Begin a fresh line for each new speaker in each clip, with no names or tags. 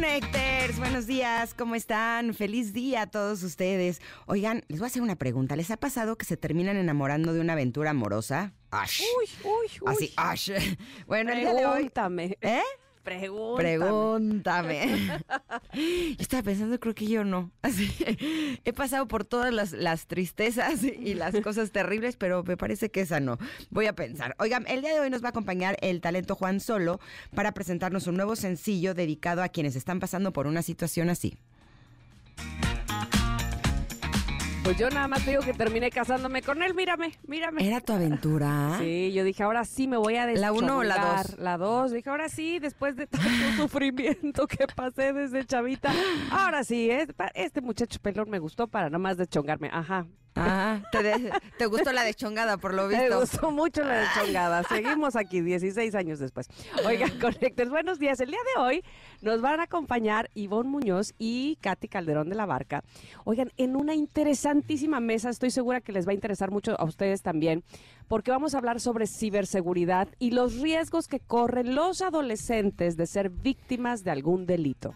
Connectors, buenos días, ¿cómo están? Feliz día a todos ustedes. Oigan, les voy a hacer una pregunta. ¿Les ha pasado que se terminan enamorando de una aventura amorosa? Ash.
Uy, uy, uy.
Así, ash. Bueno, el día de hoy.
Pregúntame.
¿Eh?
Pregúntame.
Pregúntame. Yo estaba pensando, creo que yo no. Así, he pasado por todas las, las tristezas y las cosas terribles, pero me parece que esa no. Voy a pensar. Oigan, el día de hoy nos va a acompañar el talento Juan Solo para presentarnos un nuevo sencillo dedicado a quienes están pasando por una situación así.
Pues yo nada más te digo que terminé casándome con él. Mírame, mírame.
¿Era tu aventura?
Sí, yo dije, ahora sí me voy a
¿La uno o la
deschongar.
dos?
La dos. Dije, ahora sí, después de tanto sufrimiento que pasé desde chavita. Ahora sí. Pa- este muchacho pelón me gustó para nada más deschongarme. Ajá.
Ah, te, de- te gustó la deschongada, por lo
Me
visto.
gustó mucho la deschongada. Seguimos aquí 16 años después. Oigan, Conectes, buenos días. El día de hoy nos van a acompañar Ivonne Muñoz y Katy Calderón de la Barca. Oigan, en una interesantísima mesa, estoy segura que les va a interesar mucho a ustedes también, porque vamos a hablar sobre ciberseguridad y los riesgos que corren los adolescentes de ser víctimas de algún delito.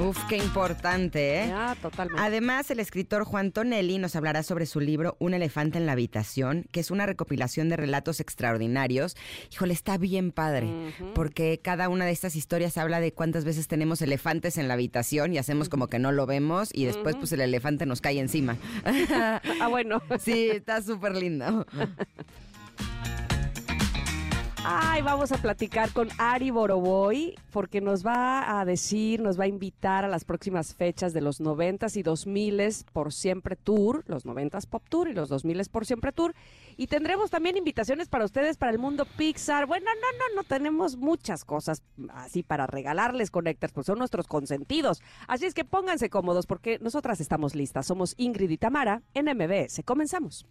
Uf, qué importante, ¿eh?
Ah, totalmente.
Además, el escritor Juan Tonelli nos hablará sobre su libro Un elefante en la habitación, que es una recopilación de relatos extraordinarios. Híjole, está bien padre, porque cada una de estas historias habla de cuántas veces tenemos elefantes en la habitación y hacemos como que no lo vemos y después pues el elefante nos cae encima.
Ah, bueno.
sí, está súper lindo.
Ay, vamos a platicar con Ari Boroboy porque nos va a decir, nos va a invitar a las próximas fechas de los 90s y 2000s por siempre tour, los 90s Pop Tour y los 2000s por siempre tour. Y tendremos también invitaciones para ustedes para el mundo Pixar. Bueno, no, no, no tenemos muchas cosas así para regalarles Connectors, pues son nuestros consentidos. Así es que pónganse cómodos porque nosotras estamos listas. Somos Ingrid y Tamara en MBS. Comenzamos.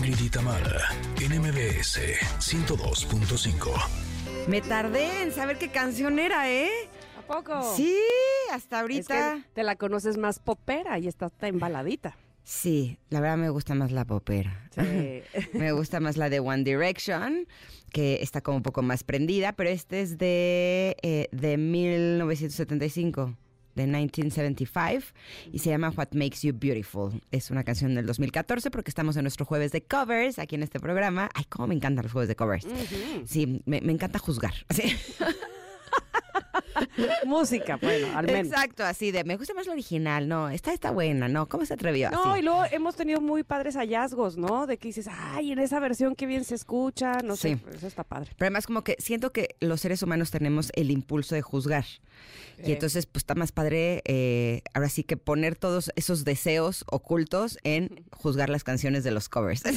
Ingrid y Tamara en MBS 102.5.
Me tardé en saber qué canción era, ¿eh?
¿A poco?
Sí, hasta
Es
ahorita.
que te la conoces más popera y está, está embaladita.
Sí, la verdad me gusta más la popera.
Sí.
Me gusta más la de One Direction, que está como un poco más prendida, pero este es de, eh, de 1975, de 1975, y se llama What Makes You Beautiful. Es una canción del 2014 porque estamos en nuestro jueves de covers aquí en este programa. Ay, cómo me encantan los jueves de covers. Sí, me, me encanta juzgar. Sí.
Música, bueno, al menos.
Exacto, así de, me gusta más la original, no, esta está buena, no, ¿cómo se atrevió?
No,
Así.
y luego hemos tenido muy padres hallazgos, ¿no? De que dices, ay, en esa versión qué bien se escucha, no sé, eso está padre.
Pero además como que siento que los seres humanos tenemos el impulso de juzgar. Y entonces pues está más padre eh, ahora sí que poner todos esos deseos ocultos en juzgar las canciones de los covers.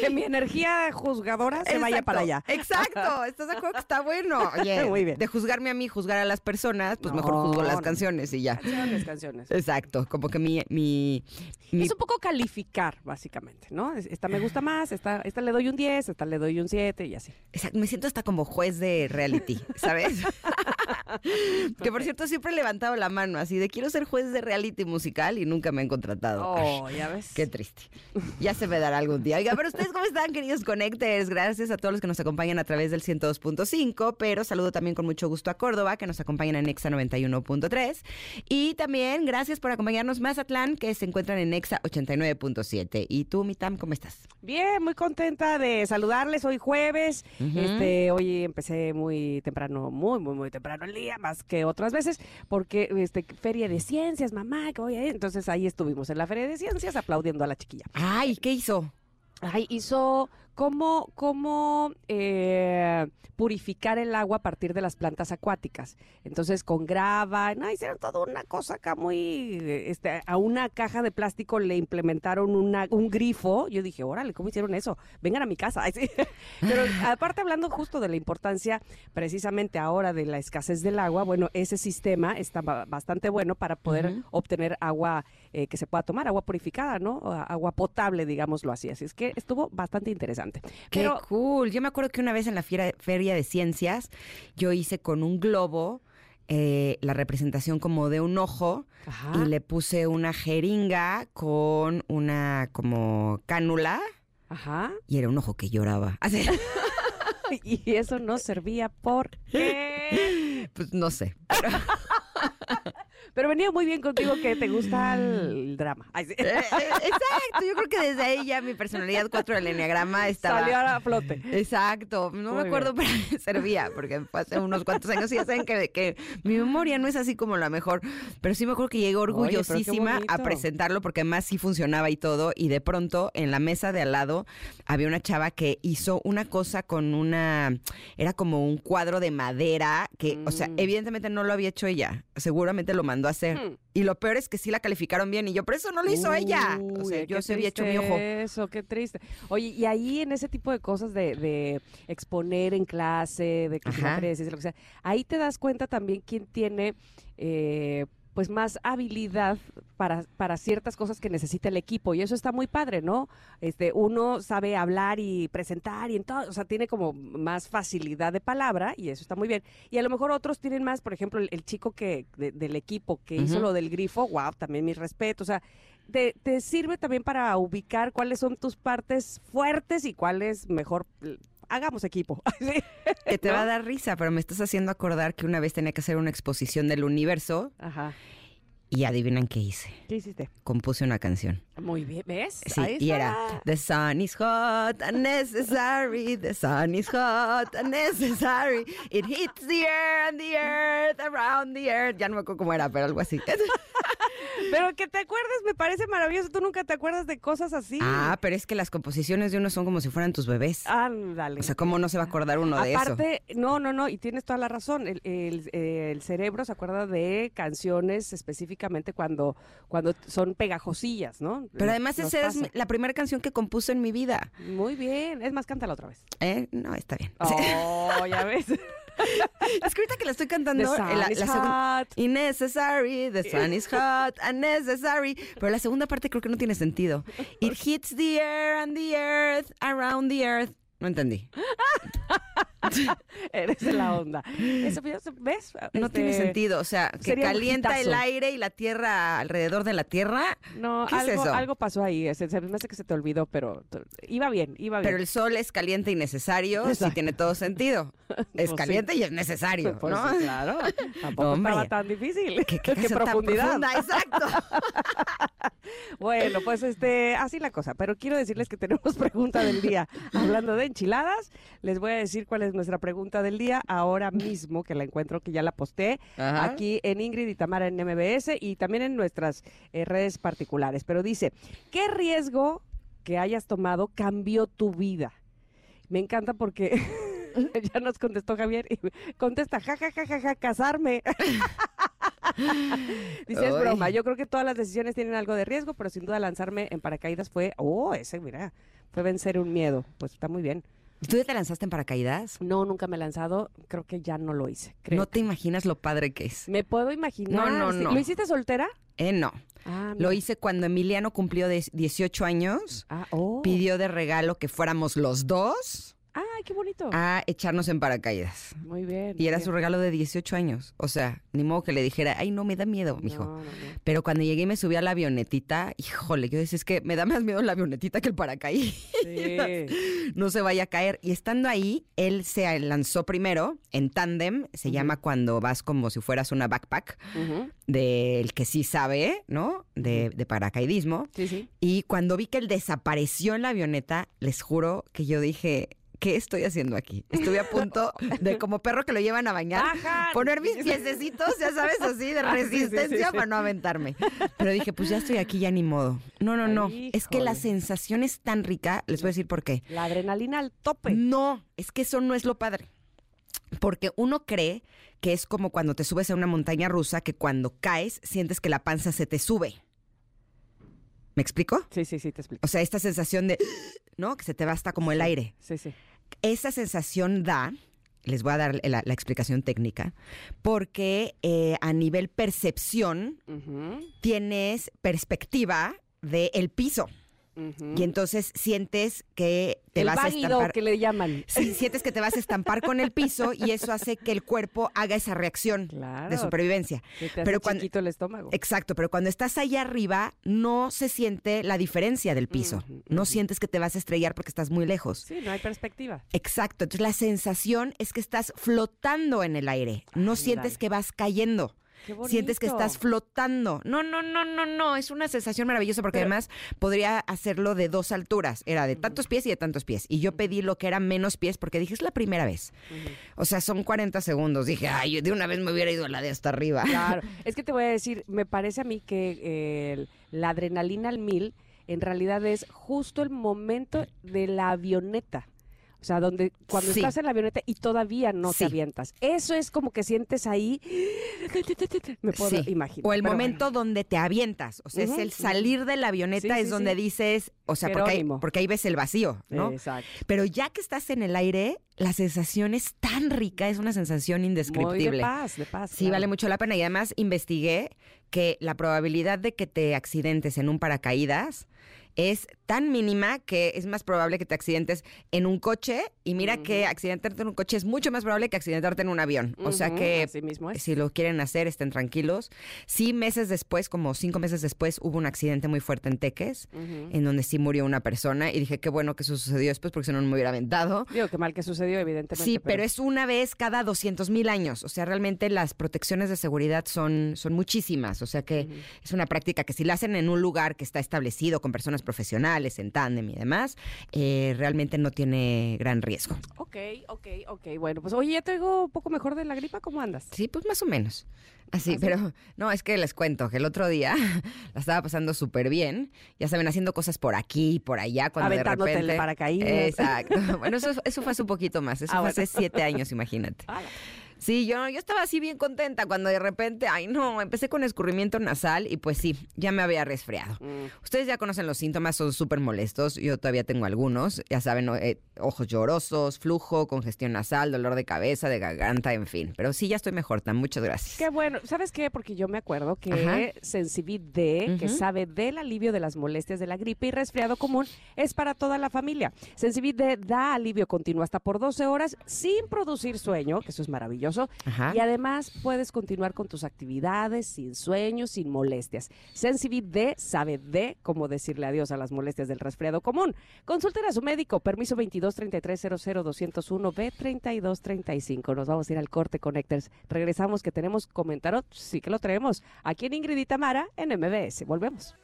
Que mi energía juzgadora se vaya para allá.
Exacto, ¿estás de acuerdo que está bueno? Oye,
Muy bien.
de juzgarme a mí, juzgar a las personas, pues mejor
No,
juzgo las canciones y ya.
Canciones, canciones.
Exacto, como que mi... mi, mi-
Es un poco calificar, básicamente, ¿no? Es- Esta me gusta más, esta, esta le doy un 10, esta le doy un 7 y así.
Exacto, me siento hasta como juez de reality, ¿sabes? que por cierto siempre he levantado la mano así de quiero ser juez de reality musical y nunca me han contratado.
Oh, ya ves.
Qué triste. Ya se me dará algún día. Oiga, pero ustedes cómo están, queridos Connectors. Gracias a todos los que nos acompañan a través del 102.5, pero saludo también con mucho gusto a Córdoba, que nos acompañan en Exa 91.3. Y también gracias por acompañarnos Mazatlán, que se encuentran en Exa 89.7. ¿Y tú, Mitam, cómo estás?
Bien, muy contenta de saludarles hoy jueves. Este, hoy empecé muy temprano, muy, muy, muy temprano el día, más que otras veces, porque este, feria de ciencias, mamá, que voy a ir. Entonces ahí estuvimos en la feria de ciencias aplaudiendo a la chiquilla.
Ay, ¿qué hizo?
Ay, hizo cómo, cómo eh, purificar el agua a partir de las plantas acuáticas. Entonces, con grava, no, hicieron toda una cosa acá muy, este, a una caja de plástico le implementaron una, un grifo. Yo dije, órale, ¿cómo hicieron eso? Vengan a mi casa. Pero aparte hablando justo de la importancia precisamente ahora de la escasez del agua, bueno, ese sistema está ba- bastante bueno para poder obtener agua eh, que se pueda tomar, agua purificada, ¿no? Agua potable, digámoslo así. Así es que estuvo bastante interesante.
Qué
Pero
cool. Yo me acuerdo que una vez en la fiera- feria de ciencias, yo hice con un globo eh, la representación como de un ojo
Ajá.
y le puse una jeringa con una como cánula
Ajá.
y era un ojo que lloraba. Así,
Y eso no servía porque...
pues no sé.
Pero venía muy bien contigo que te gusta el drama. Ay, sí.
Eh, eh, Exacto, yo creo que desde ahí ya mi personalidad 4 del enneagrama estaba...
Salió a flote.
Exacto, no
Muy
me acuerdo para qué servía, porque fue hace unos cuantos años y ya saben que, que mi memoria no es así como la mejor, pero sí me acuerdo que llegué
pero
orgullosísima a presentarlo porque además sí funcionaba y todo y de pronto en la mesa de al lado había una chava que hizo una cosa con una, era como un cuadro de madera que, o sea,
Mm.
evidentemente no lo había hecho ella, seguramente lo mandó a hacer.
Hmm.
Y lo peor es que sí la calificaron bien y yo, pero eso no lo hizo ella. O sea, yo se había hecho mi ojo.
Eso, qué triste. Oye, y ahí en ese tipo de cosas de, de exponer en clase, de que lo que sea, ahí te das cuenta también quién tiene eh, pues más habilidad para, para ciertas cosas que necesita el equipo. Y eso está muy padre, ¿no? Este, uno sabe hablar y presentar y en todo, o sea, tiene como más facilidad de palabra y eso está muy bien. Y a lo mejor otros tienen más, por ejemplo, el, el chico que de- del equipo que hizo lo del grifo, wow, también mi respeto. O sea, te, te sirve también para ubicar cuáles son tus partes fuertes y cuáles mejor hagamos equipo.
Que te
¿No?
va a dar risa, pero me estás haciendo acordar que una vez tenía que hacer una exposición del universo
Ajá.
y adivinan qué hice.
¿Qué hiciste?
Compuse una canción.
Muy bien, ¿ves?
Sí,
Ahí
y era The sun is hot and necessary, the sun is hot and necessary. It hits the air and the earth around the earth. Ya no me acuerdo cómo era, pero algo así.
Pero que te acuerdes me parece maravilloso. Tú nunca te acuerdas de cosas así.
Ah, pero es que las composiciones de uno son como si fueran tus bebés.
Ándale.
O sea, ¿cómo no se va a acordar uno de eso?
Aparte, no, no, no, y tienes toda la razón. El, el- el cerebro se acuerda de canciones específicamente cuando, cuando son pegajosillas, ¿no?
Pero además
nos
esa es
pasa.
la primera canción que compuse en mi vida.
Muy bien. Es más, cántala otra vez.
¿Eh? No, está bien.
Oh, ya ves.
Es que ahorita que la estoy
The
cantando,
sun
la,
is
la
hot.
Y necessary, the sun is hot and necessary. Pero la segunda parte creo que no tiene sentido. It hits the air and the earth around the earth. No entendí.
Eres la onda. Eso, ¿ves?
No
Este,
tiene sentido. O sea, que calienta el aire y la tierra alrededor de la tierra.
No,
¿Qué es
algo,
eso?
algo pasó ahí. Se, se me hace que se te olvidó, pero iba bien, iba bien.
Pero el sol es caliente y necesario. Sí
Exacto.
tiene todo sentido.
Pues
Es
sí.
caliente y es necesario,
Pues
¿no?
sí, claro. Tampoco
Hombre.
estaba tan difícil.
¿Qué, qué tan
profundidad.
profunda, exacto.
Bueno, pues este, así la cosa. Pero quiero decirles que tenemos pregunta del día. Hablando de enchiladas, les voy a decir cuál es nuestra pregunta del día ahora mismo, que la encuentro, que ya la posté
Ajá.
aquí en Ingrid y Tamara en MBS y también en nuestras eh, redes particulares. Pero dice, ¿qué riesgo que hayas tomado cambió tu vida? Me encanta porque ya nos contestó Javier y contesta, ja, ja, ja, ja, ja, casarme. Dice, es broma. Yo creo que todas las decisiones tienen algo de riesgo, pero sin duda lanzarme en paracaídas fue, oh, ese, mira, fue vencer un miedo. Pues está muy bien.
¿Tú ya te lanzaste en paracaídas?
No, nunca me he lanzado, creo que ya no lo hice. creo.
No te imaginas lo padre que es.
Me puedo imaginar.
No, no, no.
¿Lo hiciste soltera?
Eh, no.
Ah,
Lo hice cuando Emiliano cumplió de 18 años.
Ah, oh.
Pidió de regalo que fuéramos los dos
Ay, qué bonito.
a echarnos en paracaídas.
Muy bien.
Y era su regalo de 18 años. O sea, ni modo que le dijera, ay, no, me da miedo, mijo.
No, no, no.
Pero cuando llegué y me subí a la avionetita, híjole, yo decía, es que me da más miedo la avionetita que el paracaídas.
Sí.
no se vaya a caer. Y estando ahí, él se lanzó primero en tándem. Se llama cuando vas como si fueras una backpack del que sí sabe, ¿no? De, de paracaidismo.
Sí, sí.
Y cuando vi que él desapareció en la avioneta, les juro que yo dije, ¿qué estoy haciendo aquí? Estuve a punto de, como perro que lo llevan a bañar, poner mis piececitos, ya sabes, así de
Ah, sí, sí, sí,
resistencia para no aventarme. Pero dije, pues ya estoy aquí, ya ni modo. No, no, no. Es que la sensación es tan rica, les voy a decir por qué.
La adrenalina al tope.
No, es que eso no es lo padre. Porque uno cree que es como cuando te subes a una montaña rusa, que cuando caes sientes que la panza se te sube. ¿Me explico?
Sí, sí, sí, te explico.
O sea, esta sensación de, ¿no? Que se te va hasta como el aire.
Sí, sí.
Esa sensación da, les voy a dar la, la explicación técnica, porque eh, a nivel percepción tienes perspectiva del piso. Y entonces sientes que te
el
vas a estampar.
que le llaman.
Sí, sientes que te vas a estampar con el piso y eso hace que el cuerpo haga esa reacción
Claro.
de supervivencia.
Te hace
Pero cuando-
chiquito el estómago.
Exacto, pero cuando estás allá arriba no se siente la diferencia del piso. No sientes que te vas a estrellar porque estás muy lejos.
Sí, no hay perspectiva.
Exacto, entonces la sensación es que estás flotando en el aire, no sientes que vas cayendo.
Qué.
Sientes que estás flotando. No, no, no, no, no. Es una sensación maravillosa porque
Pero-
además podría hacerlo de dos alturas. Era de tantos pies y de tantos pies. Y yo pedí lo que era menos pies porque dije, es la primera vez. O sea, son 40 segundos. Dije, ay, de una vez me hubiera ido a la de hasta arriba.
Claro, es que te voy a decir, me parece a mí que eh, la adrenalina al mil en realidad es justo el momento de la avioneta. O sea, donde cuando
Sí.
estás en la avioneta y todavía no
Sí.
te avientas. Eso es como que sientes ahí. Me puedo
Sí.
imaginar.
O el momento donde te avientas. O sea, es el salir de la avioneta es donde dices, o sea, porque ahí, porque ahí ves el vacío. ¿no?
Exacto.
Pero ya que estás en el aire, la sensación es tan rica, es una sensación
Muy de
indescriptible.
paz, de paz.
Sí,
claro.
vale mucho la pena. Y además investigué que la probabilidad de que te accidentes en un paracaídas es tan mínima que es más probable que te accidentes en un coche. Y mira que accidentarte en un coche es mucho más probable que accidentarte en un avión. O sea que
Así mismo es.
si lo quieren hacer, estén tranquilos. Sí, meses después, como cinco meses después, hubo un accidente muy fuerte en Teques, en donde sí murió una persona. Y dije, qué bueno que eso sucedió después, porque si no, no me hubiera aventado.
Digo, qué mal que sucedió, evidentemente.
Sí, pero es una vez cada 200 mil años. O sea, realmente las protecciones de seguridad son, son muchísimas. O sea que es una práctica que si la hacen en un lugar que está establecido con personas profesionales, en tándem y demás, eh, realmente no tiene gran riesgo.
Ok, ok, ok. Bueno, pues oye, ya te oigo un poco mejor de la gripa. ¿Cómo andas?
Sí, pues más o menos. Así,
¿Ah,
pero no, es que les cuento que el otro día la estaba pasando súper bien. Ya saben, haciendo cosas por aquí y por allá. Cuando de
Aventándote el
repente...
paracaídas.
Exacto. Bueno, eso, eso fue hace un poquito más. Eso
Ah,
fue
bueno.
hace siete años, imagínate. Sí, yo, yo estaba así bien contenta cuando de repente, ay no, empecé con escurrimiento nasal y pues sí, ya me había resfriado.
Mm.
Ustedes ya conocen los síntomas, son súper molestos. Yo todavía tengo algunos. Ya saben, eh, ojos llorosos, flujo, congestión nasal, dolor de cabeza, de garganta, en fin. Pero sí, ya estoy mejor, tan muchas gracias.
Qué bueno. ¿Sabes qué? Porque yo me acuerdo que
Ajá.
Sensibit D, que sabe del alivio de las molestias de la gripe y resfriado común, es para toda la familia. Sensibit D da alivio continuo hasta por 12 horas sin producir sueño, que eso es maravilloso.
Ajá.
Y además puedes continuar con tus actividades sin sueño, sin molestias. Sensibit D sabe de cómo decirle adiós a las molestias del resfriado común. Consulten a su médico. Permiso 22 33 00 201 B 32 35. Nos vamos a ir al corte Connectors. Regresamos que tenemos comentario. Sí que lo traemos. Aquí en Ingrid y Tamara en MBS. Volvemos.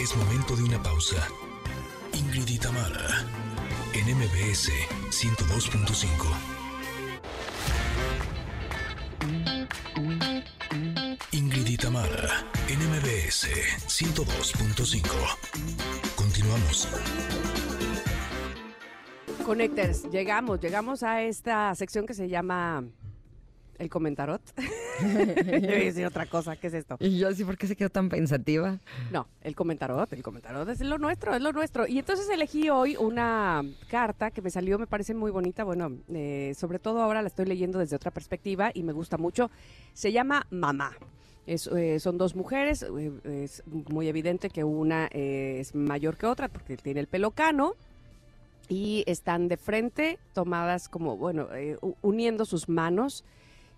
Es momento de una pausa. Ingrid y Tamara, en MBS 102.5. Ingrid y Tamara, en MBS 102.5. Continuamos.
Connectors, llegamos, llegamos a esta sección que se llama el comentarot. Decir otra cosa, ¿qué es esto?
Y yo así, ¿por qué se quedó tan pensativa?
No, el comentarot, el comentarot es lo nuestro, es lo nuestro. Y entonces elegí hoy una carta que me salió, me parece muy bonita. Bueno, eh, sobre todo ahora la estoy leyendo desde otra perspectiva y me gusta mucho. Se llama Mamá. Es, eh, son dos mujeres, eh, es muy evidente que una es mayor que otra porque tiene el pelo cano y están de frente, tomadas como, bueno, eh, uniendo sus manos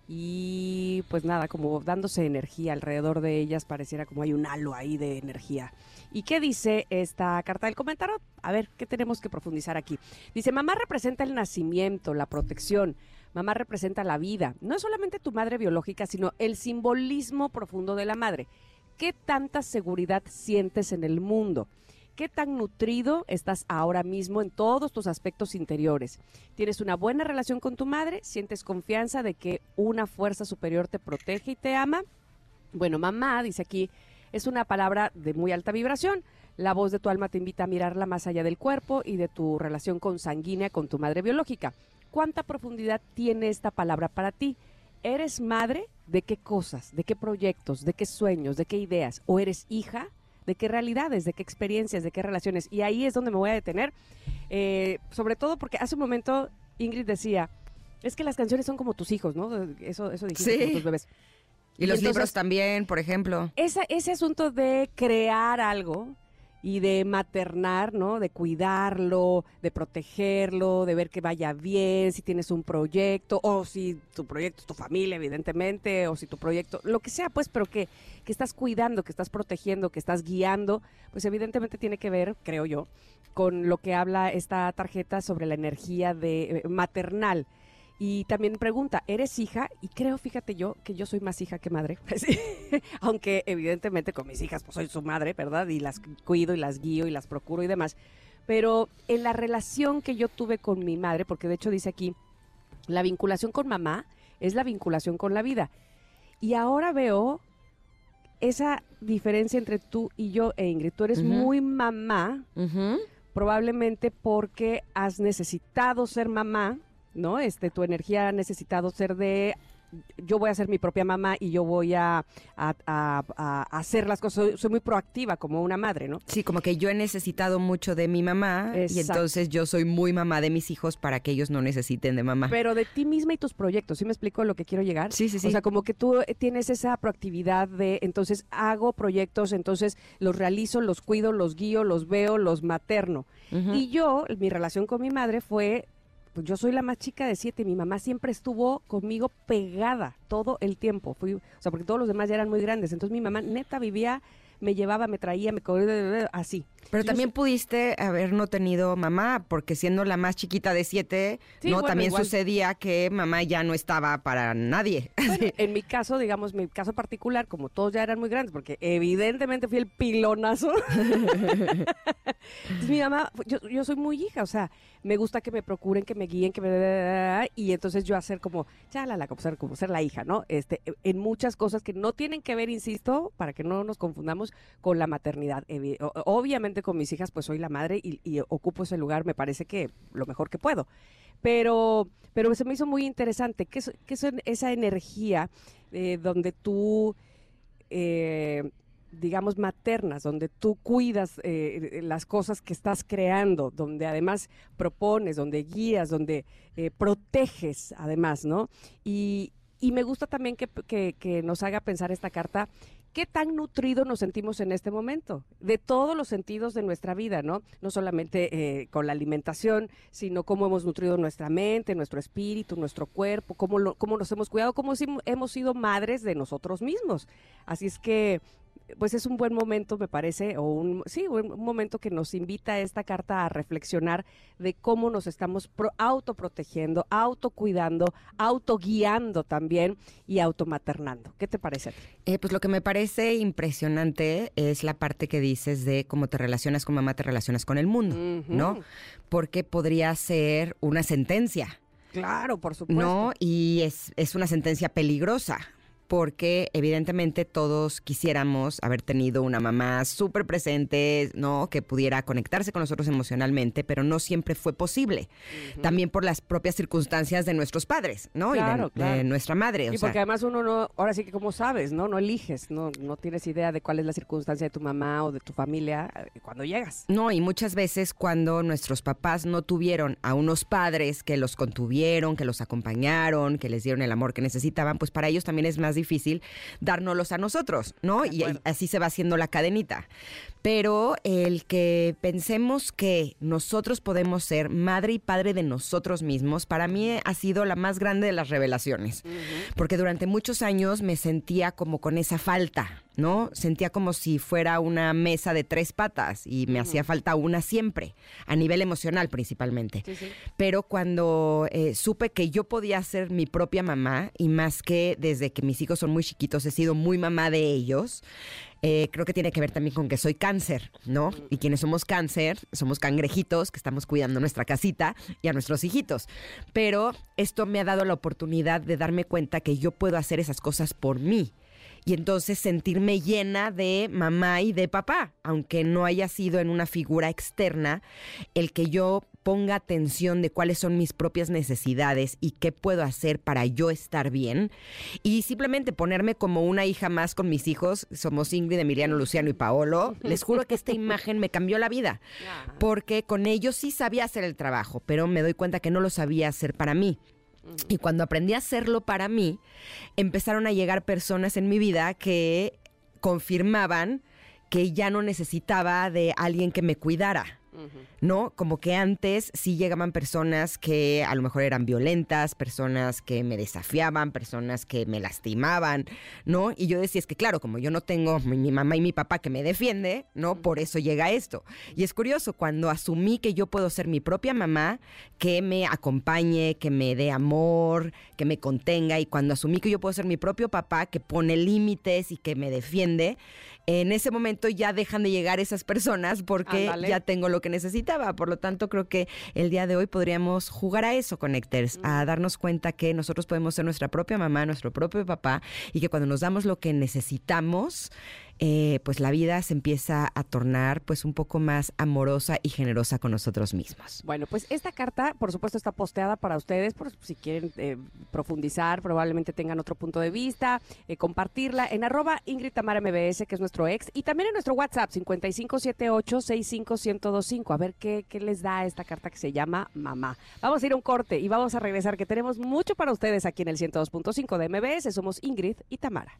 y pues nada, como dándose energía alrededor de ellas, pareciera como hay un halo ahí de energía. ¿Y qué dice esta carta del comentario? A ver, ¿qué tenemos que profundizar aquí? Dice, mamá representa el nacimiento, la protección, mamá representa la vida, no es solamente tu madre biológica, sino el simbolismo profundo de la madre. ¿Qué tanta seguridad sientes en el mundo? ¿Qué tan nutrido estás ahora mismo en todos tus aspectos interiores? ¿Tienes una buena relación con tu madre? ¿Sientes confianza de que una fuerza superior te protege y te ama? Bueno, mamá, dice aquí, es una palabra de muy alta vibración. La voz de tu alma te invita a mirarla más allá del cuerpo y de tu relación consanguínea con tu madre biológica. ¿Cuánta profundidad tiene esta palabra para ti? ¿Eres madre de qué cosas, de qué proyectos, de qué sueños, de qué ideas? ¿O eres hija? ¿De qué realidades, de qué experiencias, de qué relaciones? Y ahí es donde me voy a detener. Eh, sobre todo porque hace un momento Ingrid decía, es que las canciones son como tus hijos, ¿no? Eso, eso dijiste
Sí.
como tus bebés.
Y los
entonces-
libros también, por ejemplo.
Esa- ese asunto de crear algo y de maternar, ¿no? De cuidarlo, de protegerlo, de ver que vaya bien, si tienes un proyecto, o si tu proyecto es tu familia, evidentemente, o si tu proyecto, lo que sea, pues, pero que, que estás cuidando, que estás protegiendo, que estás guiando, pues evidentemente tiene que ver, creo yo, con lo que habla esta tarjeta sobre la energía de eh, maternal. Y también pregunta, ¿eres hija? Y creo, fíjate yo, que yo soy más hija que madre. Sí. Aunque evidentemente con mis hijas pues soy su madre, ¿verdad? Y las cuido y las guío y las procuro y demás. Pero en la relación que yo tuve con mi madre, porque de hecho dice aquí, la vinculación con mamá es la vinculación con la vida. Y ahora veo esa diferencia entre tú y yo e Ingrid. Tú eres
Ujú.
muy mamá,
Ujú.
probablemente porque has necesitado ser mamá, ¿no? Este, tu energía ha necesitado ser de yo voy a ser mi propia mamá y yo voy a, a- a- a hacer las cosas. Soy, soy muy proactiva como una madre, ¿no?
Sí, como que yo he necesitado mucho de mi mamá y entonces yo soy muy mamá de mis hijos para que ellos no necesiten de mamá.
Pero de ti misma y tus proyectos, ¿sí me explico lo que quiero llegar?
Sí, sí, sí.
O sea, como que tú tienes esa proactividad de, entonces hago proyectos, entonces los realizo, los cuido, los guío, los veo, los materno. Y yo, mi relación con mi madre fue, pues yo soy la más chica de siete, mi mamá siempre estuvo conmigo pegada todo el tiempo, Fui, o sea, porque todos los demás ya eran muy grandes, entonces mi mamá neta vivía, me llevaba, me traía, me co- así.
Pero
Yo
también pudiste haber no tenido mamá, porque siendo la más chiquita de siete,
Sí,
no
bueno,
también
igual.
sucedía que mamá ya no estaba para nadie.
Bueno, en mi caso, digamos, mi caso particular, como todos ya eran muy grandes, porque evidentemente fui el pilonazo. Entonces, mi mamá, yo, yo soy muy hija, o sea, me gusta que me procuren, que me guíen, que me... Y entonces yo hacer como, chalala, como ser, como ser la hija, ¿no? Este, en muchas cosas que no tienen que ver, insisto, para que no nos confundamos, con la maternidad. Evi- o- Con mis hijas, pues soy la madre y, ocupo ese lugar, me parece que lo mejor que puedo pero, pero se me hizo muy interesante. ¿Qué es, qué es esa energía eh, donde tú, eh, digamos, maternas, donde tú cuidas eh, las cosas que estás creando, donde además propones, donde guías, donde proteges, además, ¿no? Y, y me gusta también que- que nos haga pensar esta carta. ¿Qué tan nutrido nos sentimos en este momento? De todos los sentidos de nuestra vida, ¿no? No solamente eh, con la alimentación, sino cómo hemos nutrido nuestra mente, nuestro espíritu, nuestro cuerpo, cómo, cómo nos hemos cuidado, cómo hemos sido madres de nosotros mismos. Así es que, pues es un buen momento, me parece, o un, sí, un, momento que nos invita esta carta a reflexionar de cómo nos estamos pro- autoprotegiendo, autocuidando, autoguiando también y automaternando. ¿Qué te parece a ti?
Eh, pues lo que me parece impresionante es la parte que dices de cómo te relacionas con mamá, te relacionas con el mundo, ¿no? Porque podría ser una sentencia,
Claro, por supuesto.
¿no? Y es, es una sentencia peligrosa. Porque evidentemente todos quisiéramos haber tenido una mamá súper presente, ¿no? Que pudiera conectarse con nosotros emocionalmente, pero no siempre fue posible. También por las propias circunstancias de nuestros padres, ¿no? y de-
Claro,
de,
claro.
nuestra madre. o
Y
sea,
porque además uno no, ahora sí que como sabes, ¿no? No eliges, no, no tienes idea de cuál es la circunstancia de tu mamá o de tu familia eh, cuando llegas.
No, y muchas veces cuando nuestros papás no tuvieron a unos padres que los contuvieron, que los acompañaron, que les dieron el amor que necesitaban, pues para ellos también es más difícil dárnoslos a nosotros, ¿no? Y así se va haciendo la cadenita. Pero el que pensemos que nosotros podemos ser madre y padre de nosotros mismos, para mí ha sido la más grande de las revelaciones. Porque durante muchos años me sentía como con esa falta, ¿no? Sentía como si fuera una mesa de tres patas y me hacía falta una siempre, a nivel emocional principalmente.
Sí, sí.
Pero cuando eh, supe que yo podía ser mi propia mamá, y más que desde que mis hijos son muy chiquitos he sido muy mamá de ellos, eh, creo que tiene que ver también con que soy cáncer, ¿no? Y quienes somos cáncer, somos cangrejitos que estamos cuidando nuestra casita y a nuestros hijitos. Pero esto me ha dado la oportunidad de darme cuenta que yo puedo hacer esas cosas por mí y entonces sentirme llena de mamá y de papá, aunque no haya sido en una figura externa, el que yo ponga atención de cuáles son mis propias necesidades y qué puedo hacer para yo estar bien y simplemente ponerme como una hija más con mis hijos, somos Ingrid, Emiliano, Luciano y Paolo, les juro que esta imagen me cambió la vida, porque con ellos sí sabía hacer el trabajo, pero me doy cuenta que no lo sabía hacer para mí. Y cuando aprendí a hacerlo para mí, empezaron a llegar personas en mi vida que confirmaban que ya no necesitaba de alguien que me cuidara. ¿No? Como que antes sí llegaban personas que a lo mejor eran violentas, personas que me desafiaban, personas que me lastimaban, ¿no? Y yo decía, es que claro, como yo no tengo mi, mi mamá y mi papá que me defiende, ¿no? Por eso llega esto. Y es curioso, cuando asumí que yo puedo ser mi propia mamá, que me acompañe, que me dé amor, que me contenga, y cuando asumí que yo puedo ser mi propio papá, que pone límites y que me defiende, en ese momento ya dejan de llegar esas personas porque ya tengo lo que necesitaba. Por lo tanto, creo que el día de hoy podríamos jugar a eso, Connectors, a darnos cuenta que nosotros podemos ser nuestra propia mamá, nuestro propio papá y que cuando nos damos lo que necesitamos, eh, pues la vida se empieza a tornar pues un poco más amorosa y generosa con nosotros mismos.
Bueno, pues esta carta, por supuesto, está posteada para ustedes, por si quieren eh, profundizar, probablemente tengan otro punto de vista, eh, compartirla en arroba Ingrid Tamara MBS, que es nuestro ex, y también en nuestro WhatsApp, 5578-65125. A ver qué, qué les da esta carta que se llama Mamá. Vamos a ir a un corte y vamos a regresar, que tenemos mucho para ustedes aquí en el 102.5 de MBS. Somos Ingrid y Tamara.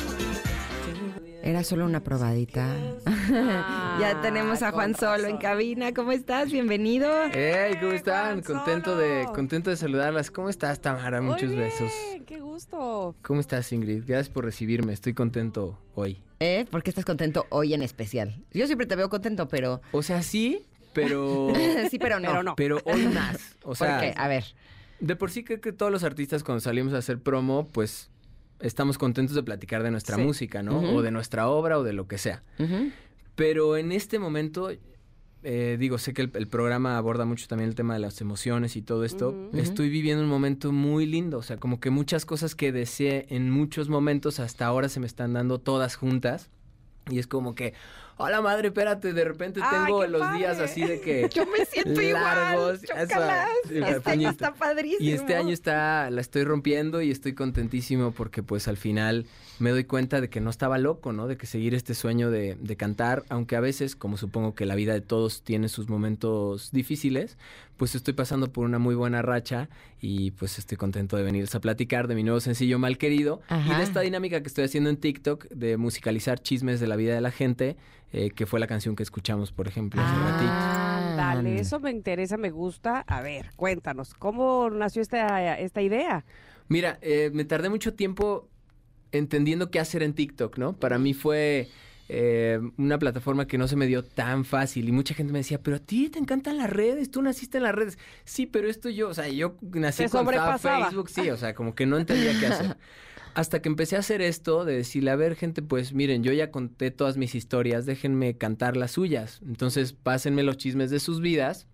Era solo una probadita. ya tenemos a Juan
con
Solo en cabina. ¿Cómo estás? Bienvenido.
Hey, ¿cómo están?
Juan
Contento de, contento de saludarlas. ¿Cómo estás, Tamara? Muchos
bien,
besos.
¡Qué gusto!
¿Cómo estás, Ingrid? Gracias por recibirme. Estoy contento hoy.
¿Eh? ¿Por qué estás contento hoy en especial? Yo siempre te veo contento, pero...
O sea, sí, pero
sí, pero no.
Pero no.
pero hoy más. O
¿Por
sea,
qué? A ver.
de por sí creo que todos los artistas cuando salimos a hacer promo, pues estamos contentos de platicar de nuestra
Sí.
música, ¿no? O de nuestra obra o de lo que sea. Pero en este momento, eh, digo, sé que el, el programa aborda mucho también el tema de las emociones y todo esto. Estoy viviendo un momento muy lindo, o sea, como que muchas cosas que deseé en muchos momentos hasta ahora se me están dando todas juntas. Y es como que, hola madre, espérate, de repente
¡Ay,
tengo los días así de que...
Yo me siento
largos,
igual. Este año está padrísimo.
Y este año está, la estoy rompiendo y estoy contentísimo porque pues al final me doy cuenta de que no estaba loco, ¿no? De que seguir este sueño de, de cantar, aunque a veces, como supongo que la vida de todos tiene sus momentos difíciles, pues estoy pasando por una muy buena racha y pues estoy contento de venirles a platicar de mi nuevo sencillo Mal Querido y de esta dinámica que estoy haciendo en TikTok de musicalizar chismes de la vida de la gente, eh, que fue la canción que escuchamos, por ejemplo, hace ratito.
Ah,
Dale, eso me interesa, me gusta. A ver, cuéntanos, ¿cómo nació esta, esta idea?
Mira, eh, me tardé mucho tiempo entendiendo qué hacer en TikTok, ¿no? Para mí fue eh, una plataforma que no se me dio tan fácil y mucha gente me decía, pero a ti te encantan las redes, tú naciste en las redes. Sí, pero esto yo, o sea, yo nací
sobrepasaba.
Facebook, sí, o sea, como que no entendía qué hacer. Hasta que empecé a hacer esto, de decirle, a ver, gente, pues miren, yo ya conté todas mis historias, déjenme cantar las suyas. Entonces, pásenme los chismes de sus vidas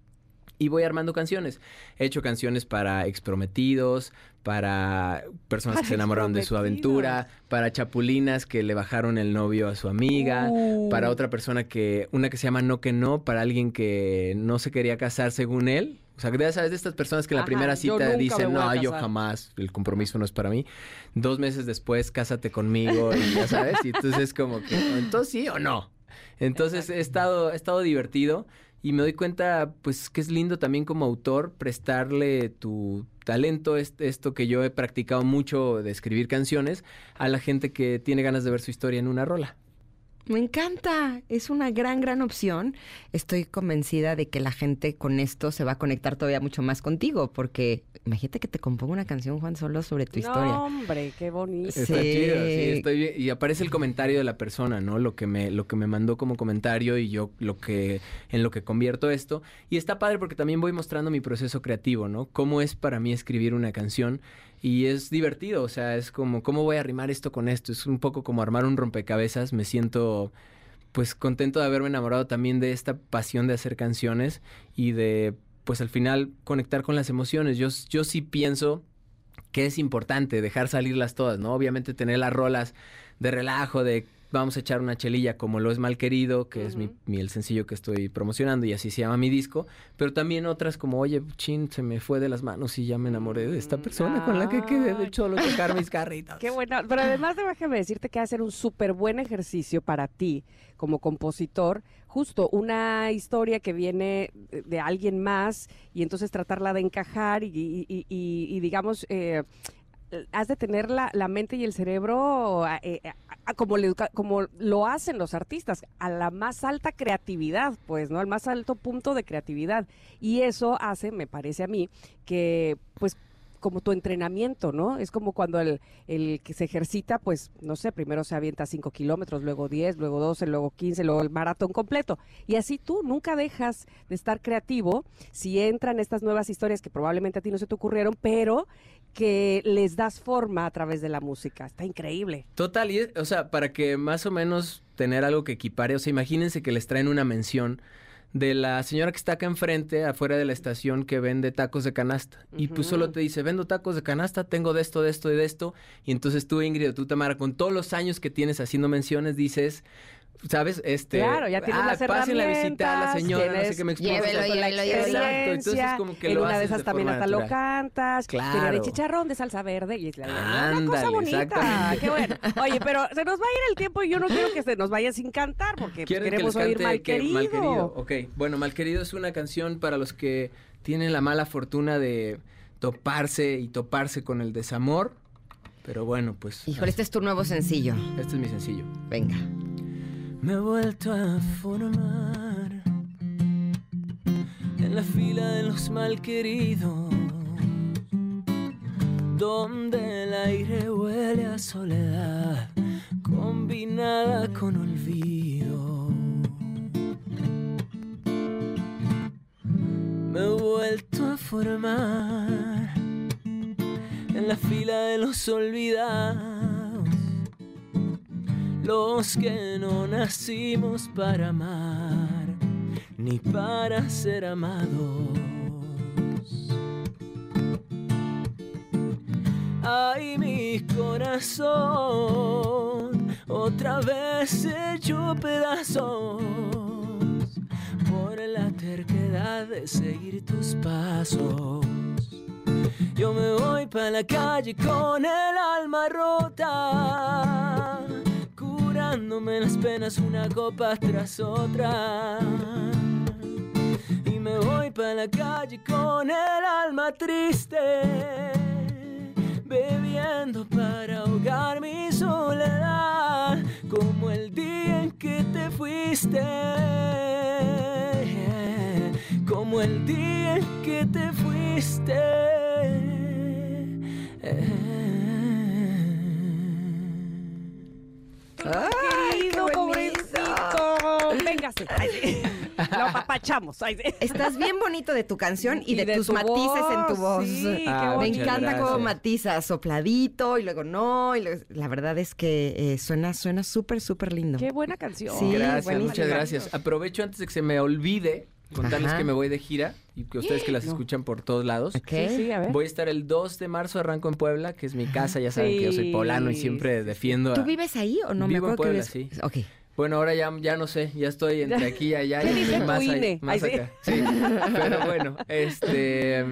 y voy armando canciones. He hecho canciones para exprometidos, para personas que se enamoraron de su aventura, para chapulinas que le bajaron el novio a su amiga,
Uh.
para otra persona que, una que se llama No que no, para alguien que no se quería casar según él. O sea, ya sabes de estas personas que en la
Ajá,
primera cita dicen, no, yo
casar".
jamás, el compromiso no es para mí. Dos meses después, cásate conmigo y ya sabes, y entonces es como que, entonces sí o no. Entonces he estado, he estado divertido. Y me doy cuenta, pues, que es lindo también como autor prestarle tu talento, esto que yo he practicado mucho de escribir canciones, a la gente que tiene ganas de ver su historia en una rola.
Me encanta, es una gran, gran opción. Estoy convencida de que la gente con esto se va a conectar todavía mucho más contigo, porque imagínate que te compongo una canción, Juan, solo sobre tu historia.
hombre, qué bonito.
Está chido, sí, estoy bien. Y aparece el comentario de la persona, ¿no? Lo que me, lo que me mandó como comentario y yo lo que, en lo que convierto esto. Y está padre porque también voy mostrando mi proceso creativo, ¿no? Cómo es para mí escribir una canción y es divertido, o sea, es como, ¿cómo voy a arrimar esto con esto? Es un poco como armar un rompecabezas, me siento pues contento de haberme enamorado también de esta pasión de hacer canciones y de pues al final conectar con las emociones. Yo, yo sí pienso que es importante dejar salirlas todas, ¿no? Obviamente tener las rolas de relajo, de vamos a echar una chelilla como lo es mal querido, que es mi, el sencillo que estoy promocionando y así se llama mi disco, pero también otras como, oye, chin, se me fue de las manos y ya me enamoré de esta persona con la que quedé de cholo tocar mis carritas.
Qué bueno, pero además déjame decirte que va a ser un súper buen ejercicio para ti como compositor, justo una historia que viene de alguien más y entonces tratarla de encajar y, digamos... Eh, has de tener la, mente y el cerebro eh, como, como lo hacen los artistas, a la más alta creatividad, pues, ¿no? Al más alto punto de creatividad. Y eso hace, me parece a mí, que pues como tu entrenamiento, ¿no? Es como cuando el, el, que se ejercita, pues, no sé, primero se avienta 5 kilómetros, luego 10, luego 12, luego 15, luego el maratón completo. Y así tú nunca dejas de estar creativo si entran estas nuevas historias que probablemente a ti no se te ocurrieron, pero que les das forma a través de la música. Está increíble.
Total, y, o sea, para que más o menos tener algo que equipare, o sea, imagínense que les traen una mención de la señora que está acá enfrente, afuera de la estación, que vende tacos de canasta. Y pues solo te dice, vendo tacos de canasta, tengo de esto, de esto y de esto. Y entonces tú, Ingrid, tú, Tamara, con todos los años que tienes haciendo menciones, dices, ¿sabes? Este,
claro, ya tienes ah, las herramientas.
la visita a la señora, no sé qué me explica.
Llévelo, llévelo,
Exacto, entonces como que
en
lo
una de esas también hasta
natural.
lo cantas.
Claro.
Tiene de chicharrón, de salsa verde y es la
Ándale,
una cosa bonita. Qué bueno. Oye, pero se nos va a ir el tiempo y yo no quiero que se nos vaya sin cantar porque pues,
¿Quieren
queremos
que
oír
cante
mal
que
querido.
Malquerido? Ok, bueno, Malquerido es una canción para los que tienen la mala fortuna de toparse y toparse con el desamor. Pero bueno, pues
Híjole, este es tu nuevo sencillo.
este es mi sencillo.
Venga.
Me he vuelto a formar en la fila de los malqueridos, donde el aire huele a soledad combinada con olvido. Me he vuelto a formar en la fila de los olvidados los que no nacimos para amar ni para ser amados. Ay, mi corazón, otra vez hecho pedazos por la terquedad de seguir tus pasos. Yo me voy para la calle con el alma rota, curándome las penas una copa tras otra. Y me voy para la calle con el alma triste, bebiendo para ahogar mi soledad, como el día en que te fuiste, como el día en que te fuiste.
Querido,
qué bonito.
pobrecito. Véngase. Ay, sí. Lo apapachamos. Ay, sí.
Estás bien bonito de tu canción y,
Y
de,
de
tus
tu
matices en tu
voz, sí, qué
Ah,
Me encanta cómo
gracias.
matizas, sopladito y luego no. Y luego- la verdad es que eh, suena suena súper, súper lindo.
Qué buena canción.
Sí,
gracias,
buenísimo.
muchas gracias. Aprovecho antes de que se me olvide contarles
Ajá.
que me voy de gira y que ustedes que las
No.
escuchan por todos lados.
Ok.
Sí, sí, a ver.
Voy a estar el 2 de marzo, arranco en Puebla, que es mi casa, ya saben que yo soy
Sí,
poblano y siempre defiendo
¿Tú
a...
vives ahí o no?
Vivo
Me
en
acuerdo
Puebla,
que vives...
sí.
Ok.
Bueno, ahora ya, ya no sé, ya estoy entre aquí y allá
¿Qué
y
dice
más, ahí- más
Ay,
acá. Sí, pero bueno, este...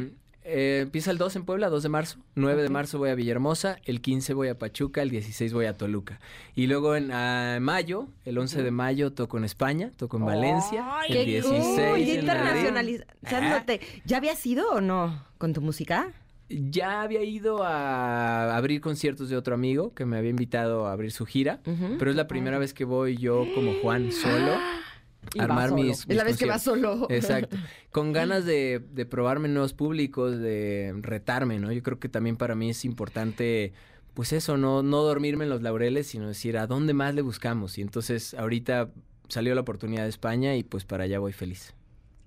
Eh, empieza el 2 en Puebla, 2 de marzo. 9 de marzo voy a Villahermosa. El 15 voy a Pachuca. El 16 voy a Toluca. Y luego en ah, mayo, el 11 de mayo, toco en España. Toco en Valencia.
¡Ay,
el
¡Qué
16
cool! Ya
en Madrid.
internacionalizándote. ¿Ya habías ido o no con tu música?
Ya había ido a abrir conciertos de otro amigo que me había invitado a abrir su gira. Pero es la primera vez que voy yo como Juan solo.
Y
armar mis,
Es la vez que vas solo.
Exacto. Con ganas de, de probarme nuevos públicos, de retarme, ¿no? Yo creo que también para mí es importante, pues eso, no, no dormirme en los laureles, sino decir, ¿a dónde más le buscamos? Y entonces ahorita salió la oportunidad de España y pues para allá voy feliz.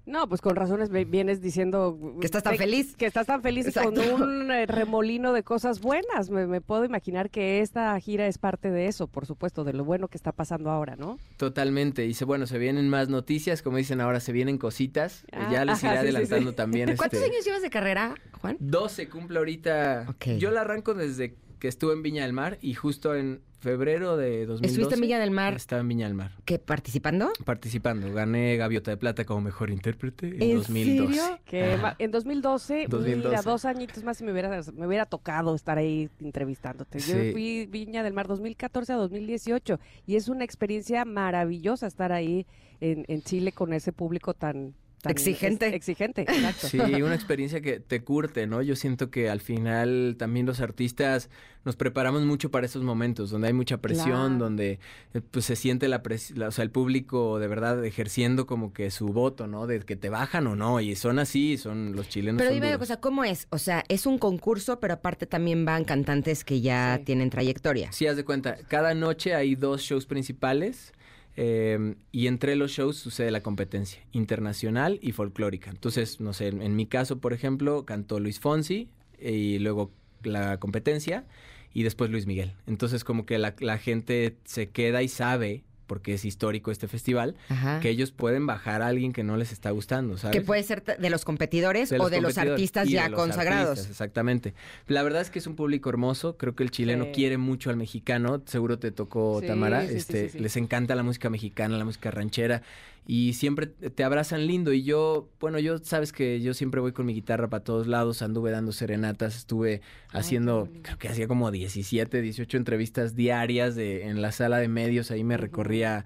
No, pues con razones vienes diciendo...
Que estás tan feliz.
Que estás tan feliz y con un eh, remolino de cosas buenas. Me, me puedo imaginar que esta gira es parte de eso, por supuesto, de lo bueno que está pasando ahora, ¿no?
Totalmente. Dice, bueno, se vienen más noticias, como dicen ahora, se vienen cositas.
Ah,
ya les iré
ajá, sí, sí,
adelantando
sí.
también.
¿Cuántos
este,
años llevas de carrera, Juan?
12 cumple ahorita. Yo la arranco desde que estuve en Viña del Mar y justo en febrero de 2012.
¿Estuviste en Viña del Mar?
Estaba en Viña del Mar.
¿Qué, participando?
Participando. Gané Gaviota de Plata como mejor intérprete en,
¿En
2012.
serio?
Que ma- en 2012,
2012.
mira, dos añitos más y me hubiera, me hubiera tocado estar ahí entrevistándote. Yo
Sí.
fui Viña del Mar 2014 a 2018 y es una experiencia maravillosa estar ahí en, en Chile con ese público tan...
Exigente.
ex- exigente, exacto.
Sí, una experiencia que te curte, ¿no? Yo siento que al final también los artistas nos preparamos mucho para esos momentos, donde hay mucha presión,
Claro.
donde eh, pues se siente la, pres- la- o sea, el público de verdad ejerciendo como que su voto, ¿no? De que te bajan o no, y son así, son los chilenos.
Pero dime una cosa, ¿cómo es? O sea, es un concurso, pero aparte también van cantantes que ya
Sí.
tienen trayectoria.
Sí, haz de cuenta, cada noche hay dos shows principales eh, y entre los shows sucede la competencia internacional y folclórica. Entonces, no sé, en, mi caso, por ejemplo, cantó Luis Fonsi y luego la competencia y después Luis Miguel. Entonces, como que la gente se queda y sabe, porque es histórico este festival,
Ajá.
que ellos pueden bajar a alguien que no les está gustando, ¿sabes?
Que puede ser de los competidores
De
o de los artistas ya
los
consagrados.
artistas, exactamente. La verdad es que es un público hermoso. Creo que el chileno
Sí.
quiere mucho al mexicano. Seguro te tocó,
Sí,
Tamara.
sí,
este,
sí, sí.
Les encanta la música mexicana, la música ranchera. Y siempre te abrazan lindo. Y yo, bueno, yo sabes que yo siempre voy con mi guitarra para todos lados. Anduve dando serenatas. Estuve haciendo, creo que hacía como 17, 18 entrevistas diarias de, en la sala de medios. Ahí me
Ujú.
A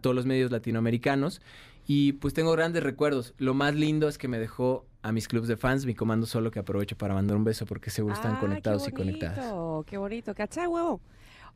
todos los medios latinoamericanos. Y pues tengo grandes recuerdos. Lo más lindo es que me dejó a mis clubs de fans, mi comando solo, que aprovecho para mandar un beso porque seguro están
Ah, qué
conectados y conectadas.
bonito, Qué bonito, ¿cachai, huevo?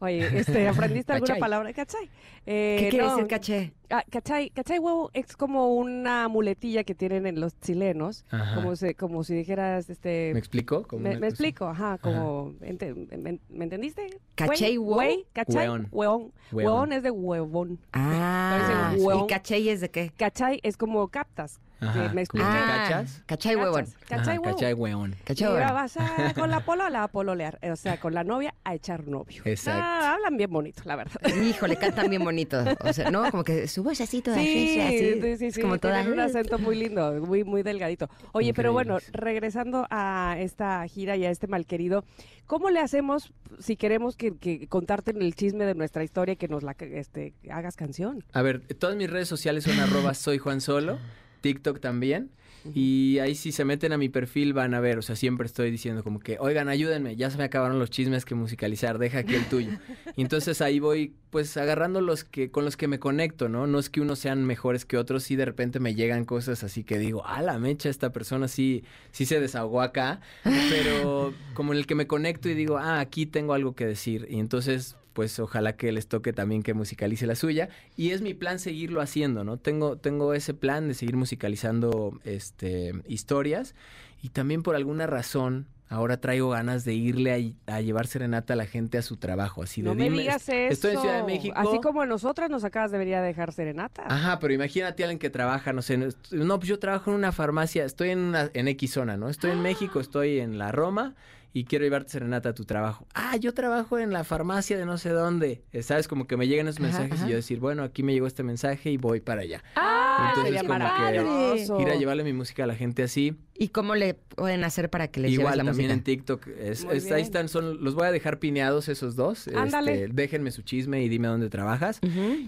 Oye, este, ¿aprendiste alguna
Cachai.
palabra? ¿Cachai? Eh,
¿Qué quiere
no,
decir caché?
Ah, ¿cachai? ¿Cachai, huevo? Es como una muletilla que tienen en los chilenos,
Ajá.
como, si, como si dijeras, este...
¿Me explico?
Me, me explico, ajá, como... ente- me, me entendiste?
¿Cachai, huevo?
¿Cachai?
Hueón.
Hueón.
Hueón.
Hueón es de huevón.
Ah. ¿y caché es de qué?
¿Cachai? Es como captas.
Ajá.
me expliqué.
¿Como
Ah,
cachas?
cachai huevón.
¿Cachai, huevo?
Cachai hueón.
Y
Cachai
ahora
huevón.
vas a, con la polola a pololear, o sea, con la novia a echar novio.
Exacto.
Ah, hablan bien bonito, la verdad.
Híjole, cantan bien bonito. O sea, ¿no? Como que su voz así toda
Sí,
así.
sí, sí, sí,
como toda...
un acento muy lindo, muy, muy delgadito. Oye, pero bueno, regresando a esta gira y a este malquerido, ¿cómo le hacemos si queremos que, que contarte el chisme de nuestra historia y que nos la este, hagas canción?
A ver, todas mis redes sociales son arroba soy Juan Solo, TikTok también. Y ahí si se meten a mi perfil van a ver, o sea, siempre estoy diciendo como que, oigan, ayúdenme, ya se me acabaron los chismes que musicalizar, deja aquí el tuyo. Y entonces ahí voy, pues, agarrando los que, con los que me conecto, ¿no? No es que unos sean mejores que otros, sí de repente me llegan cosas así que digo, ah, la mecha, esta persona sí, sí se desahogó acá, pero como en el que me conecto y digo, ah, aquí tengo algo que decir. Y entonces, pues ojalá que les toque también que musicalice la suya. Y es mi plan seguirlo haciendo, ¿no? Tengo, tengo ese plan de seguir musicalizando este, historias. Y también por alguna razón, ahora traigo ganas de irle a, a llevar serenata a la gente a su trabajo. Así de
no me
dime,
digas eso.
Estoy en Ciudad de México.
Así como a nosotras nos acabas de venir a dejar serenata.
Ajá, pero imagínate a alguien que trabaja, no sé, no, pues yo trabajo en una farmacia, estoy en una, en X zona, ¿no? Estoy en México, estoy en la Roma y quiero llevarte serenata a tu trabajo. Ah, yo trabajo en la farmacia de no sé dónde. Eh, ¿Sabes? Como que me llegan esos
Ajá,
mensajes
ajá.
y yo decir, bueno, aquí me llegó este mensaje y voy para allá.
Ah, Ah,
Entonces,
sería maravilloso.
Ir a llevarle mi música a la gente así.
¿Y cómo le pueden hacer para que les lleves
Igual
la
también
música?
en TikTok. es-
Muy
es- ahí están, son, los voy a dejar pineados esos dos.
Ándale.
Este, déjenme su chisme y dime dónde trabajas.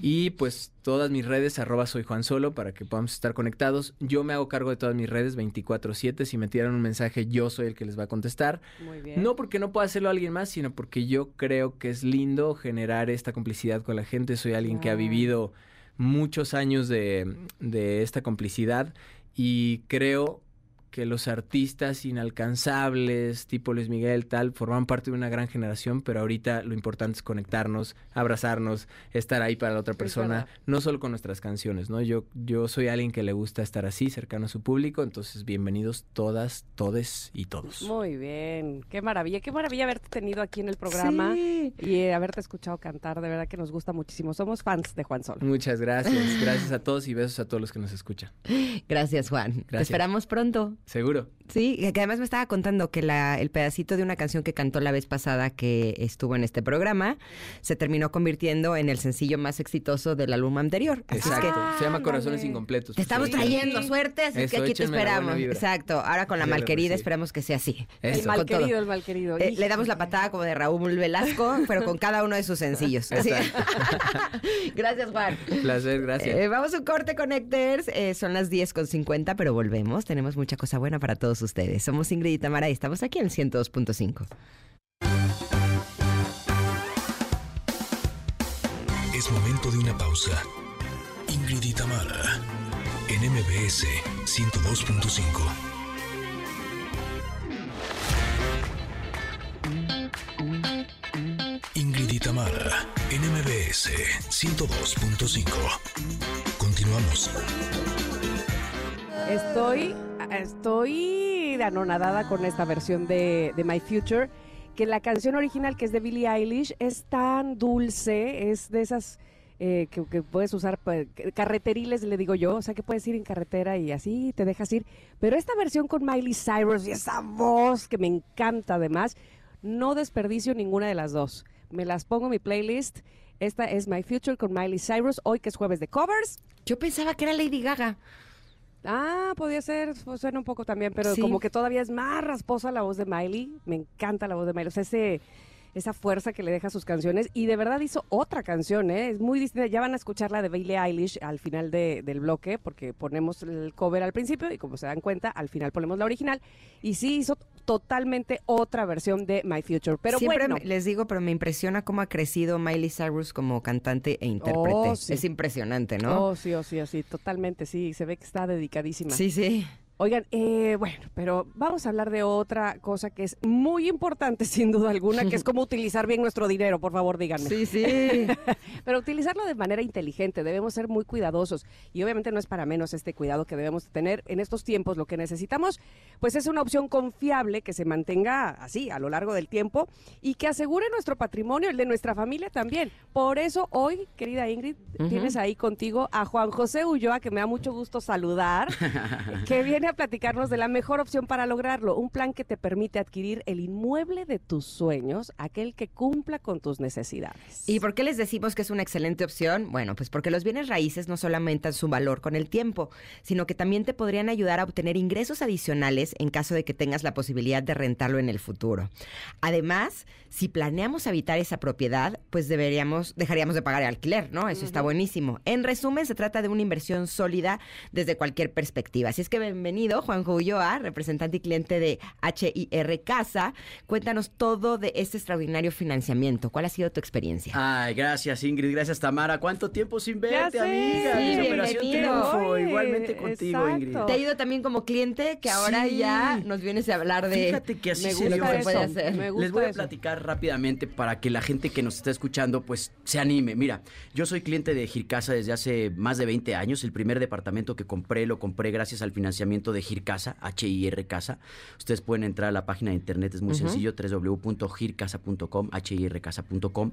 Y pues todas mis redes, arroba soy Juan Solo, para que podamos estar conectados. Yo me hago cargo de todas mis redes 24-7. Si me tiran un mensaje, yo soy el que les va a contestar.
Muy bien.
No porque no pueda hacerlo alguien más, sino porque yo creo que es lindo generar esta complicidad con la gente. Soy alguien que ha vivido muchos años de, de esta complicidad y creo que los artistas inalcanzables, tipo Luis Miguel, tal, forman parte de una gran generación, pero ahorita lo importante es conectarnos, abrazarnos, estar ahí para la otra persona, no solo con nuestras canciones, ¿no? Yo, yo soy alguien que le gusta estar así, cercano a su público, entonces bienvenidos todas, todes y todos.
Muy bien. Qué maravilla. Qué maravilla haberte tenido aquí en el programa
Sí.
y eh, haberte escuchado cantar. De verdad que nos gusta muchísimo. Somos fans de Juan Solo.
Muchas gracias, gracias a todos y besos a todos los que nos escuchan.
Gracias, Juan. Te esperamos pronto.
Seguro.
Sí, que además me estaba contando que la, el pedacito de una canción que cantó la vez pasada que estuvo en este programa se terminó convirtiendo en el sencillo más exitoso del álbum anterior. Así es
Exacto.
que
Se llama. Corazones Incompletos.
te estamos
Sí.
trayendo suerte, así es que
Eso,
aquí te esperamos. Exacto. Ahora con la
Sí,
malquerida esperamos que sea así.
El
Eso.
mal
con todo.
querido, el mal querido.
Eh, le damos la patada como de Raúl Velasco, pero con cada uno de sus sencillos. Así. Gracias, Juan.
Placer, gracias.
Eh, vamos a un corte, Connectors. Eh, son las 10 con 50, pero volvemos. Tenemos mucha cosa buena para todos ustedes. Somos Ingrid y Tamara y estamos aquí en el 102.5.
Es momento de una pausa. Ingrid y Tamara, en MBS 102.5. Ingrid y Tamara, en MBS 102.5. Continuamos.
Estoy, estoy anonadada con esta versión de, My Future, que la canción original, que es de Billie Eilish, es tan dulce, es de esas eh, que, que puedes usar, pues, carreteriles, le digo yo, o sea que puedes ir en carretera y así te dejas ir. Pero esta versión con Miley Cyrus y esa voz que me encanta además, no desperdicio ninguna de las dos. Me las pongo en mi playlist. Esta es My Future con Miley Cyrus, hoy que es jueves de covers.
Yo pensaba que era Lady Gaga.
Ah, podía ser, pues, suena un poco también, pero
Sí.
como que todavía es más rasposa la voz de Miley. Me encanta la voz de Miley. O sea, ese, esa fuerza que le deja a sus canciones. Y de verdad hizo otra canción, ¿eh? Es muy distinta. Ya van a escuchar la de Billie Eilish al final de- del bloque, porque ponemos el cover al principio y como se dan cuenta, al final ponemos la original. Y sí hizo totalmente otra versión de My Future. Pero
Siempre
bueno,
les digo, pero me impresiona cómo ha crecido Miley Cyrus como cantante e intérprete.
Oh, sí.
Es impresionante, ¿no?
Oh, sí, oh, sí, oh, sí, totalmente, sí. Se ve que está dedicadísima.
sí, sí.
Oigan, eh, bueno, pero vamos a hablar de otra cosa que es muy importante, sin duda alguna, que es cómo utilizar bien nuestro dinero, por favor, díganme.
Sí, sí.
Pero utilizarlo de manera inteligente, debemos ser muy cuidadosos. Y obviamente no es para menos este cuidado que debemos tener en estos tiempos. Lo que necesitamos, pues es una opción confiable que se mantenga así a lo largo del tiempo y que asegure nuestro patrimonio, el de nuestra familia también. Por eso hoy, querida Ingrid, tienes ahí contigo a Juan José Ulloa, que me da mucho gusto saludar, que viene a platicarnos de la mejor opción para lograrlo, un plan que te permite adquirir el inmueble de tus sueños, aquel que cumpla con tus necesidades.
¿Y por qué les decimos que es una excelente opción? Bueno, pues porque los bienes raíces no solo aumentan su valor con el tiempo, sino que también te podrían ayudar a obtener ingresos adicionales en caso de que tengas la posibilidad de rentarlo en el futuro. Además, si planeamos habitar esa propiedad, pues deberíamos, dejaríamos de pagar el alquiler, ¿no? Eso está buenísimo. En resumen, se trata de una inversión sólida desde cualquier perspectiva. Así es que bienvenido, Juanjo Ulloa, representante y cliente de HIR Casa. Cuéntanos todo de este extraordinario financiamiento. ¿Cuál ha sido tu experiencia?
Ay, gracias Ingrid, gracias Tamara. ¿Cuánto tiempo sin verte, amiga?
Sí,
Operación
bienvenido.
Triunfo.
Oye,
Igualmente contigo,
exacto.
Ingrid.
Te ha ido también como cliente que ahora
Sí.
ya nos vienes a hablar de...
Fíjate que así
me
se
lo
gusta
que puede hacer.
me gusta
Les voy a
eso.
platicar rápidamente para que la gente que nos está escuchando pues se anime. Mira, yo soy cliente de Gircasa desde hace más de 20 años. El primer departamento que compré lo compré gracias al financiamiento departamento de Gircasa, H-I-R Casa. Ustedes pueden entrar a la página de internet, es muy sencillo, www.gircasa.com, H-I-R-Casa.com.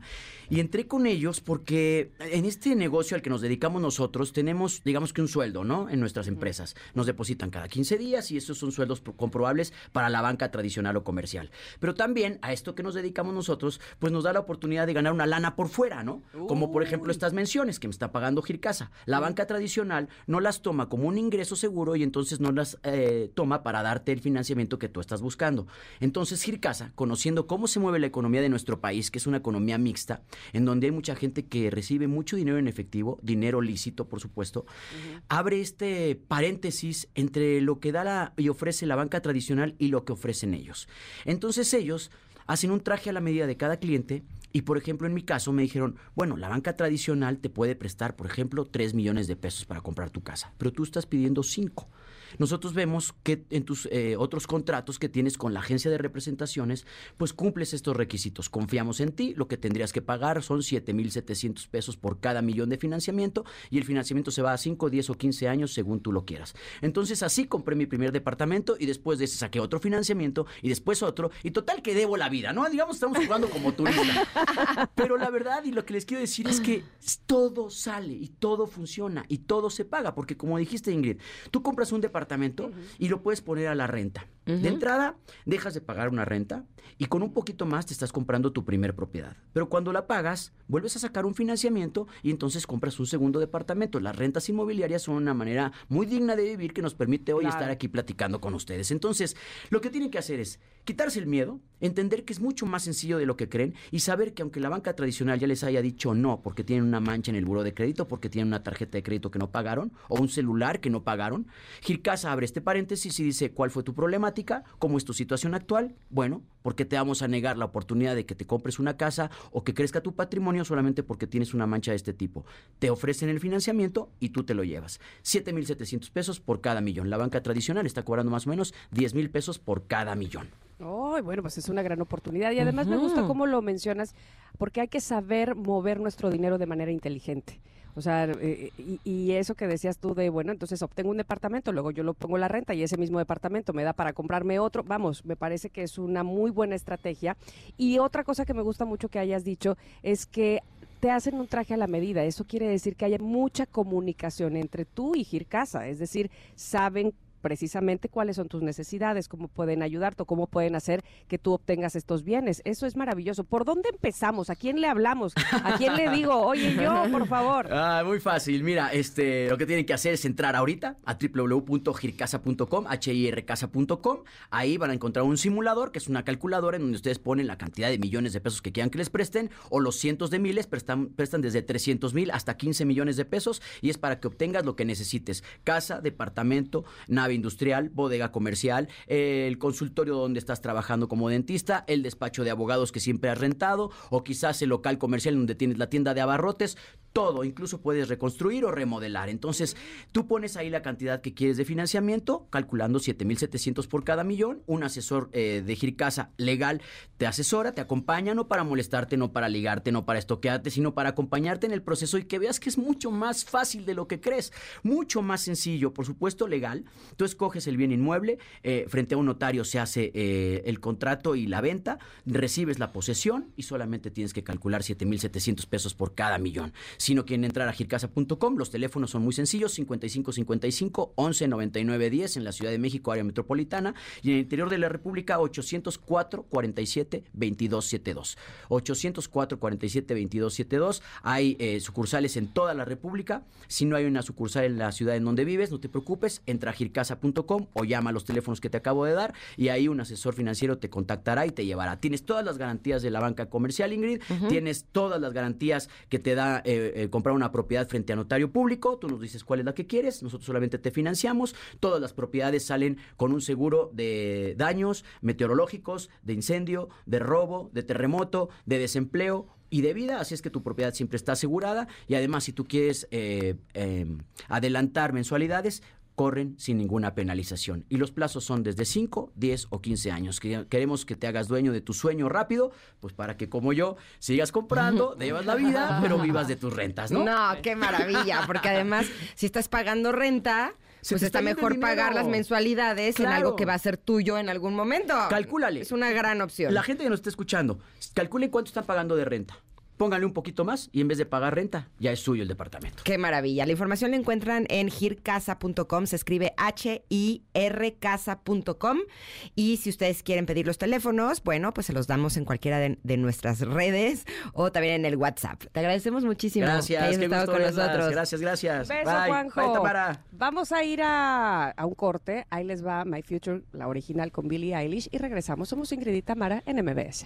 Y entré con ellos porque en este negocio al que nos dedicamos nosotros tenemos, digamos que un sueldo, ¿no? En nuestras empresas. Nos depositan cada 15 días y esos son sueldos pro- comprobables para la banca tradicional o comercial. Pero también a esto que nos dedicamos nosotros, pues nos da la oportunidad de ganar una lana por fuera, ¿no? Como por ejemplo estas menciones que me está pagando Gircasa. La banca tradicional no las toma como un ingreso seguro y entonces no las eh, toma para darte el financiamiento que tú estás buscando. Entonces Gircasa, conociendo cómo se mueve la economía de nuestro país, que es una economía mixta, en donde hay mucha gente que recibe mucho dinero en efectivo, dinero lícito, por supuesto, abre este paréntesis entre lo que da la, y ofrece la banca tradicional y lo que ofrecen ellos. Entonces ellos hacen un traje a la medida de cada cliente y, por ejemplo, en mi caso me dijeron, bueno, la banca tradicional te puede prestar, por ejemplo, 3 millones de pesos para comprar tu casa, pero tú estás pidiendo 5. Nosotros vemos que en tus eh, otros contratos que tienes con la agencia de representaciones, pues cumples estos requisitos. Confiamos en ti, lo que tendrías que pagar son 7.700 pesos por cada millón de financiamiento y el financiamiento se va a 5, 10 o 15 años según tú lo quieras. Entonces así compré mi primer departamento y después de ese saqué otro financiamiento y después otro y total que debo la vida, ¿no? Digamos, estamos jugando como turista. Pero la verdad y lo que les quiero decir es que todo sale y todo funciona y todo se paga, porque como dijiste Ingrid, tú compras un departamento y lo puedes poner a la renta. De entrada, dejas de pagar una renta y con un poquito más te estás comprando tu primer propiedad. Pero cuando la pagas, vuelves a sacar un financiamiento y entonces compras un segundo departamento. Las rentas inmobiliarias son una manera muy digna de vivir que nos permite hoy
Claro.
estar aquí platicando con ustedes. Entonces, lo que tienen que hacer es quitarse el miedo, entender que es mucho más sencillo de lo que creen y saber que aunque la banca tradicional ya les haya dicho no porque tienen una mancha en el buro de crédito, porque tienen una tarjeta de crédito que no pagaron o un celular que no pagaron, Gircasa abre este paréntesis y dice cuál fue tu problemática, cómo es tu situación actual. Bueno, porque te vamos a negar la oportunidad de que te compres una casa o que crezca tu patrimonio solamente porque tienes una mancha de este tipo. Te ofrecen el financiamiento y tú te lo llevas. 7.700 pesos por cada millón. La banca tradicional está cobrando más o menos 10 mil pesos por cada millón.
Ay, bueno, pues es una gran oportunidad. Y además me gusta cómo lo mencionas, porque hay que saber mover nuestro dinero de manera inteligente. O sea, eh, y, y eso que decías tú de, bueno, entonces obtengo un departamento, luego yo lo pongo la renta y ese mismo departamento me da para comprarme otro. Vamos, me parece que es una muy buena estrategia. Y otra cosa que me gusta mucho que hayas dicho es que te hacen un traje a la medida. Eso quiere decir que hay mucha comunicación entre tú y Gircasa. Es decir, saben precisamente cuáles son tus necesidades, cómo pueden ayudarte o cómo pueden hacer que tú obtengas estos bienes. Eso es maravilloso. ¿Por dónde empezamos? ¿A quién le hablamos? ¿A quién le digo, oye, yo, por favor?
Ah, muy fácil. Mira, este, lo que tienen que hacer es entrar ahorita a www.gircasa.com, hircasa.com. Ahí van a encontrar un simulador, que es una calculadora en donde ustedes ponen la cantidad de millones de pesos que quieran que les presten, o los cientos de miles, prestan, prestan desde 300 mil hasta 15 millones de pesos, y es para que obtengas lo que necesites. Casa, departamento, nave industrial, bodega comercial, el consultorio donde estás trabajando como dentista, el despacho de abogados que siempre has rentado, o quizás el local comercial donde tienes la tienda de abarrotes, todo, incluso puedes reconstruir o remodelar. Entonces, tú pones ahí la cantidad que quieres de financiamiento, calculando 7.700 por cada millón. Un asesor eh, de Gircasa legal te asesora, te acompaña, no para molestarte, no para ligarte, no para estoquearte, sino para acompañarte en el proceso y que veas que es mucho más fácil de lo que crees, mucho más sencillo, por supuesto legal. Tú escoges el bien inmueble, eh, frente a un notario se hace eh, el contrato y la venta, recibes la posesión y solamente tienes que calcular 7.700 pesos por cada millón. Si no quieren entrar a gircasa.com, los teléfonos son muy sencillos, 5555 11 99 10 en la Ciudad de México, área metropolitana, y en el interior de la República, 804 47 22 72. 804 47 22 72. Hay eh, sucursales en toda la República. Si no hay una sucursal en la ciudad en donde vives, no te preocupes, entra a gircasa.com o llama a los teléfonos que te acabo de dar y ahí un asesor financiero te contactará y te llevará. Tienes todas las garantías de la banca comercial, Ingrid. Tienes todas las garantías que te da eh, eh, comprar una propiedad frente a notario público. Tú nos dices cuál es la que quieres. Nosotros solamente te financiamos. Todas las propiedades salen con un seguro de daños meteorológicos, de incendio, de robo, de terremoto, de desempleo y de vida, así es que tu propiedad siempre está asegurada y además si tú quieres eh, eh, adelantar mensualidades, corren sin ninguna penalización. Y los plazos son desde 5, 10 o 15 años. Que- Queremos que te hagas dueño de tu sueño rápido, pues para que como yo sigas comprando, llevas la vida, pero vivas de tus rentas, ¿no?
No, qué maravilla, porque además, si estás pagando renta, pues está mejor pagar las mensualidades en algo que va a ser tuyo en algún momento.
Calcúlale.
Es una gran opción.
La gente que nos está escuchando, calculen cuánto están pagando de renta. Pónganle un poquito más y en vez de pagar renta, ya es suyo el departamento.
Qué maravilla. La información la encuentran en gircasa.com, se escribe H-I-R casa.com. Y si ustedes quieren pedir los teléfonos, bueno, pues se los damos en cualquiera de, de nuestras redes o también en el WhatsApp. Te agradecemos muchísimo que
Gracias,
hayas
qué
estado
gusto
con
verlas.
nosotros.
Gracias, gracias.
Beso,
Bye.
Juanjo.
Bye, Tamara.
Vamos a ir a, a un corte. Ahí les va My Future, la original con Billie Eilish. Y regresamos. Somos Ingrid y Tamara en MBS.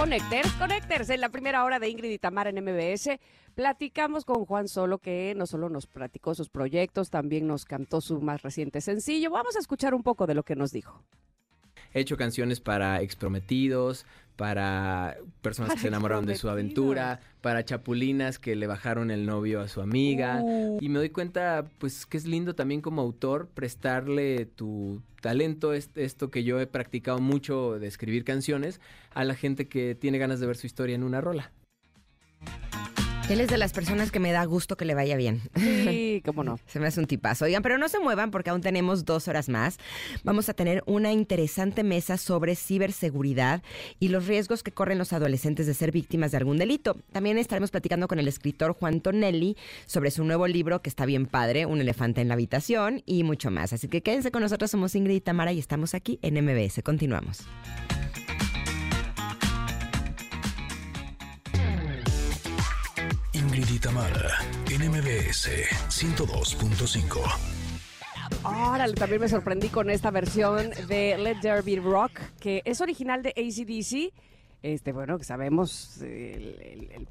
Connecters, Connecters, en la primera hora de Ingrid y en MBS. Platicamos con Juan Solo, que no solo nos platicó sus proyectos, también nos cantó su más reciente sencillo. Vamos a escuchar un poco de lo que nos dijo.
He hecho canciones para exprometidos, para personas que se enamoraron de su aventura, para chapulinas que le bajaron el novio a su amiga.
Uh.
Y me doy cuenta, pues, que es lindo también como autor prestarle tu talento, est- esto que yo he practicado mucho de escribir canciones, a la gente que tiene ganas de ver su historia en una rola.
Él es de las personas que me da gusto que le vaya bien.
Sí, cómo no.
Se me hace un tipazo. Oigan, pero no se muevan porque aún tenemos dos horas más. Vamos a tener una interesante mesa sobre ciberseguridad y los riesgos que corren los adolescentes de ser víctimas de algún delito. También estaremos platicando con el escritor Juan Tonelli sobre su nuevo libro que está bien padre, Un elefante en la habitación y mucho más. Así que quédense con nosotros, somos Ingrid y Tamara y estamos aquí en MBS. Continuamos.
Tamara, en MBS 102.5.
Órale, también me sorprendí con esta versión de Let There Be Rock, que es original de ACDC. Este, bueno, que sabemos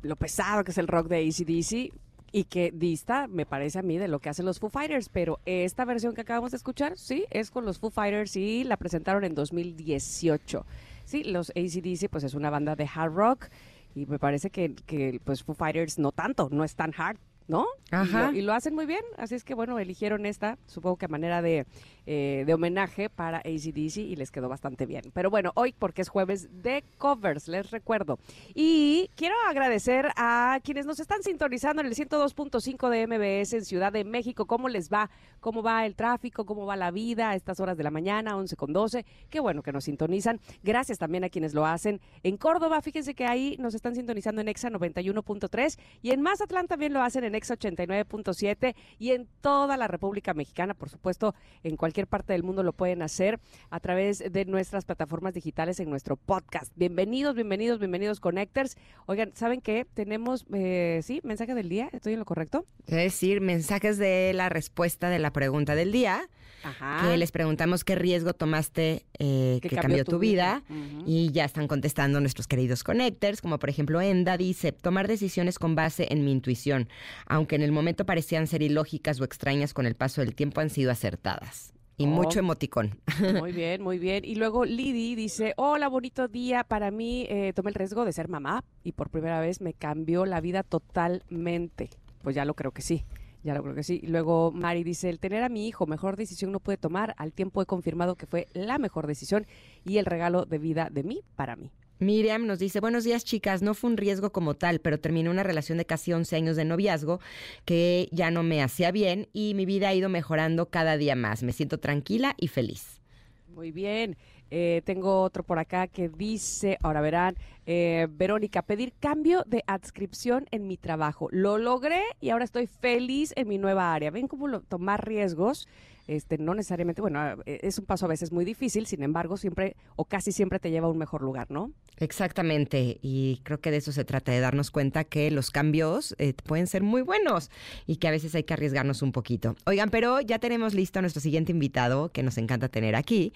lo pesado que es el rock de ACDC y que dista, me parece a mí, de lo que hacen los Foo Fighters. Pero esta versión que acabamos de escuchar, sí, es con los Foo Fighters y la presentaron en 2018. Sí, los ACDC, pues es una banda de hard rock y me parece que, que pues Foo Fighters no tanto, no es tan hard. ¿No? Y
Ajá.
lo- Y lo hacen muy bien, así es que bueno, eligieron esta, supongo que a manera de, eh, de homenaje para ACDC y les quedó bastante bien. Pero bueno, hoy porque es jueves de covers, les recuerdo. Y quiero agradecer a quienes nos están sintonizando en el 102.5 de MBS en Ciudad de México. ¿Cómo les va? ¿Cómo va el tráfico? ¿Cómo va la vida a estas horas de la mañana, 11 con 12? Qué bueno que nos sintonizan. Gracias también a quienes lo hacen. En Córdoba, fíjense que ahí nos están sintonizando en EXA 91.3 y en Mazatlán también lo hacen en EXA 89.7 y en toda la República Mexicana, por supuesto, en cualquier parte del mundo lo pueden hacer a través de nuestras plataformas digitales en nuestro podcast. Bienvenidos, bienvenidos, bienvenidos Connectors. Oigan, ¿saben qué? Tenemos, eh, sí, mensaje del día, ¿estoy en lo correcto?
Es decir, mensajes de la respuesta de la pregunta del día.
Ajá.
que les preguntamos qué riesgo tomaste eh, que, cambió, tu vida. Y ya están contestando nuestros queridos connectors, como por ejemplo Enda dice, tomar decisiones con base en mi intuición, aunque en el momento parecían ser ilógicas o extrañas, con el paso del tiempo han sido acertadas. Y
Oh.
mucho emoticón.
Muy bien, muy bien. Y luego Lidi dice, hola, bonito día. Para mí eh, tomé el riesgo de ser mamá y por primera vez me cambió la vida totalmente. Pues ya lo creo que sí. Ya lo creo que sí. Luego Mari dice, el tener a mi hijo, mejor decisión no pude tomar. Al tiempo he confirmado que fue la mejor decisión y el regalo de vida de mí para mí.
Miriam nos dice, buenos días chicas, no fue un riesgo como tal, pero terminé una relación de casi 11 años de noviazgo que ya no me hacía bien y mi vida ha ido mejorando cada día más. Me siento tranquila y feliz.
Muy bien. Eh, tengo otro por acá que dice, ahora verán, eh, Verónica, pedir cambio de adscripción en mi trabajo. Lo logré y ahora estoy feliz en mi nueva área. ¿Ven cómo lo- tomar riesgos? Este, no necesariamente, bueno, eh, es un paso a veces muy difícil, sin embargo, siempre o casi siempre te lleva a un mejor lugar, ¿no?
Exactamente, y creo que de eso se trata, de darnos cuenta que los cambios eh, pueden ser muy buenos y que a veces hay que arriesgarnos un poquito. Oigan, pero ya tenemos listo a nuestro siguiente invitado, que nos encanta tener aquí,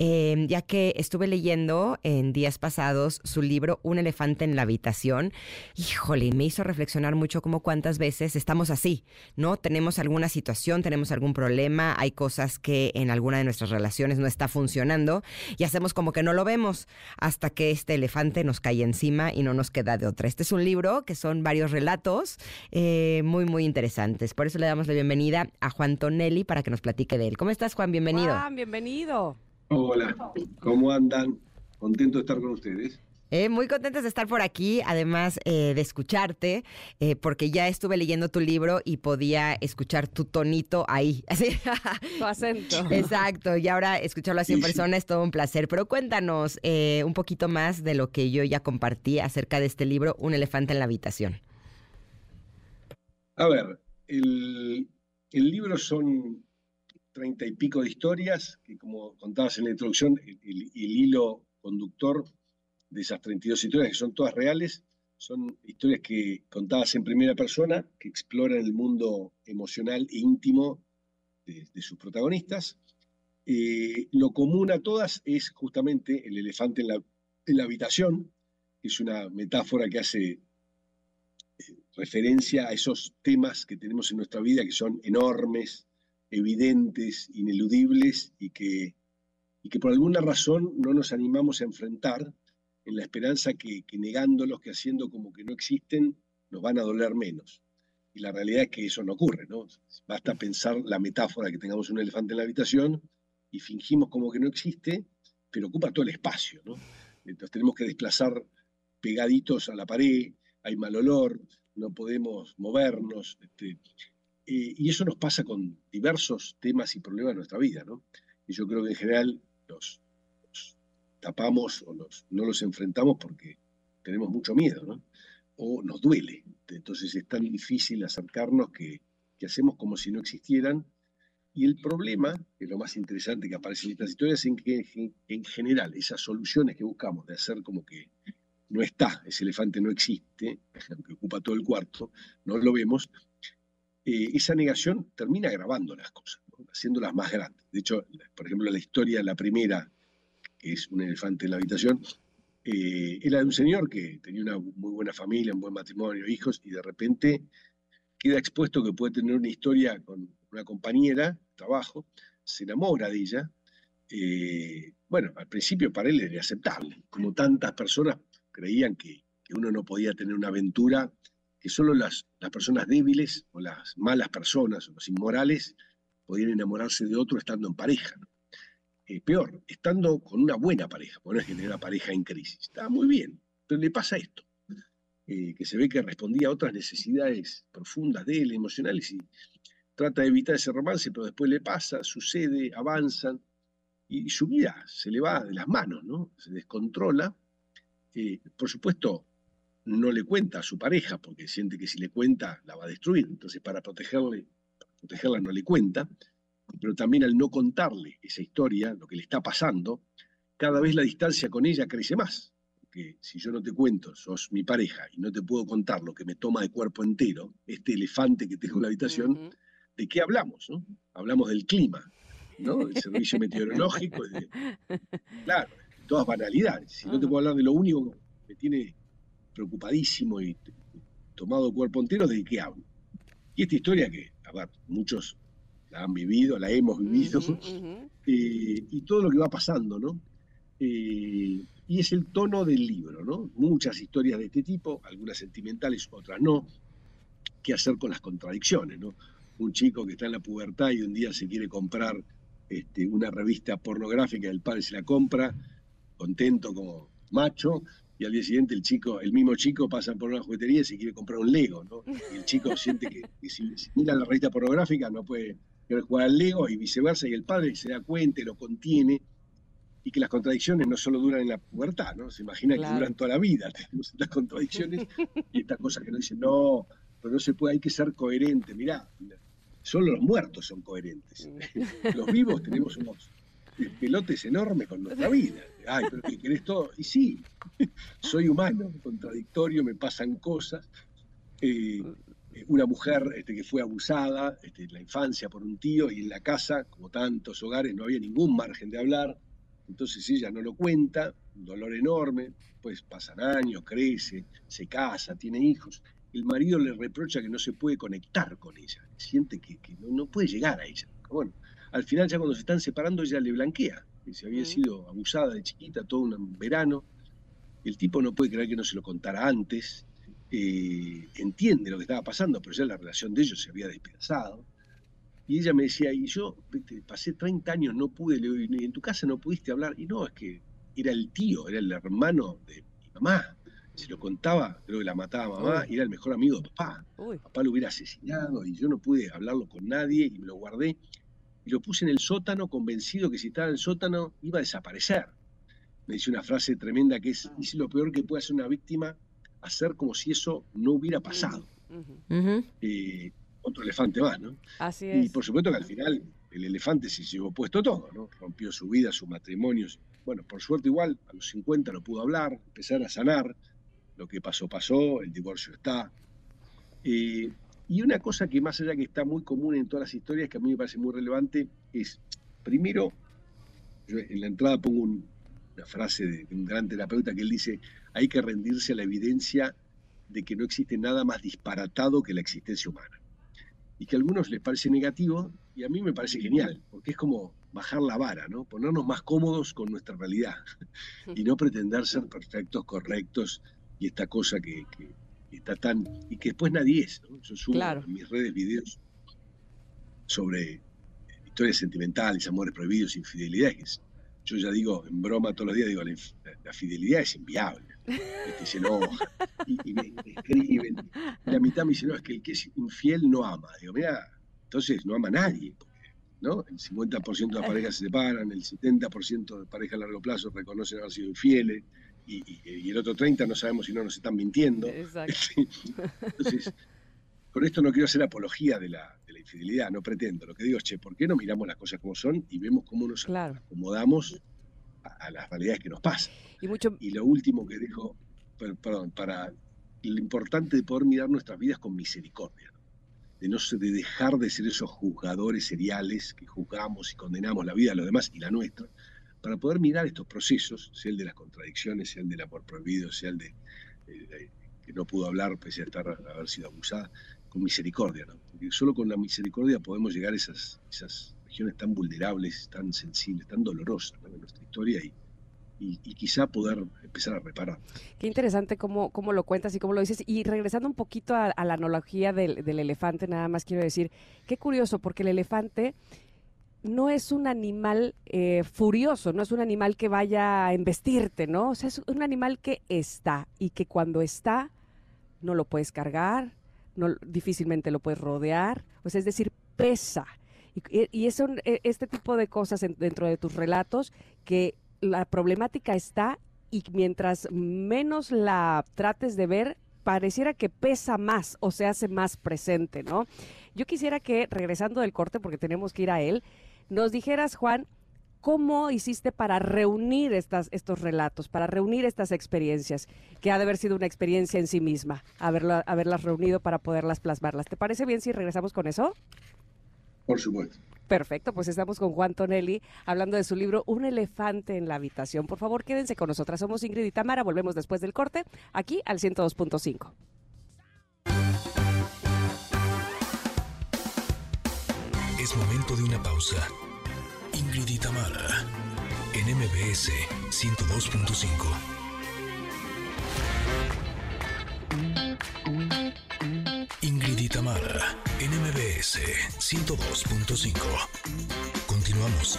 eh, ya que estuve leyendo en días pasados su libro Un elefante en la habitación. Híjole, me hizo reflexionar mucho como cuántas veces estamos así, ¿no? Tenemos alguna situación, tenemos algún problema, hay cosas que en alguna de nuestras relaciones no está funcionando y hacemos como que no lo vemos hasta que este elefante nos cae encima y no nos queda de otra. Este es un libro que son varios relatos eh, muy, muy interesantes. Por eso le damos la bienvenida a Juan Tonelli para que nos platique de él. ¿Cómo estás, Juan? Bienvenido.
Juan, bienvenido.
Hola, ¿cómo andan? Contento de estar con ustedes.
Eh, muy contentos de estar por aquí, además eh, de escucharte, eh, porque ya estuve leyendo tu libro y podía escuchar tu tonito ahí. Así.
Tu acento.
Exacto, y ahora escucharlo así en persona es todo un placer. Pero cuéntanos eh, un poquito más de lo que yo ya compartí acerca de este libro, Un elefante en la habitación.
A ver, el, el libro son treinta y pico de historias, que como contabas en la introducción, el, el- el hilo conductor de esas 32 historias, que son todas reales, son historias que contadas en primera persona, que exploran el mundo emocional e íntimo de, de sus protagonistas. Eh, lo común a todas es justamente el elefante en la, en la habitación, que es una metáfora que hace referencia a esos temas que tenemos en nuestra vida que son enormes, evidentes, ineludibles y que, y que por alguna razón no nos animamos a enfrentar en la esperanza que, negándolos, que haciendo como que no existen, nos van a doler menos. Y la realidad es que eso no ocurre, ¿no? Basta pensar la metáfora que tengamos un elefante en la habitación y fingimos como que no existe, pero ocupa todo el espacio, ¿no? Entonces tenemos que desplazar pegaditos a la pared, hay mal olor, no podemos movernos. este, eh, y eso nos pasa con diversos temas y problemas de nuestra vida, ¿no? Y yo creo que en general los tapamos o no los enfrentamos porque tenemos mucho miedo, ¿no? O nos duele. Entonces es tan difícil acercarnos que, que hacemos como si no existieran. Y el problema, que es lo más interesante que aparece en estas historias, es que en general esas soluciones que buscamos de hacer como que no está, ese elefante no existe, que ocupa todo el cuarto, no lo vemos, eh, esa negación termina agravando las cosas, haciéndolas más grandes. De hecho, por ejemplo, la historia, la primera, que es un elefante en la habitación, eh, era de un señor que tenía una muy buena familia, un buen matrimonio, hijos, y de repente queda expuesto que puede tener una historia con una compañera, trabajo, se enamora de ella. eh, bueno, al principio para él era aceptable, como tantas personas creían que, que uno no podía tener una aventura, que solo las, las personas débiles o las malas personas o los inmorales podían enamorarse de otro estando en pareja. Peor, estando con una buena pareja, porque no es que una pareja en crisis. Estaba muy bien, pero le pasa esto, eh, que se ve que respondía a otras necesidades profundas de él, emocionales, y trata de evitar ese romance, pero después le pasa, sucede, avanzan, y, y su vida se le va de las manos, ¿no? Se descontrola. Eh, por supuesto, no le cuenta a su pareja, porque siente que si le cuenta la va a destruir. Entonces, para protegerle, para protegerla no le cuenta, pero también al no contarle esa historia, lo que le está pasando, cada vez la distancia con ella crece más. Porque si yo no te cuento, sos mi pareja, y no te puedo contar lo que me toma de cuerpo entero, este elefante que tengo en la habitación. ¿de qué hablamos? no? Hablamos del clima, ¿no? Del servicio meteorológico, de- claro, todas banalidades. Si no te puedo hablar de lo único que me tiene preocupadísimo y tomado cuerpo entero, ¿de qué hablo? Y esta historia que, a ver, muchos la han vivido, la hemos vivido, eh, y todo lo que va pasando, ¿no? Eh, y es el tono del libro, ¿no? Muchas historias de este tipo, algunas sentimentales, otras no. ¿Qué hacer con las contradicciones, ¿no? Un chico que está en la pubertad y un día se quiere comprar este, una revista pornográfica, el padre se la compra, contento como macho, y al día siguiente el chico, el mismo chico pasa por una juguetería y se quiere comprar un Lego, ¿no? Y el chico siente que, que si, si mira la revista pornográfica no puede querer jugar al Lego y viceversa, y el padre se da cuenta y lo contiene, y que las contradicciones no solo duran en la pubertad, ¿no? Se imagina
Claro.
que duran toda la vida, tenemos estas contradicciones y estas cosas que nos dicen, no, pero no se puede, hay que ser coherente, mirá, solo los muertos son coherentes. Los vivos tenemos unos pelotes enormes con nuestra vida. Ay, pero que querés todo. Y sí, soy humano, contradictorio, me pasan cosas. Eh, una mujer este, que fue abusada este, en la infancia por un tío y en la casa, como tantos hogares, no había ningún margen de hablar. Entonces ella no lo cuenta, un dolor enorme, pues pasan años, crece, se casa, tiene hijos. El marido le reprocha que no se puede conectar con ella, siente que, que no, no puede llegar a ella. Bueno, al final ya cuando se están separando ella le blanquea, que se había
Mm.
sido abusada de chiquita todo un verano. El tipo no puede creer que no se lo contara antes, eh, entiende lo que estaba pasando, pero ya la relación de ellos se había despedazado. Y ella me decía, y yo viste, pasé 30 años, no pude, le digo, "¿Y en tu casa no pudiste hablar. Y no, es que era el tío, era el hermano de mi mamá. Se lo contaba, creo que la mataba mamá, y era el mejor amigo de papá.
Uy.
Papá lo hubiera asesinado y yo no pude hablarlo con nadie y me lo guardé. Y lo puse en el sótano convencido que si estaba en el sótano iba a desaparecer. Me dice una frase tremenda que es, si lo peor que puede hacer una víctima, hacer como si eso no hubiera pasado. Eh, otro elefante más, ¿no?
Así
Y
es.
por supuesto que al final el elefante se llevó puesto todo, ¿no? Rompió su vida, su matrimonio. Bueno, por suerte igual, a los 50 lo pudo hablar, empezar a sanar. Lo que pasó, pasó, el divorcio está. Eh, y una cosa que más allá que está muy común en todas las historias, que a mí me parece muy relevante, es, primero, yo en la entrada pongo un- una frase de, de un gran terapeuta que él dice, hay que rendirse a la evidencia de que no existe nada más disparatado que la existencia humana y que a algunos les parece negativo y a mí me parece genial, porque es como bajar la vara, ¿no? Ponernos más cómodos con nuestra realidad y no pretender ser perfectos, correctos y esta cosa que, está tan... y que después nadie es, ¿no? Yo subo
Claro.
en mis redes videos sobre historias sentimentales, amores prohibidos, infidelidades. Yo ya digo, en broma todos los días, digo, la, la fidelidad es inviable. Este, se enoja y, y me, me escriben. Y la mitad me dice, no, es que el que es infiel no ama. Digo, mira, entonces no ama a nadie. ¿no? El 50% de las parejas se separan, el 70% de parejas a largo plazo reconocen haber sido infieles, y, y- y el otro 30% no sabemos si no nos están mintiendo.
Exacto.
Entonces, con esto no quiero hacer apología de la, de la infidelidad, no pretendo. Lo que digo es, che, ¿por qué no miramos las cosas como son y vemos cómo nos
Claro.
acomodamos a, a las realidades que nos pasan?
Y mucho.
Y lo último que dijo, per- perdón, para lo importante de poder mirar nuestras vidas con misericordia, ¿no? de no de dejar de ser esos juzgadores seriales que juzgamos y condenamos la vida de los demás y la nuestra, para poder mirar estos procesos, sea el de las contradicciones, sea el del amor prohibido, sea el de eh, eh, que no pudo hablar pese a estar, haber sido abusada, con misericordia, ¿no? Porque solo con la misericordia podemos llegar a esas, esas regiones tan vulnerables, tan sensibles, tan dolorosas ¿no? nuestra historia y, y, y quizá poder empezar a reparar.
Qué interesante cómo, cómo lo cuentas y cómo lo dices. Y regresando un poquito a, la analogía del, elefante, nada más quiero decir, qué curioso, porque el elefante no es un animal eh, furioso, no es un animal que vaya a embestirte, ¿no? Es un animal que está y que cuando está no lo puedes cargar, no, difícilmente lo puedes rodear, o es decir, pesa. Y, y e- este tipo de cosas en- dentro de tus relatos que la problemática está y mientras menos la trates de ver, pareciera que pesa más o se hace más presente, ¿no? Yo quisiera que, regresando del corte, porque tenemos que ir a él, nos dijeras, Juan, ¿cómo hiciste para reunir estas, estos relatos, para reunir estas experiencias, que ha de haber sido una experiencia en sí misma, haberla- haberlas reunido para poderlas plasmarlas? ¿Te parece bien si regresamos con eso?
Por supuesto.
Perfecto, pues estamos con Juan Tonelli hablando de su libro Un elefante en la habitación. Por favor, quédense con nosotras. Somos Ingrid y Tamara. Volvemos después del corte aquí al 102.5.
Es momento de una pausa. Ingrid y Tamara, en MBS 102.5. y Tamara, en MBS 102.5. Continuamos.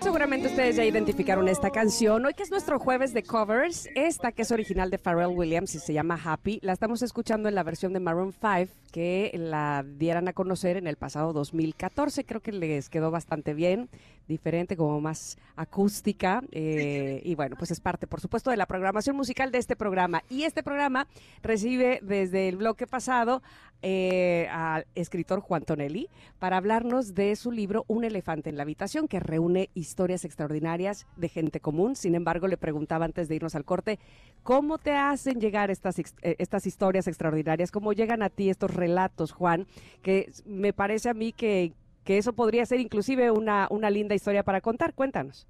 Seguramente ustedes ya identificaron esta canción. Hoy que es nuestro jueves de covers, esta que es original de Pharrell Williams y se llama Happy, la estamos escuchando en la versión de Maroon 5 que la dieran a conocer en el pasado 2014. Creo que les quedó bastante bien, diferente, como más acústica. eh, y bueno, pues es parte, por supuesto, de la programación musical de este programa. Y este programa recibe desde el bloque pasado eh, al escritor Juan Tonelli para hablarnos de su libro Un elefante en la habitación, que reúne historias extraordinarias de gente común. Sin embargo, le preguntaba antes de irnos al corte, ¿cómo te hacen llegar estas, eh, estas historias extraordinarias? ¿Cómo llegan a ti estos relatos, Juan? Que me parece a mí que, que eso podría ser inclusive una, una linda historia para contar. Cuéntanos.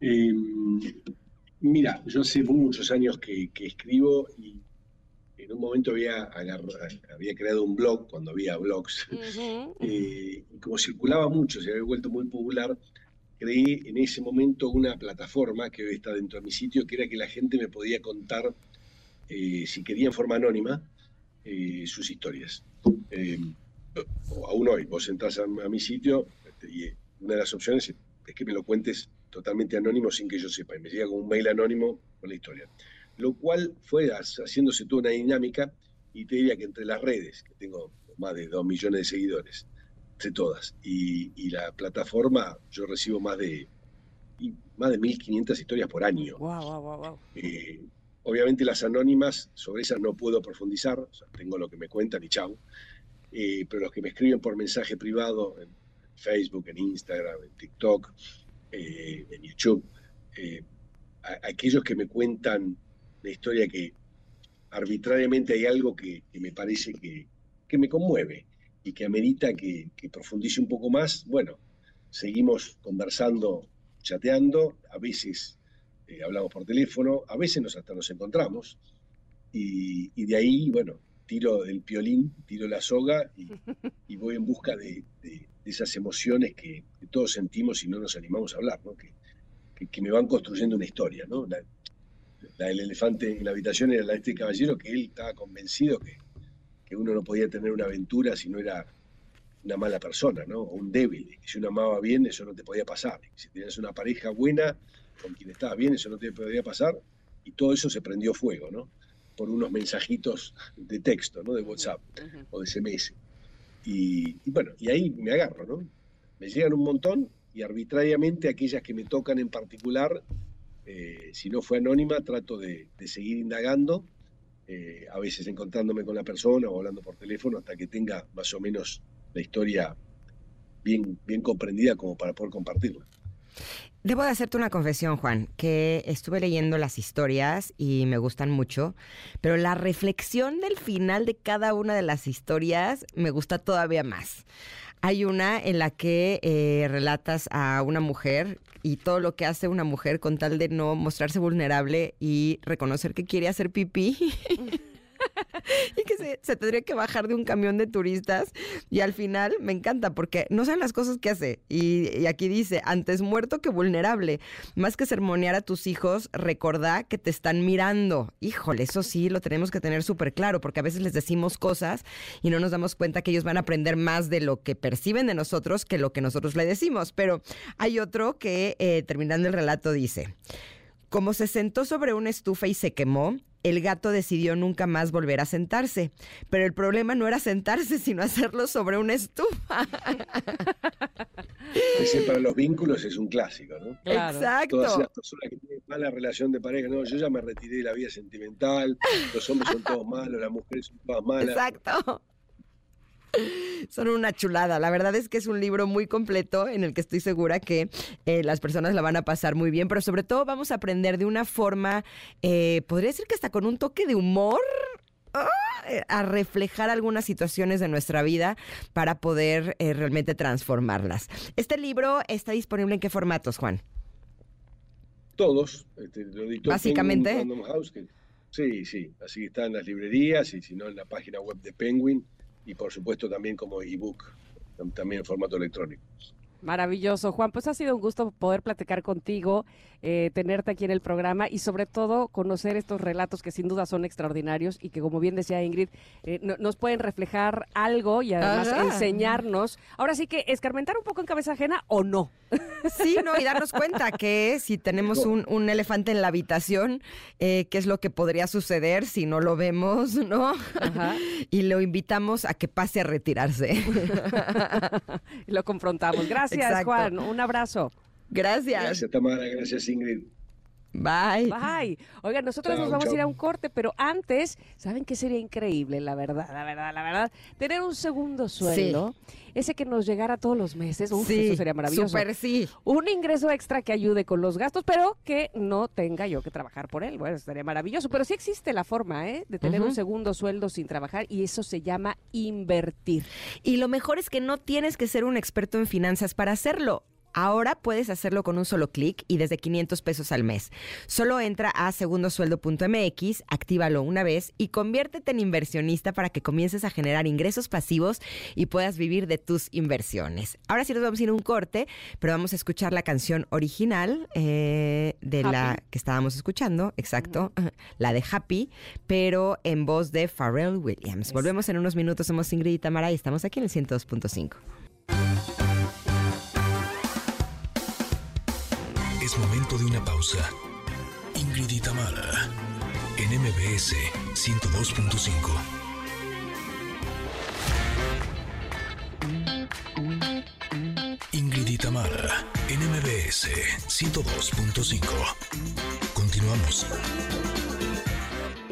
Eh, mira, yo hace muchos años que, que escribo y en un momento había, había creado un blog, cuando había blogs, eh, y como circulaba mucho, se había vuelto muy popular, creé en ese momento una plataforma que hoy está dentro de mi sitio, que era que la gente me podía contar, eh, si quería en forma anónima, eh, sus historias. O aún hoy, vos entras a, a mi sitio este, y una de las opciones es, es que me lo cuentes totalmente anónimo sin que yo sepa, y me llega con un mail anónimo con la historia. Lo cual fue ha- haciéndose toda una dinámica y te diría que entre las redes, que tengo más de 2 millones de seguidores, entre todas, y, y la plataforma, yo recibo más de, y más de 1.500 historias por año.
Guau, guau, guau.
Eh, obviamente las anónimas, sobre esas no puedo profundizar, o sea, tengo lo que me cuentan y chau. Pero los que me escriben por mensaje privado en Facebook, en Instagram, en TikTok, eh, en YouTube, eh, aquellos que me cuentan la historia que arbitrariamente hay algo que, me parece que, que me conmueve y que amerita que, profundice un poco más, bueno, seguimos conversando, chateando, a veces eh, hablamos por teléfono, a veces nos, hasta nos encontramos, y de ahí, bueno, tiro el piolín, tiro la soga y, y voy en busca de, de- de esas emociones que, que todos sentimos y no nos animamos a hablar, ¿no? que, que, que me van construyendo una historia. ¿no? La, la del elefante en la habitación era la de este caballero que él estaba convencido que, que uno no podía tener una aventura si no era una mala persona, ¿no? O un débil. Que si uno amaba bien, eso no te podía pasar. Si tenías una pareja buena con quien estabas bien, eso no te podía pasar. Y todo eso se prendió fuego, ¿no? Por unos mensajitos de texto, ¿no? De WhatsApp
Ujú.
o de SMS. Y, y bueno, y ahí me agarro, ¿no? Me llegan un montón y arbitrariamente aquellas que me tocan en particular, eh, si no fue anónima, trato de, de seguir indagando, eh, a veces encontrándome con la persona o hablando por teléfono hasta que tenga más o menos la historia bien, bien comprendida como para poder compartirla.
Debo de hacerte una confesión, Juan, que estuve leyendo las historias y me gustan mucho, pero la reflexión del final de cada una de las historias me gusta todavía más. Hay una en la que eh, relatas a una mujer y todo lo que hace una mujer con tal de no mostrarse vulnerable y reconocer que quiere hacer pipí. y que se, tendría que bajar de un camión de turistas. Y al final me encanta porque no saben las cosas que hace. Y, y aquí dice, antes muerto que vulnerable. Más que sermonear a tus hijos, recordá que te están mirando. Híjole, eso sí lo tenemos que tener súper claro porque a veces les decimos cosas y no nos damos cuenta que ellos van a aprender más de lo que perciben de nosotros que lo que nosotros le decimos. Pero hay otro que, eh, terminando el relato, dice... Como se sentó sobre una estufa y se quemó, el gato decidió nunca más volver a sentarse. Pero el problema no era sentarse, sino hacerlo sobre una estufa.
Ese para los vínculos es un clásico, ¿no?
Claro.
Exacto.
Todas las personas que tienen mala relación de pareja, no, yo ya me retiré de la vida sentimental, los hombres son todos malos, las mujeres son todas malas.
Exacto. Son una chulada. La verdad es que es un libro muy completo en el que estoy segura que eh, las personas la van a pasar muy bien, pero sobre todo vamos a aprender de una forma, eh, podría decir que hasta con un toque de humor. ¡ah! eh, a reflejar algunas situaciones de nuestra vida para poder eh, realmente transformarlas. Este libro está disponible en qué formatos, Juan?
Todos, este, lo
Básicamente.
Penguin Random House, que- sí, sí, así que está en las librerías y si no en la página web de Penguin y por supuesto también como ebook, tam- también en formato electrónico.
Maravilloso, Juan. Pues ha sido un gusto poder platicar contigo, eh, tenerte aquí en el programa y sobre todo conocer estos relatos que sin duda son extraordinarios y que, como bien decía Ingrid, eh, no- nos pueden reflejar algo y además
Ajá.
enseñarnos. Ahora sí que escarmentar un poco en cabeza ajena o no.
Sí, no, y darnos cuenta que si tenemos un, un elefante en la habitación, eh, qué es lo que podría suceder si no lo vemos, ¿no?
Ajá.
Y lo invitamos a que pase a retirarse.
Lo confrontamos. Gracias,
Exacto.
Juan. Un abrazo.
Gracias.
Gracias Tamara, gracias Ingrid.
Bye.
Bye. Oigan, nosotros
Chao,
nos vamos a ir a un corte, pero antes, ¿saben qué sería increíble? La verdad, la verdad, la verdad. Tener un segundo sueldo, ese que nos llegara todos los meses. Uf, eso sería maravilloso.
Súper sí.
Un ingreso extra que ayude con los gastos, pero que no tenga yo que trabajar por él. Bueno, estaría maravilloso. Pero sí existe la forma, ¿eh? De tener un segundo sueldo sin trabajar y eso se llama invertir.
Y lo mejor es que no tienes que ser un experto en finanzas para hacerlo. Ahora puedes hacerlo con un solo clic y desde 500 pesos al mes. Solo entra a segundosueldo.mx, actívalo una vez y conviértete en inversionista para que comiences a generar ingresos pasivos y puedas vivir de tus inversiones. Ahora sí nos vamos a ir a un corte, pero vamos a escuchar la canción original eh, de la que estábamos escuchando, exacto, la de Happy, pero en voz de Pharrell Williams. Volvemos en unos minutos, somos Ingrid y Tamara y estamos aquí en el 102.5.
Momento de una pausa. Ingrid y Tamara, en MBS 102.5. Ingrid y Tamara, en MBS 102.5. Continuamos.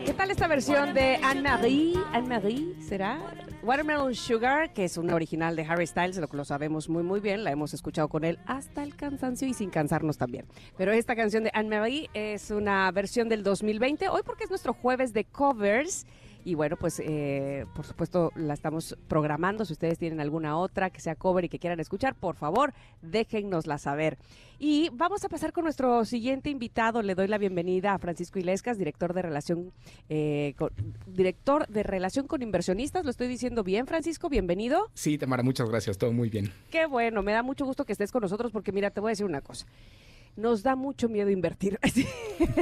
¿Qué tal esta versión de Anne-Marie? Anne-Marie, ¿será? Watermelon Sugar, que es una original de Harry Styles, lo lo sabemos muy muy bien, la hemos escuchado con él hasta el cansancio y sin cansarnos también. Pero esta canción de Anne-Marie es una versión del 2020, hoy porque es nuestro jueves de covers. Y bueno, pues eh, por supuesto la estamos programando. Si ustedes tienen alguna otra que sea cover y que quieran escuchar, por favor, déjennosla saber. Y vamos a pasar con nuestro siguiente invitado. Le doy la bienvenida a Francisco Ilescas, director de relación, eh, con, director de relación con inversionistas. Lo estoy diciendo bien, Francisco. Bienvenido.
Sí, Tamara, muchas gracias, todo muy bien.
Qué bueno, me da mucho gusto que estés con nosotros porque mira, te voy a decir una cosa. Nos da mucho miedo invertir.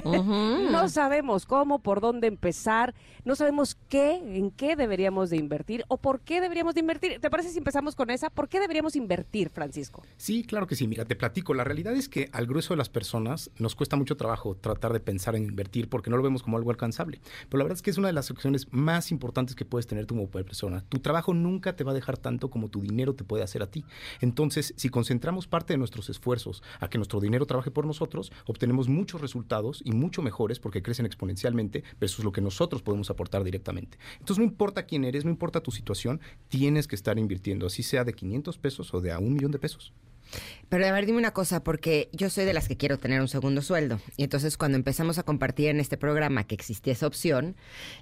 No sabemos cómo, por dónde empezar, no sabemos qué, en qué deberíamos de invertir o por qué deberíamos de invertir. ¿Te parece si empezamos con esa? ¿Por qué deberíamos invertir, Francisco?
Sí, claro que sí. Mira, te platico. La realidad es que al grueso de las personas nos cuesta mucho trabajo tratar de pensar en invertir porque no lo vemos como algo alcanzable. Pero la verdad es que es una de las opciones más importantes que puedes tener tú como persona. Tu trabajo nunca te va a dejar tanto como tu dinero te puede hacer a ti. Entonces, si concentramos parte de nuestros esfuerzos a que nuestro dinero trabaje por nosotros, obtenemos muchos resultados y mucho mejores porque crecen exponencialmente versus lo que nosotros podemos aportar directamente. Entonces, no importa quién eres, no importa tu situación, tienes que estar invirtiendo, así sea de 500 pesos o de a un millón de pesos.
Pero a ver, dime una cosa, porque yo soy de las que quiero tener un segundo sueldo. Y entonces cuando empezamos a compartir en este programa que existía esa opción,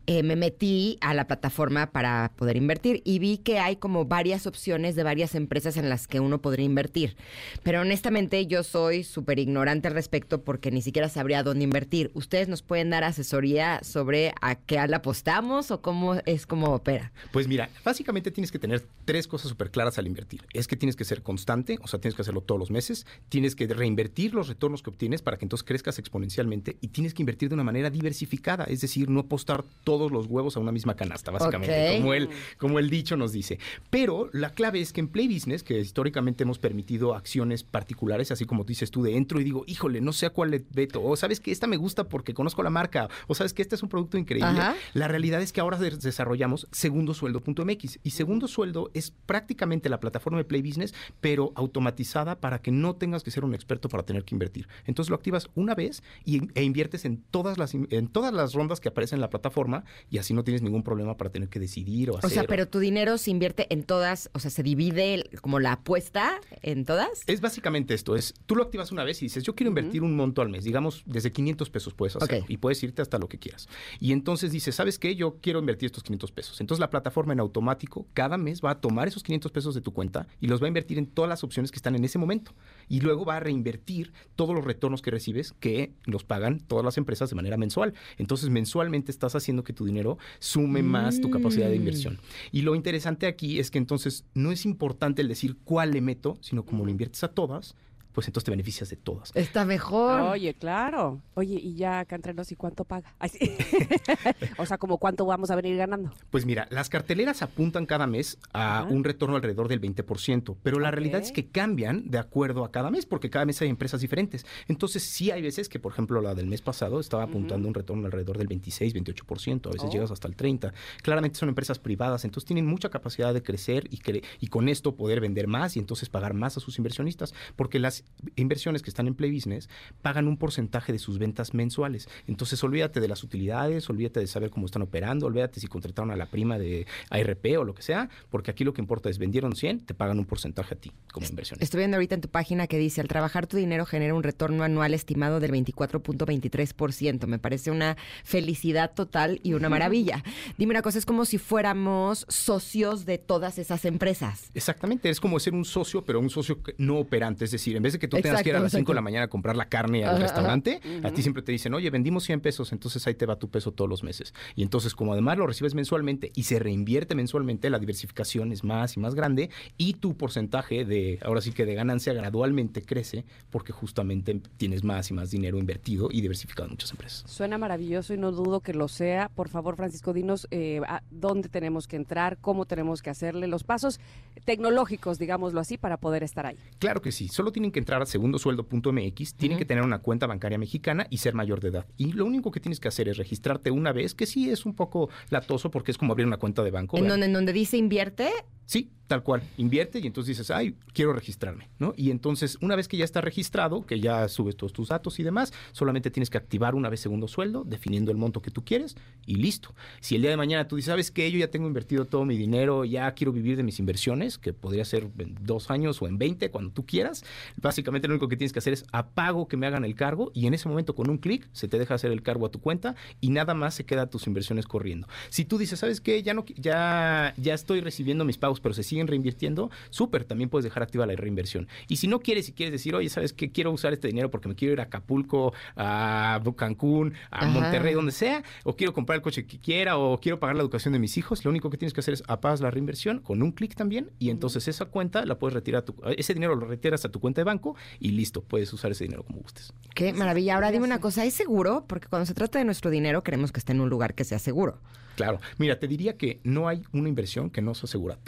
eh, me metí a la plataforma para poder invertir y vi que hay como varias opciones de varias empresas en las que uno podría invertir. Pero honestamente yo soy súper ignorante al respecto porque ni siquiera sabría dónde invertir. ¿Ustedes nos pueden dar asesoría sobre a qué le apostamos o cómo es cómo opera?
Pues mira, básicamente tienes que tener tres cosas súper claras al invertir. Es que tienes que ser constante, o sea, tienes que hacerlo todos los meses, tienes que reinvertir los retornos que obtienes para que entonces crezcas exponencialmente y tienes que invertir de una manera diversificada, es decir, no apostar todos los huevos a una misma canasta, básicamente, como, el, como el dicho nos dice. Pero la clave es que en Play Business, que históricamente hemos permitido acciones particulares, así como dices tú, de entro y digo, híjole, no sé a cuál le veto, o sabes que esta me gusta porque conozco la marca, o sabes que este es un producto increíble.
Ajá.
La realidad es que ahora des- desarrollamos segundosueldo.mx y Segundo Sueldo es prácticamente la plataforma de Play Business, pero automatizada para que no tengas que ser un experto para tener que invertir. Entonces lo activas una vez y, e inviertes en todas las en todas las rondas que aparecen en la plataforma y así no tienes ningún problema para tener que decidir o hacer.
O sea, pero tu dinero se invierte en todas, o sea, se divide como la apuesta en todas.
Es básicamente esto, es tú lo activas una vez y dices, yo quiero invertir un monto al mes, digamos, desde 500 pesos puedes hacer y puedes irte hasta lo que quieras. Y entonces dices, ¿sabes qué? Yo quiero invertir estos 500 pesos. Entonces la plataforma en automático cada mes va a tomar esos 500 pesos de tu cuenta y los va a invertir en todas las opciones que están en ese momento. Y luego va a reinvertir todos los retornos que recibes que los pagan todas las empresas de manera mensual. Entonces mensualmente estás haciendo que tu dinero sume más tu capacidad de
Mm.
inversión. Y lo interesante aquí es que entonces no es importante el decir cuál le meto, sino como lo inviertes a todas, pues entonces te beneficias de todas.
Está mejor.
Oye, claro. Oye, y ya acá entre nos, ¿y cuánto paga? Ay, sí. o sea, como cuánto vamos a venir ganando.
Pues mira, las carteleras apuntan cada mes a
Ajá.
un retorno alrededor del 20%, pero la realidad es que cambian de acuerdo a cada mes, porque cada mes hay empresas diferentes. Entonces sí hay veces que, por ejemplo, la del mes pasado estaba apuntando un retorno alrededor del 26, 28%, a veces
Oh.
llegas hasta el 30%. Claramente son empresas privadas, entonces tienen mucha capacidad de crecer y, cre- y con esto poder vender más y entonces pagar más a sus inversionistas, porque las inversiones que están en Play Business pagan un porcentaje de sus ventas mensuales. Entonces, olvídate de las utilidades, olvídate de saber cómo están operando, olvídate si contrataron a la prima de ARP o lo que sea, porque aquí lo que importa es vendieron 100, te pagan un porcentaje a ti como inversión.
Estoy viendo ahorita en tu página que dice, al trabajar tu dinero genera un retorno anual estimado del 24.23%. Me parece una felicidad total y una maravilla. Dime una cosa, es como si fuéramos socios de todas esas empresas.
Exactamente, es como ser un socio, pero un socio no operante. Es decir, en vez de que tú tengas que ir a las 5 de la mañana a comprar la carne al restaurante, a ti siempre te dicen, oye, vendimos 100 pesos, entonces ahí te va tu peso todos los meses. Y entonces, como además lo recibes mensualmente y se reinvierte mensualmente, la diversificación es más y más grande y tu porcentaje de, ahora sí que de ganancia gradualmente crece porque justamente tienes más y más dinero invertido y diversificado en muchas empresas.
Suena maravilloso y no dudo que lo sea. Por favor, Francisco, dinos eh, a dónde tenemos que entrar, cómo tenemos que hacerle los pasos tecnológicos, digámoslo así, para poder estar ahí.
Claro que sí, solo tienen que entrar a segundosueldo.mx, tienen que tener una cuenta bancaria mexicana y ser mayor de edad. Y lo único que tienes que hacer es registrarte una vez, que sí es un poco latoso porque es como abrir una cuenta de banco.
En
¿verdad?
donde, en donde dice invierte,
Sí, tal cual. Invierte y entonces dices, ay, quiero registrarme, ¿no? Y entonces, una vez que ya está registrado, que ya subes todos tus datos y demás, solamente tienes que activar una vez segundo sueldo, definiendo el monto que tú quieres y listo. Si el día de mañana tú dices, ¿sabes qué? Yo ya tengo invertido todo mi dinero, ya quiero vivir de mis inversiones, que podría ser en dos años o en 20, cuando tú quieras, básicamente lo único que tienes que hacer es apago que me hagan el cargo y en ese momento con un clic se te deja hacer el cargo a tu cuenta y nada más se queda tus inversiones corriendo. Si tú dices, ¿sabes qué? Ya, no, ya, ya estoy recibiendo mis pagos, pero se siguen reinvirtiendo, súper, también puedes dejar activa la reinversión. Y si no quieres, si quieres decir, oye, ¿sabes qué? Quiero usar este dinero porque me quiero ir a Acapulco, a Cancún, a
Ajá.
Monterrey, donde sea, o quiero comprar el coche que quiera, o quiero pagar la educación de mis hijos, lo único que tienes que hacer es apagas la reinversión con un clic también, y entonces esa cuenta la puedes retirar, a tu, ese dinero lo retiras a tu cuenta de banco y listo, puedes usar ese dinero como gustes.
qué maravilla. Ahora dime una cosa, ¿es seguro? Porque cuando se trata de nuestro dinero queremos que esté en un lugar que sea seguro.
Claro, mira, te diría que no hay una inversión que no se asegura,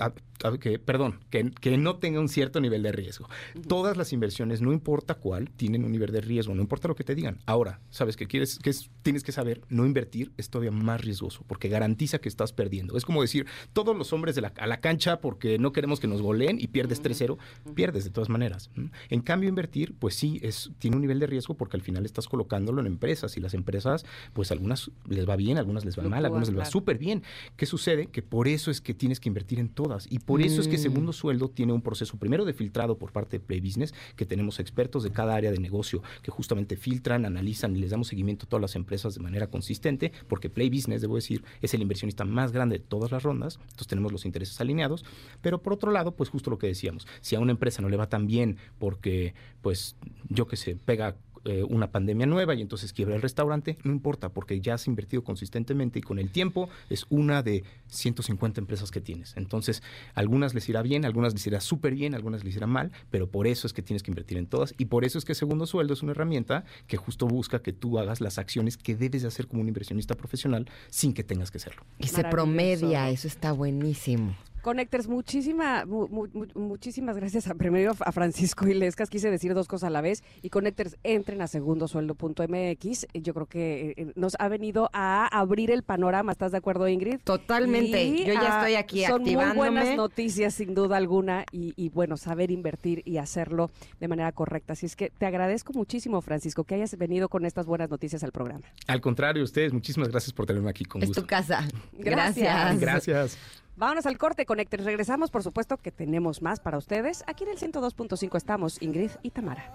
que, perdón, que, que no tenga un cierto nivel de riesgo. Todas las inversiones, no importa cuál, tienen un nivel de riesgo, no importa lo que te digan. Ahora, sabes que quieres, que es- tienes que saber, no invertir es todavía más riesgoso porque garantiza que estás perdiendo. Es como decir, todos los hombres de la, a la cancha porque no queremos que nos goleen y pierdes 3-0, pierdes de todas maneras. En cambio, invertir, pues sí, es, tiene un nivel de riesgo porque al final estás colocándolo en empresas y las empresas, pues algunas les va bien, algunas les va mal, algunas les va. Súper bien. ¿Qué sucede? Que por eso es que tienes que invertir en todas. Y por eso es que
Mm.
Segundo Sueldo tiene un proceso primero de filtrado por parte de Play Business, que tenemos expertos de cada área de negocio que justamente filtran, analizan y les damos seguimiento a todas las empresas de manera consistente, porque Play Business, debo decir, es el inversionista más grande de todas las rondas, entonces tenemos los intereses alineados. Pero por otro lado, pues justo lo que decíamos, si a una empresa no le va tan bien porque, pues, yo que sé, pega eh, una pandemia nueva y entonces quiebra el restaurante, no importa, porque ya has invertido consistentemente y con el tiempo es una de 150 empresas que tienes. Entonces, algunas les irá bien, algunas les irá súper bien, algunas les irá mal, pero por eso es que tienes que invertir en todas y por eso es que Segundo Sueldo es una herramienta que justo busca que tú hagas las acciones que debes de hacer como un inversionista profesional sin que tengas que hacerlo.
Y se promedia, eso está buenísimo.
Connectors, muchísima, mu- mu- mu- muchísimas gracias a, primero a Francisco Ilescas. Quise decir dos cosas a la vez. Y Connectors, entren a segundosueldo.mx. Yo creo que eh, nos ha venido a abrir el panorama. ¿Estás de acuerdo, Ingrid?
Totalmente.
Y,
Yo ya estoy aquí
Son muy buenas noticias, sin duda alguna. Y, y, bueno, saber invertir y hacerlo de manera correcta. Así es que te agradezco muchísimo, Francisco, que hayas venido con estas buenas noticias al programa.
Al contrario, ustedes, muchísimas gracias por tenerme aquí con
Es
gusto.
tu casa.
Gracias.
Gracias.
Gracias.
Vámonos al corte, Connectors. Regresamos, por supuesto, que tenemos más para ustedes. Aquí en el 102.5 estamos Ingrid y Tamara.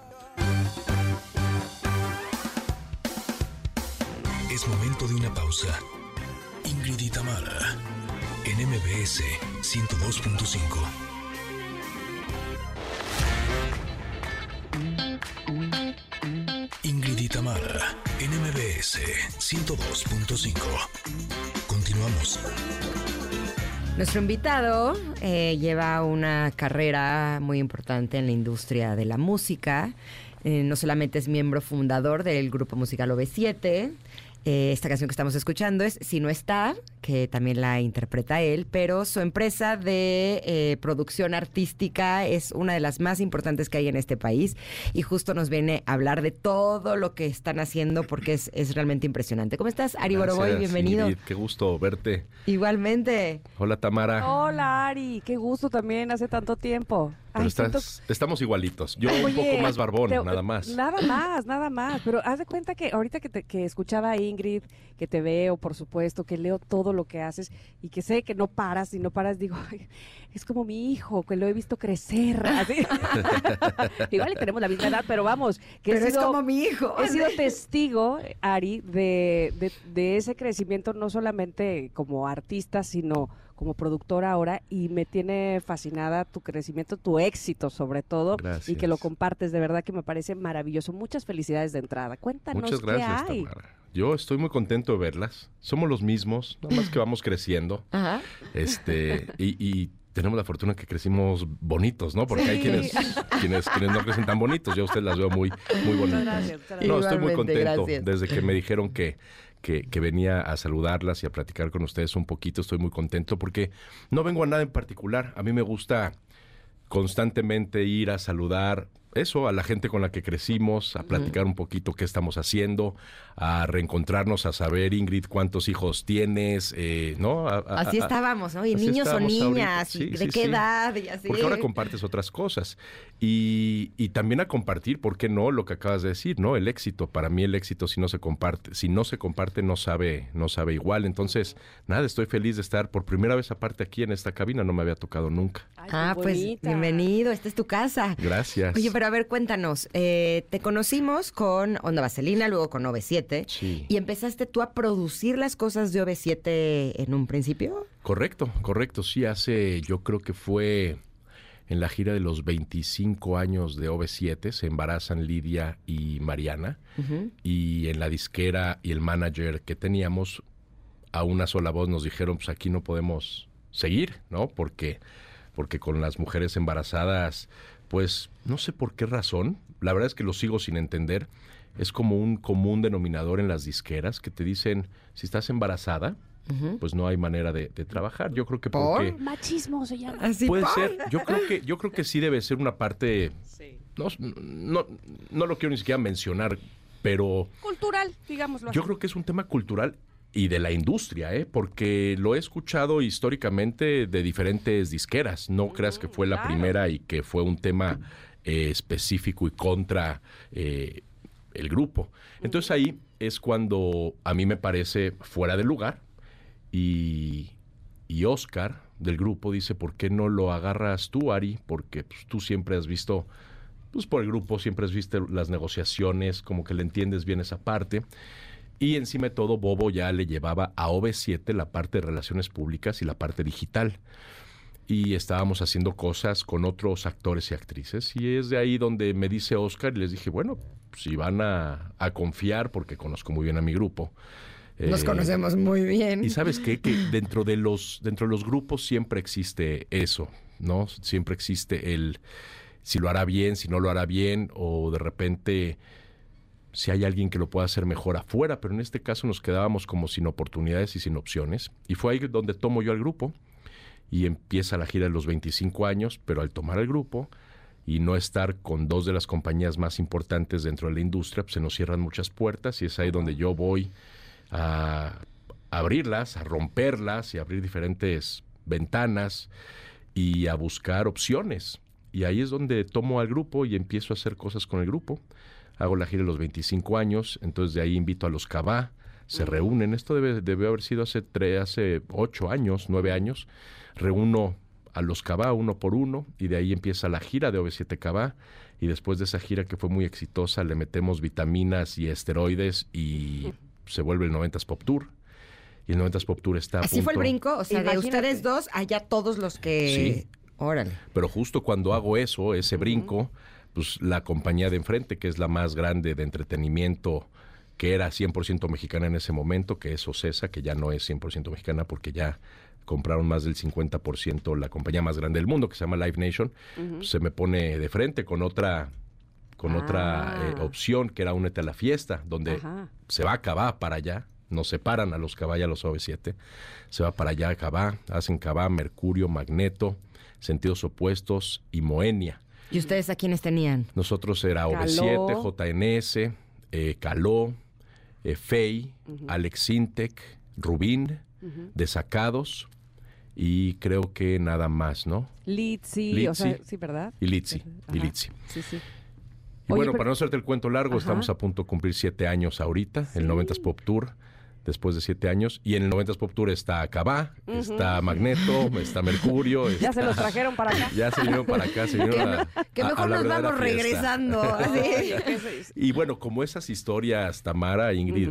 Es momento de una pausa. Ingrid y Tamara, en MBS 102.5. Ingrid y Tamara, en MBS 102.5. Continuamos.
Nuestro invitado eh, lleva una carrera muy importante en la industria de la música. Eh, no solamente es miembro fundador del grupo musical OV7. Eh, esta canción que estamos escuchando es Si no está, que también la interpreta él, pero su empresa de eh, producción artística es una de las más importantes que hay en este país y justo nos viene a hablar de todo lo que están haciendo porque es, es realmente impresionante. ¿Cómo estás, Ari Boroboy? Bienvenido.
Ingrid, qué gusto verte.
Igualmente.
Hola Tamara.
Hola, Ari. Qué gusto también, hace tanto tiempo.
Pero
Ay,
estás-
siento-
estamos igualitos. Yo un poco más barbón,
te-
nada más.
Nada más, nada más. Pero haz de cuenta que ahorita que, te- que escuchaba a Ingrid, que te veo, por supuesto, que leo todo lo que haces y que sé que no paras y no paras, digo, "Ay, es como mi hijo, que lo he visto crecer. así. Igual y tenemos la misma edad, pero vamos, que he
Pero es
sido-
como mi hijo.
He sido testigo, Ari, de, de- de ese crecimiento, no solamente como artista, sino como productora ahora, y me tiene fascinada tu crecimiento, tu éxito sobre todo, y que lo compartes, de verdad que me parece maravilloso. Muchas felicidades de entrada. Cuéntanos
Muchas gracias,
qué hay.
Tamara. Yo estoy muy contento de verlas. Somos los mismos, nada más que vamos creciendo.
Ajá.
Este, y, y tenemos la fortuna que crecimos bonitos, ¿no? Porque hay quienes, quienes, quienes no crecen tan bonitos. Yo a ustedes las veo muy, muy bonitas.
gracias, muchas gracias.
No, estoy muy contento.
gracias.
Desde que me dijeron que, que, que venía a saludarlas y a platicar con ustedes un poquito, estoy muy contento porque no vengo a nada en particular. A mí me gusta constantemente ir a saludar eso, a la gente con la que crecimos, a platicar un poquito qué estamos haciendo, a reencontrarnos, a saber, Ingrid, cuántos hijos tienes, eh, ¿no? A- a-
Así estábamos, ¿no? Y niños o niñas, y de
sí,
qué
sí.
edad, y así.
Porque ahora compartes otras cosas. Y, y también a compartir, ¿por qué no? Lo que acabas de decir, ¿no? El éxito. Para mí el éxito si no se comparte, si no se comparte no sabe, no sabe igual. Entonces, nada, estoy feliz de estar por primera vez aparte aquí en esta cabina, no me había tocado nunca.
Ay,
Ah, pues bienvenido, esta es tu casa.
Gracias.
Oye, pero a ver, cuéntanos, eh, te conocimos con Onda Vaselina, luego con OV7,
Sí.
y empezaste tú a producir las cosas de OV7 en un principio.
Correcto, correcto. Sí, hace, yo creo que fue en la gira de los 25 años de OV7, se embarazan Lidia y Mariana, y en la disquera y el manager que teníamos, a una sola voz nos dijeron, pues aquí no podemos seguir, ¿no? Porque, porque con las mujeres embarazadas, pues no sé por qué razón, la verdad es que lo sigo sin entender, es como un común denominador en las disqueras que te dicen, si estás embarazada, pues no hay manera de, de trabajar. Yo creo que
¿Por?
porque...
Machismo se llama.
Así
Puede
¡pum!
ser, yo creo que, yo creo que sí debe ser una parte,
Sí.
no, no, no lo quiero ni siquiera mencionar, pero
Cultural, digámoslo
yo
así.
creo que es un tema cultural y de la industria, ¿eh? porque lo he escuchado históricamente de diferentes disqueras. No creas que fue la
claro.
primera y que fue un tema eh, específico y contra eh, el grupo. Entonces ahí es cuando a mí me parece fuera de lugar y, y Oscar del grupo dice, ¿por qué no lo agarras tú, Ari? Porque pues, tú siempre has visto, pues por el grupo siempre has visto las negociaciones, como que le entiendes bien esa parte. Y encima de todo, Bobo ya le llevaba a OV7 la parte de relaciones públicas y la parte digital. Y estábamos haciendo cosas con otros actores y actrices. Y es de ahí donde me dice Oscar y les dije, bueno, si van a, a confiar, porque conozco muy bien a mi grupo.
Nos
eh,
conocemos muy bien.
y sabes qué? Que dentro de los, dentro de los grupos siempre existe eso, ¿no? Siempre existe el si lo hará bien, si no lo hará bien, o de repente si hay alguien que lo pueda hacer mejor afuera, pero en este caso nos quedábamos como sin oportunidades y sin opciones. Y fue ahí donde tomo yo al grupo y empieza la gira de los 25 años, pero al tomar el grupo y no estar con dos de las compañías más importantes dentro de la industria, pues se nos cierran muchas puertas y es ahí donde yo voy a abrirlas, a romperlas y abrir diferentes ventanas y a buscar opciones. Y ahí es donde tomo al grupo y empiezo a hacer cosas con el grupo. Hago la gira de los 25 años, entonces de ahí invito a los Cabá, se reúnen. Esto debe, debe haber sido hace, tre- hace 8 años, 9 años. Reúno a los Cabá uno por uno y de ahí empieza la gira de OV7 Cabá. Y después de esa gira que fue muy exitosa, le metemos vitaminas y esteroides y se vuelve el 90s Pop Tour. Y el 90s Pop Tour está a
Así fue el brinco, o sea, de ustedes dos, allá todos los que...
Sí.
Órale.
Pero justo cuando hago eso, ese brinco, pues la compañía de enfrente, que es la más grande de entretenimiento, que era 100% mexicana en ese momento, que es Ocesa, que ya no es 100% mexicana porque ya compraron más del 50% la compañía más grande del mundo, que se llama Live Nation, pues, se me pone de frente con otra con otra eh,
Ah.
opción que era Únete a la fiesta, donde
Ajá.
se va a Cabá para allá, nos separan a los y a los OV7, se va para allá a Cabá, hacen Cabá, Mercurio, Magneto, Sentidos Opuestos y Moenia.
¿Y ustedes a quiénes tenían?
Nosotros era
Caló.
OV7, JNS, eh, Caló, eh, Fey, Alex Sintec, Rubín, Desacados y creo que nada más, ¿no?
Litzy, o sea, sí, ¿verdad?
Y Litzy, y. Litzy.
Sí, sí.
Y
Oye,
bueno,
pero-
para no hacerte el cuento largo,
Ajá.
estamos a punto de cumplir siete años ahorita, el 90s Pop Tour, después de siete años. Y en el 90s Pop Tour está Cabá, está Magneto, está Mercurio.
Ya se los trajeron para acá.
Ya se vinieron para acá, se vinieron a,
Que
a-
mejor nos vamos
fiesta.
regresando.
Y bueno, como esas historias, Tamara, Ingrid,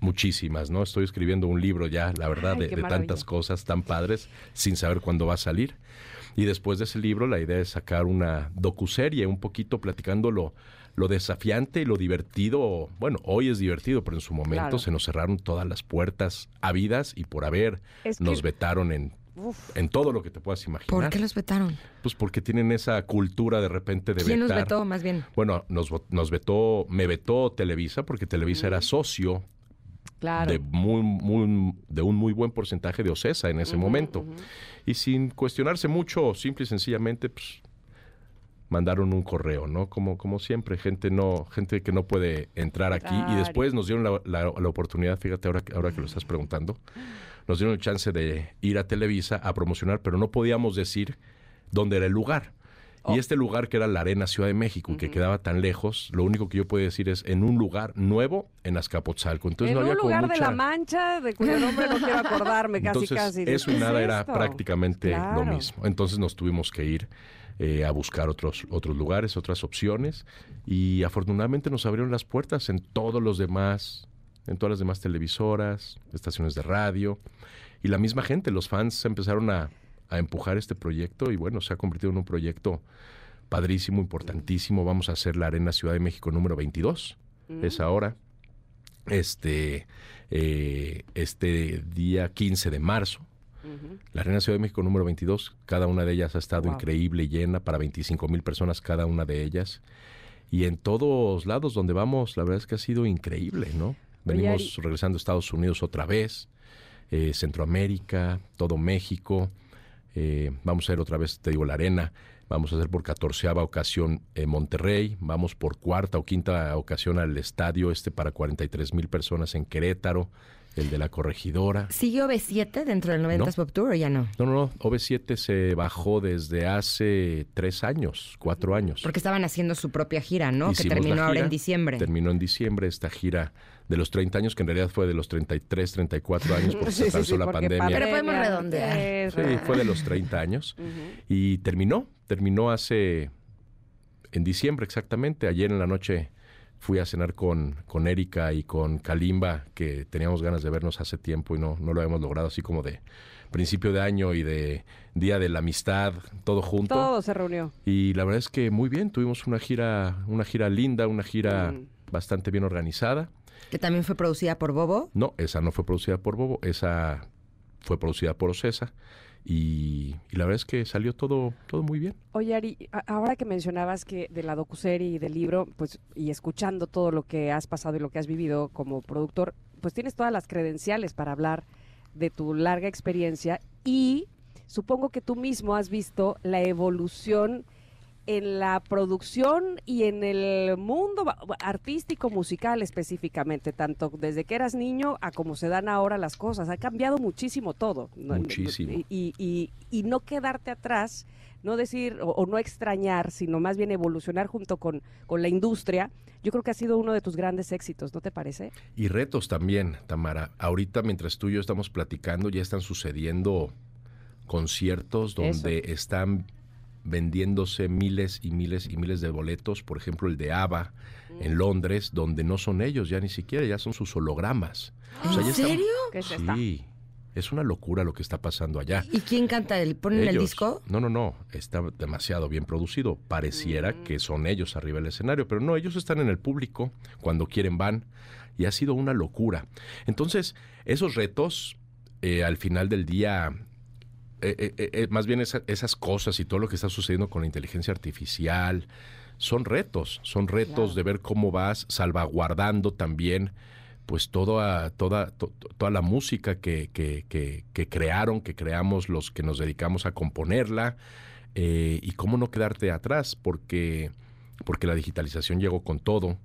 muchísimas, ¿no? Estoy escribiendo un libro ya, la verdad,
Ay,
de, de tantas cosas tan padres, sin saber cuándo va a salir. Y después de ese libro, la idea es sacar una docuserie, un poquito platicando lo, desafiante y lo divertido. Bueno, hoy es divertido, pero en su momento
Claro.
se nos cerraron todas las puertas habidas y por haber
Es que-
nos vetaron en,
Uf.
en todo lo que te puedas imaginar.
¿Por qué los vetaron?
Pues porque tienen esa cultura de repente de
¿Quién los
vetar.
vetó, más bien?
Bueno, nos, nos vetó, me vetó Televisa porque Televisa era socio
Claro.
de, muy, muy- de un muy buen porcentaje de OCESA en ese momento. Y sin cuestionarse mucho, simple y sencillamente, pues, mandaron un correo, ¿no? Como, como siempre, gente no, gente que no puede entrar aquí. Y
Claro.
después nos dieron la, la- la oportunidad, fíjate ahora, que- ahora que lo estás preguntando, nos dieron el chance de ir a Televisa a promocionar, pero no podíamos decir dónde era el lugar.
Oh.
Y este lugar que era la Arena Ciudad de México, que quedaba tan lejos, lo único que yo puedo decir es en un lugar nuevo en Azcapotzalco. Entonces
en
no había
un
como
lugar de
mucha-
la Mancha, de cuyo nombre no quiero acordarme, casi,
entonces,
casi. ¿De
eso y
es
nada era
esto?
prácticamente
Claro.
lo mismo. Entonces nos tuvimos que ir eh, a buscar otros, otros lugares, otras opciones. Y afortunadamente nos abrieron las puertas en todos los demás, en todas las demás televisoras, estaciones de radio. Y la misma gente, los fans empezaron a, a empujar este proyecto y bueno, se ha convertido en un proyecto padrísimo, importantísimo. Vamos a hacer la Arena Ciudad de México número 22. Es ahora. Este, eh, este día 15 de marzo. La Arena Ciudad de México número 22, cada una de ellas ha estado
Wow.
increíble y llena para 25 mil personas cada una de ellas. Y en todos lados donde vamos, la verdad es que ha sido increíble, ¿no? Venimos
Ari-
regresando a Estados Unidos otra vez, eh, Centroamérica, todo México. eh, vamos a ir otra vez, te digo, la Arena. Vamos a hacer por catorceava ocasión en Monterrey. Vamos por cuarta o quinta ocasión al estadio este para 43 mil personas en Querétaro, el de la corregidora.
¿Sigue OV7 dentro del 90s Pop Tour o ya no?
No, no, no. OV7 se bajó desde hace tres años, cuatro años.
Porque estaban haciendo su propia gira, ¿no? que
Hicimos la
terminó ahora
gira,
en diciembre.
Terminó en diciembre esta gira de los 30 años, que en realidad fue de los 33, 34 años, porque
Sí,
se
sí,
atrasó
sí,
la
porque
pandemia.
Pero podemos
pandemia,
redondear.
Sí, fue de los 30 años.
Ujú.
Y terminó, terminó hace, en diciembre exactamente. Ayer en la noche fui a cenar con, con Erika y con Kalimba, que teníamos ganas de vernos hace tiempo y no, no lo habíamos logrado, así como de principio de año y de Día de la Amistad, todo junto.
Todo se reunió.
Y la verdad es que muy bien, tuvimos una gira, una gira linda, una gira
Mm.
bastante bien organizada.
Que también fue producida por Bobo.
No, esa no fue producida por Bobo, esa fue producida por Ocesa. Y, la verdad es que salió todo, todo muy bien.
Oye, Ari, ahora que mencionabas que de la docuserie y del libro, pues, y escuchando todo lo que has pasado y lo que has vivido como productor, pues tienes todas las credenciales para hablar de tu larga experiencia y supongo que tú mismo has visto la evolución en la producción y en el mundo artístico musical específicamente, tanto desde que eras niño a cómo se dan ahora las cosas. Ha cambiado muchísimo todo.
Muchísimo.
Y, y- y- y no quedarte atrás, no decir o, o no extrañar, sino más bien evolucionar junto con, con la industria, yo creo que ha sido uno de tus grandes éxitos, ¿no te parece?
Y retos también, Tamara. Ahorita mientras tú y yo estamos platicando, ya están sucediendo conciertos donde están vendiéndose miles y miles y miles de boletos. Por ejemplo, el de ABBA en Londres, donde no son ellos ya ni siquiera, ya son sus hologramas. O sea, ya
¿En
están-
serio?
¿Qué es esta?
Sí, es una locura lo que está pasando allá.
¿Y quién canta? ¿El, ¿Ponen el disco?
No, no, no. Está demasiado bien producido. Pareciera
Mm.
que son ellos arriba del escenario, pero no, ellos están en el público. Cuando quieren van. Y ha sido una locura. Entonces, esos retos, eh, al final del día, eh, eh, eh, más bien esa- esas cosas y todo lo que está sucediendo con la inteligencia artificial, son retos. Son retos
Claro.
de ver cómo vas salvaguardando también pues toda, toda, to- to- toda la música que, que, que- que crearon, que creamos los que nos dedicamos a componerla, eh, y cómo no quedarte atrás, porque, porque la digitalización llegó con todo,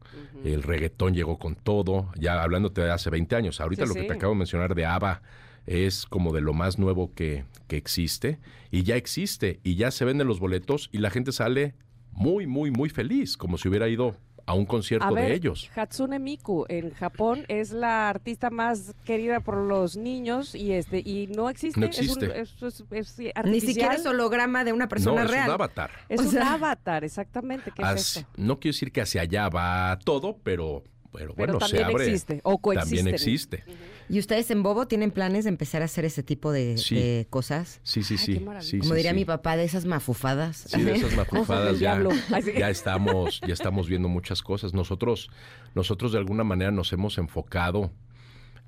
el reggaetón llegó con todo, ya hablándote de hace 20 años, ahorita
Sí,
lo que
sí.
te acabo de mencionar de ABBA, es como de lo más nuevo que, que existe y ya existe y ya se venden los boletos y la gente sale muy, muy, muy feliz, como si hubiera ido a un concierto
A ver,
de ellos.
Hatsune Miku en Japón es la artista más querida por los niños y este y no existe.
No
Es un-. Es,
Ni siquiera es holograma de una persona
no, es
real.
un avatar.
Es
O
un
sea-
avatar, exactamente. ¿Qué es
Hacia-
esto?
no quiero decir que hacia allá va todo, pero, pero,
Pero
bueno, se
también
abre.
existe, o coexisten.
También existe.
¿Y ustedes en Bobo tienen planes de empezar a hacer ese tipo de,
Sí.
de cosas?
Sí, sí,
Ay,
sí.
qué maravilla.
sí,
Como
sí,
diría
sí.
mi papá, de esas mafufadas.
Sí, de esas mafufadas ya, ya estamos, ya estamos viendo muchas cosas. Nosotros, nosotros de alguna manera nos hemos enfocado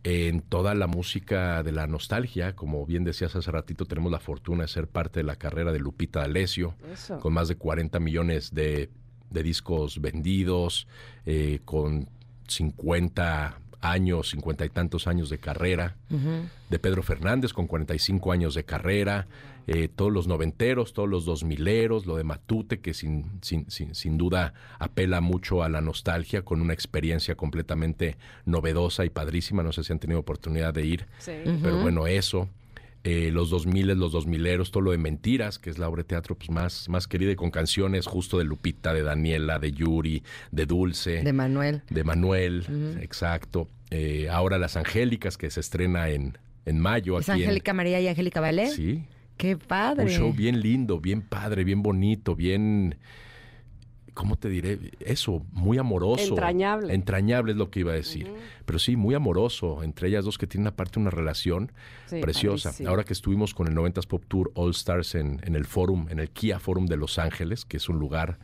en toda la música de la nostalgia. Como bien decías hace ratito, tenemos la fortuna de ser parte de la carrera de Lupita D'Alessio,
Eso.
con más de 40 millones de, de discos vendidos, eh, con 50 años, 50 y tantos años de carrera de Pedro Fernández con 45 años de carrera, eh, todos los noventeros, todos los dos mileros, lo de Matute, que sin, sin, sin, sin duda apela mucho a la nostalgia, con una experiencia completamente novedosa y padrísima. No sé si han tenido oportunidad de ir,
Sí.
pero bueno, eso. Eh, los 2000, los 2000eros, todo lo de Mentiras, que es la obra de teatro pues, más, más querida y con canciones justo de Lupita, de Daniela, de Yuri, de Dulce
De Manuel.
de Manuel, exacto. Eh, ahora Las Angélicas, que se estrena en, en mayo
¿Es
aquí en-
Angélica María y Angélica Vale?
Sí,
Qué padre.
un show bien lindo, bien padre, bien bonito, bien... ¿Cómo te diré? Eso, muy amoroso.
Entrañable.
Entrañable es lo que iba a decir. Pero sí, muy amoroso. Entre ellas dos que tienen aparte una relación
Sí,
preciosa. Ahora que estuvimos con el 90s Pop Tour All Stars en, en el Forum, en el Kia Forum de Los Ángeles, que es un lugar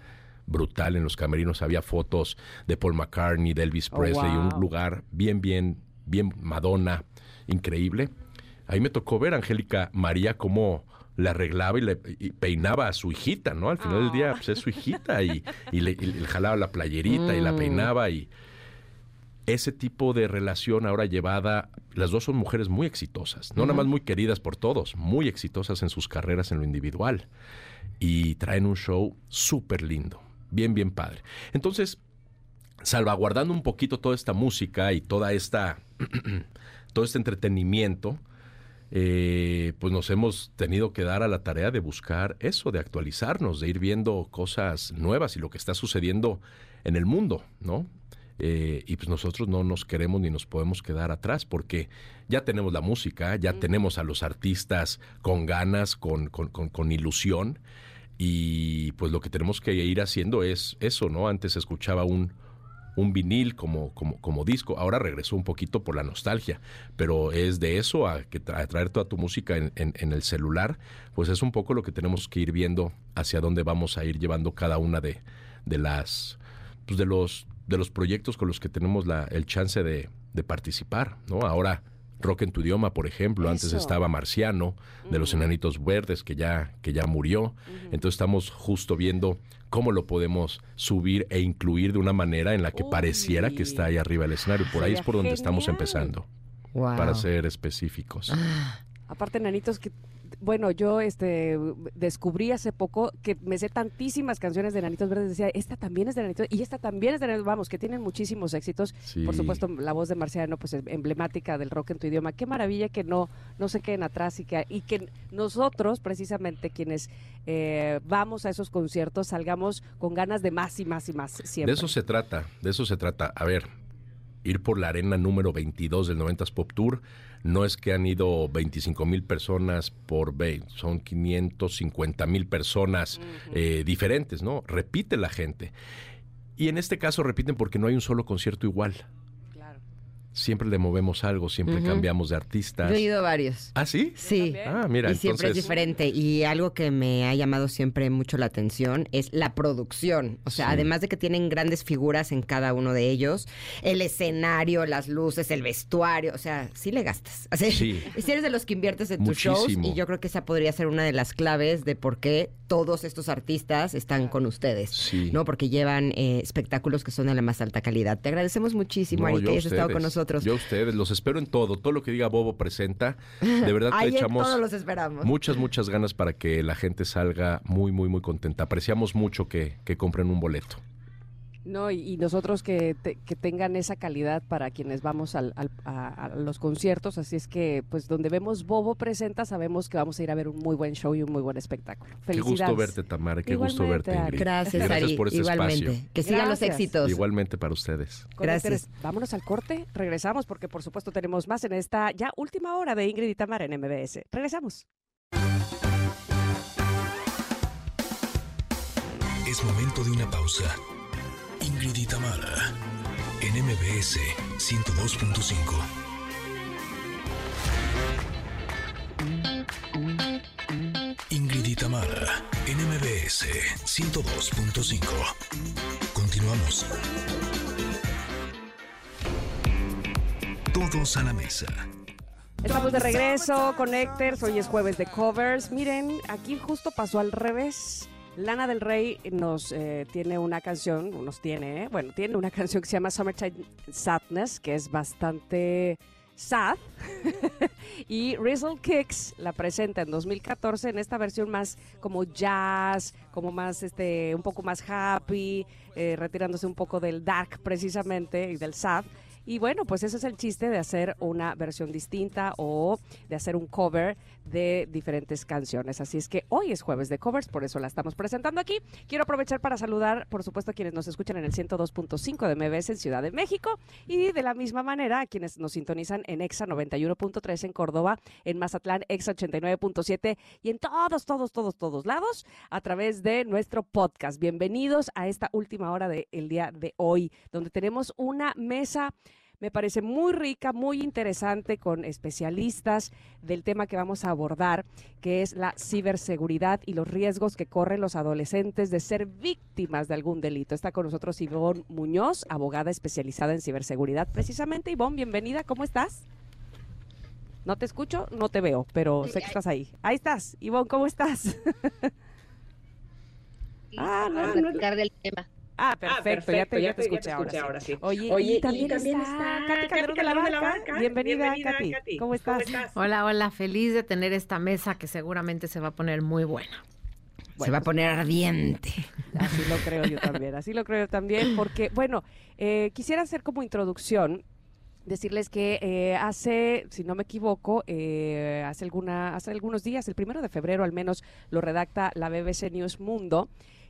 brutal. En los camerinos había fotos de Paul McCartney, de Elvis
Oh,
Presley,
wow.
un lugar bien, bien, bien Madonna, increíble. Ahí me tocó ver a Angélica María cómo le arreglaba y le y peinaba a su hijita, ¿no? Al final del día, pues es su hijita y, y le, y le jalaba la playerita y la
Mm.
peinaba y ese tipo de relación ahora llevada, las dos son mujeres muy exitosas, no nada más muy queridas por todos, muy exitosas en sus carreras en lo individual y traen un show súper lindo, bien, bien padre. Entonces, salvaguardando un poquito toda esta música y toda esta, todo este entretenimiento, eh, pues nos hemos tenido que dar a la tarea de buscar eso, de actualizarnos, de ir viendo cosas nuevas y lo que está sucediendo en el mundo, ¿no? Eh, y pues nosotros no nos queremos ni nos podemos quedar atrás porque ya tenemos la música, ya tenemos a los artistas con ganas, con, con, con- con ilusión y pues lo que tenemos que ir haciendo es eso, ¿no? Antes escuchaba un, un vinil como, como, como disco, ahora regresó un poquito por la nostalgia, pero es de eso a, que tra- a traer toda tu música en, en- en el celular, pues es un poco lo que tenemos que ir viendo hacia dónde vamos a ir llevando cada una de, de las pues de los de los proyectos con los que tenemos la, el chance de, de participar, ¿no? Ahora Rock en tu idioma, por ejemplo, antes estaba Marciano, de los Enanitos Verdes, que ya, que ya murió. Entonces estamos justo viendo cómo lo podemos subir e incluir de una manera en la que
Uy.
pareciera que está ahí arriba del escenario. Por ahí es por donde estamos empezando,
Wow.
para ser específicos.
Aparte, nanitos, que bueno, yo este descubrí hace poco que me sé tantísimas canciones de Nanitos Verdes. Decía, esta también es de Nanitos y esta también es de Nanitos. Vamos, que tienen muchísimos éxitos.
Sí.
Por supuesto, la voz de Marciano, pues es emblemática del rock en tu idioma. Qué maravilla que no, no se queden atrás y que, y que nosotros, precisamente quienes eh, vamos a esos conciertos, salgamos con ganas de más y más y más siempre.
De eso se trata, de eso se trata. A ver, ir por la arena número 22 del 90s Pop Tour, no es que han ido 25 mil personas por ve- son 550 mil personas eh, diferentes, ¿no? Repite la gente. Y en este caso repiten porque no hay un solo concierto igual. Siempre le movemos algo, siempre cambiamos de
Yo
artistas.
he ido a varios.
¿Ah, sí?
Sí.
Ah, mira,
y siempre es diferente. Y algo que me ha llamado siempre mucho la atención es la producción. O sea,
Sí.
además de que tienen grandes figuras en cada uno de ellos, el escenario, las luces, el vestuario, o sea, sí le gastas. Así,
Sí.
Y si eres de los que inviertes en tus shows, y yo creo que esa podría ser una de las claves de por qué todos estos artistas están con ustedes.
Sí.
¿No? Porque llevan eh, espectáculos que son de la más alta calidad. Te agradecemos muchísimo,
No,
Ari, que hayas estado con
ustedes,
nosotros.
Yo a ustedes, los espero en todo. Todo lo que diga Bobo presenta. De verdad que echamos
todos los esperamos.
muchas, muchas ganas para que la gente salga muy, muy, muy contenta. Apreciamos mucho que, que compren un boleto.
No, y, y nosotros que, te- que tengan esa calidad para quienes vamos al- al- a, a los conciertos, así es que pues donde vemos Bobo presenta sabemos que vamos a ir a ver un muy buen show y un muy buen espectáculo.
Qué
Felicidades.
gusto verte, Tamara. Qué gusto
Igualmente,
verte,
Ari.
Ingrid.
Gracias,
Gracias
Ari.
por este
Igualmente.
espacio.
Que sigan los éxitos.
Igualmente para ustedes.
Gracias.
Vámonos al corte, regresamos porque por supuesto tenemos más en esta ya última hora de Ingrid y Tamara en MBS. Regresamos.
Es momento de una pausa. Ingrid y Tamara, en MBS 102.5. Ingrid y Tamara, en MBS 102.5. Continuamos. Todos a la mesa.
Estamos de regreso, Connectors. Hoy es jueves de covers. Miren, aquí justo pasó al revés. Lana del Rey nos eh, tiene una canción, nos tiene, ¿eh? bueno, tiene una canción que se llama Summertime Sadness, que es bastante sad. y Rizzle Kicks la presenta en 2014 en esta versión más como jazz, como más, este, un poco más happy, eh, retirándose un poco del dark precisamente y del sad. Y bueno, pues ese es el chiste de hacer una versión distinta o de hacer un cover de diferentes canciones. Así es que hoy es jueves de covers, por eso la estamos presentando aquí. Quiero aprovechar para saludar, por supuesto, a quienes nos escuchan en el 102.5 de MBS en Ciudad de México y de la misma manera a quienes nos sintonizan en EXA 91.3 en Córdoba, en Mazatlán EXA 89.7 y en todos, todos, todos, todos lados a través de nuestro podcast. Bienvenidos a esta última hora del día de hoy, donde tenemos una mesa me parece muy rica, muy interesante, con especialistas del tema que vamos a abordar, que es la ciberseguridad y los riesgos que corren los adolescentes de ser víctimas de algún delito. Está con nosotros Ivonne Muñoz, abogada especializada en ciberseguridad. Precisamente, Ivonne, bienvenida, ¿cómo estás? No te escucho, no te veo, pero sé que estás ahí. Ahí estás, Ivonne, ¿cómo estás? Ah, no, no,
del tema.
Ah, perfecto, ya, te, ya te escuché ahora, sí. Oye, y también, está, Katy Calderón de la Barca. Bienvenida, Katy. ¿Cómo estás?
Hola, hola, feliz de tener esta mesa que seguramente se va a poner muy buena.
Se va a poner ardiente.
Así lo creo yo también, así lo creo yo también, porque, bueno, eh, quisiera hacer como introducción decirles que eh, hace, si no me equivoco, eh, hace, alguna, hace algunos días, el primero de febrero al menos, lo redacta la BBC News Mundo,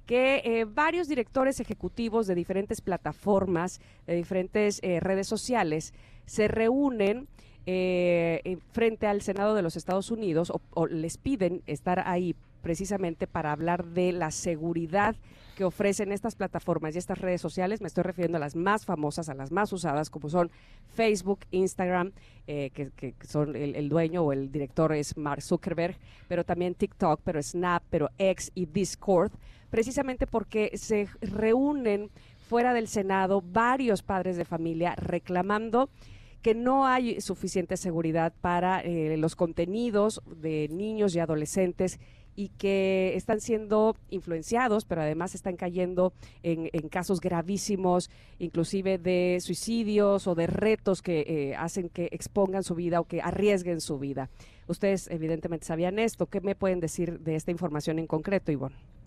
que eh, varios directores ejecutivos de diferentes plataformas, de diferentes eh, redes sociales, se reúnen eh, en- frente al Senado de los Estados Unidos o, les piden estar ahí precisamente para hablar de la seguridad que ofrecen estas plataformas y estas redes sociales. Me estoy refiriendo a las más famosas, a las más usadas, como son Facebook, Instagram, que, que son el, el dueño o el director es Mark Zuckerberg, pero también TikTok, pero Snap, pero X y Discord, precisamente porque se reúnen fuera del Senado varios padres de familia reclamando que no hay suficiente seguridad para eh, los contenidos de niños y adolescentes y que están siendo influenciados, pero además están cayendo en, casos gravísimos, inclusive de suicidios o de retos que eh, hacen que expongan su vida o que arriesguen su vida. Ustedes evidentemente sabían esto. ¿Qué me pueden decir de esta información en concreto, Ivonne?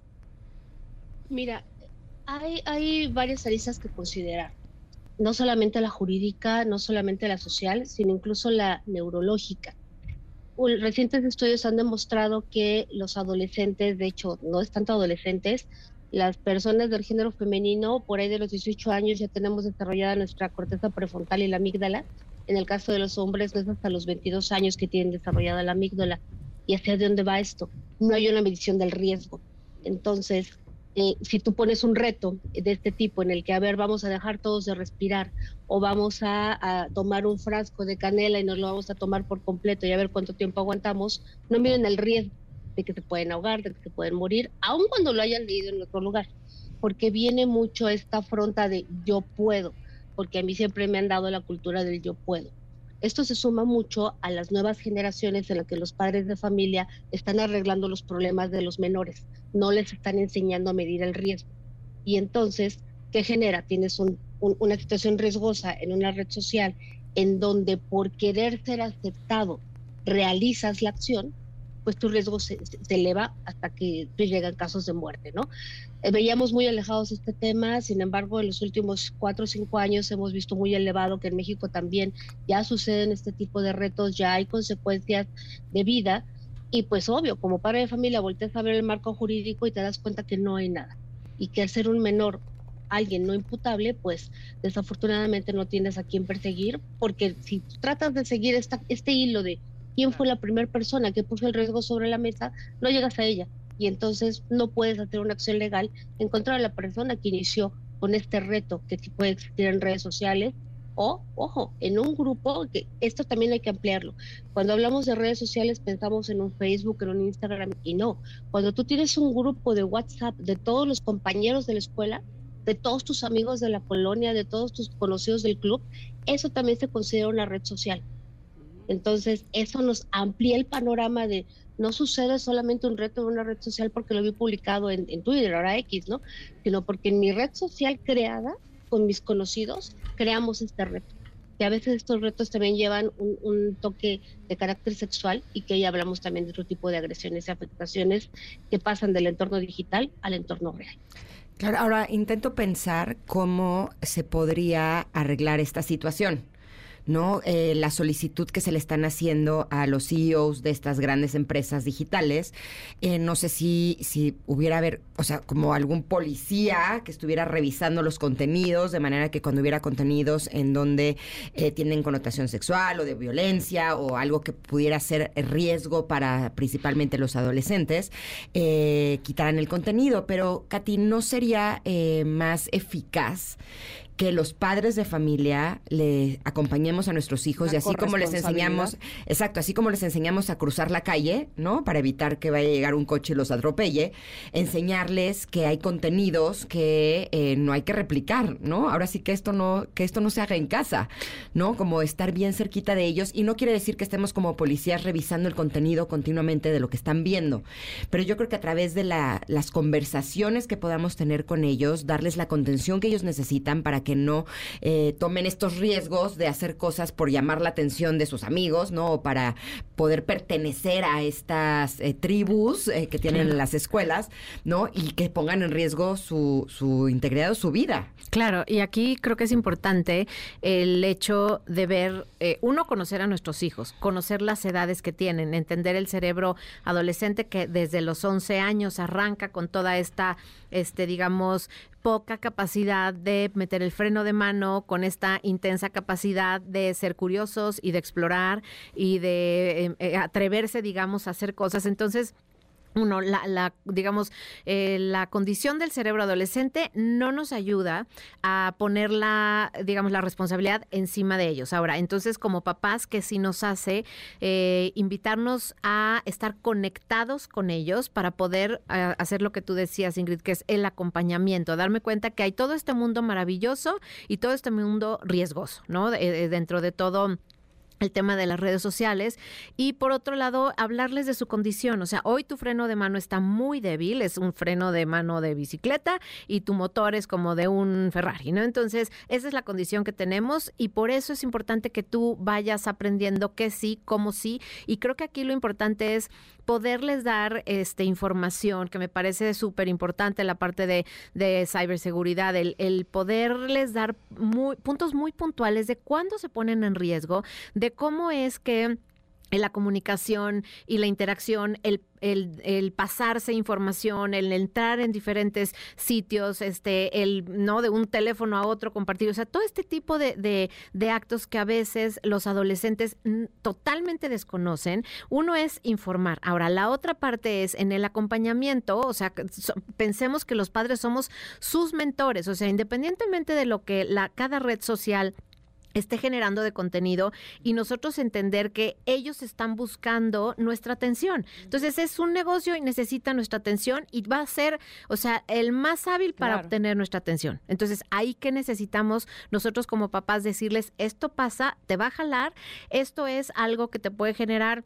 Mira, hay, hay varias aristas que considerar. No solamente la jurídica, no solamente la social, sino incluso la neurológica. Recientes estudios han demostrado que los adolescentes, de hecho, no es tanto adolescentes, las personas del género femenino, por ahí de los 18 años ya tenemos desarrollada nuestra corteza prefrontal y la amígdala. En el caso de los hombres, no es hasta los 22 años que tienen desarrollada la amígdala. ¿Y hacia dónde va esto? No hay una medición del riesgo. Entonces, eh, si tú pones un reto de este tipo en el que, a ver, vamos a dejar todos de respirar o vamos a, tomar un frasco de canela y nos lo vamos a tomar por completo y a ver cuánto tiempo aguantamos, no miden el riesgo de que se pueden ahogar, de que se pueden morir, aun cuando lo hayan leído en otro lugar, porque viene mucho esta afronta de yo puedo, porque a mí siempre me han dado la cultura del yo puedo. Esto se suma mucho a las nuevas generaciones en las que los padres de familia están arreglando los problemas de los menores, no les están enseñando a medir el riesgo. Y entonces, ¿qué genera? Tienes un- un- una situación riesgosa en una red social en donde por querer ser aceptado realizas la acción, pues tu riesgo se, se- eleva hasta que llegan casos de muerte, ¿no? Eh, veíamos muy alejados este tema, sin embargo, en los últimos cuatro o cinco años hemos visto muy elevado que en México también ya suceden este tipo de retos, ya hay consecuencias de vida. Y pues obvio, como padre de familia, volteas a ver el marco jurídico y te das cuenta que no hay nada. Y que al ser un menor alguien no imputable, pues desafortunadamente no tienes a quién perseguir, porque si tratas de seguir esta, este hilo de quién fue la primera persona que puso el riesgo sobre la mesa, no llegas a ella y entonces no puedes hacer una acción legal en contra de la persona que inició con este reto que puede existir en redes sociales o, ojo, en un grupo, que esto también hay que ampliarlo. Cuando hablamos de redes sociales pensamos en un Facebook, en un Instagram y no. Cuando tú tienes un grupo de WhatsApp de todos los compañeros de la escuela, de todos tus amigos de la colonia, de todos tus conocidos del club, eso también se considera una red social. Entonces, eso nos amplía el panorama de no sucede solamente un reto en una red social porque lo vi publicado en, Twitter, ahora X, ¿no? Sino porque en mi red social creada, con mis conocidos, creamos este reto. Que a veces estos retos también llevan un, toque de carácter sexual y que ya hablamos también de otro tipo de agresiones y afectaciones que pasan del entorno digital al entorno real.
Claro, ahora intento pensar cómo se podría arreglar esta situación. ¿No? Eh, la solicitud que se le están haciendo a los CEOs de estas grandes empresas digitales. Eh, no sé si, si hubiera haber, o sea, como algún policía que estuviera revisando los contenidos, de manera que cuando hubiera contenidos en donde eh, tienen connotación sexual o de violencia o algo que pudiera ser riesgo para principalmente los adolescentes, quitaran el contenido. Pero, Katy, ¿no sería más eficaz que los padres de familia le acompañemos a nuestros hijos y así como les enseñamos, exacto, así como les enseñamos a cruzar la calle, ¿no? Para evitar que vaya a llegar un coche y los atropelle, enseñarles que hay contenidos que eh, no hay que replicar, ¿no? Ahora sí que esto no, que esto no se haga en casa, ¿no? Como estar bien cerquita de ellos y no quiere decir que estemos como policías revisando el contenido continuamente de lo que están viendo, pero yo creo que a través de la, las conversaciones que podamos tener con ellos, darles la contención que ellos necesitan para que no eh, tomen estos riesgos de hacer cosas por llamar la atención de sus amigos, ¿no? O para poder pertenecer a estas eh, tribus eh, que tienen en las escuelas, ¿no? Y que pongan en riesgo su, su integridad o su vida.
Claro, y aquí creo que es importante el hecho de ver, uno, conocer a nuestros hijos, conocer las edades que tienen, entender el cerebro adolescente que desde los 11 años arranca con toda esta, este, digamos, poca capacidad de meter el freno de mano, con esta intensa capacidad de ser curiosos y de explorar y de eh, eh, atreverse, digamos, a hacer cosas. Entonces, uno, la, la digamos, eh, la condición del cerebro adolescente no nos ayuda a poner la, digamos, la responsabilidad encima de ellos. Ahora, entonces, como papás, que sí nos hace eh, invitarnos a estar conectados con ellos para poder eh, hacer lo que tú decías, Ingrid, que es el acompañamiento, darme cuenta que hay todo este mundo maravilloso y todo este mundo riesgoso, ¿no? dentro de todo el tema de las redes sociales y por otro lado hablarles de su condición, o sea, hoy tu freno de mano está muy débil, es un freno de mano de bicicleta y tu motor es como de un Ferrari, ¿no? Entonces, esa es la condición que tenemos y por eso es importante que tú vayas aprendiendo qué sí, cómo sí y creo que aquí lo importante es poderles dar este información que me parece súper importante la parte de, de ciberseguridad, el, el poderles dar muy, puntos muy puntuales de cuándo se ponen en riesgo, de cómo es que la comunicación y la interacción, el, el, pasarse información, el entrar en diferentes sitios, este, el no de un teléfono a otro compartir, o sea, todo este tipo de, de, actos que a veces los adolescentes totalmente desconocen. Uno es informar. Ahora, la otra parte es en el acompañamiento, o sea, pensemos que los padres somos sus mentores, o sea, independientemente de lo que la, cada red social esté generando de contenido y nosotros entender que ellos están buscando nuestra atención. Entonces es un negocio y necesita nuestra atención y va a ser, o sea, el más hábil para obtener nuestra atención. Entonces ahí que necesitamos nosotros como papás decirles, esto pasa, te va a jalar, esto es algo que te puede generar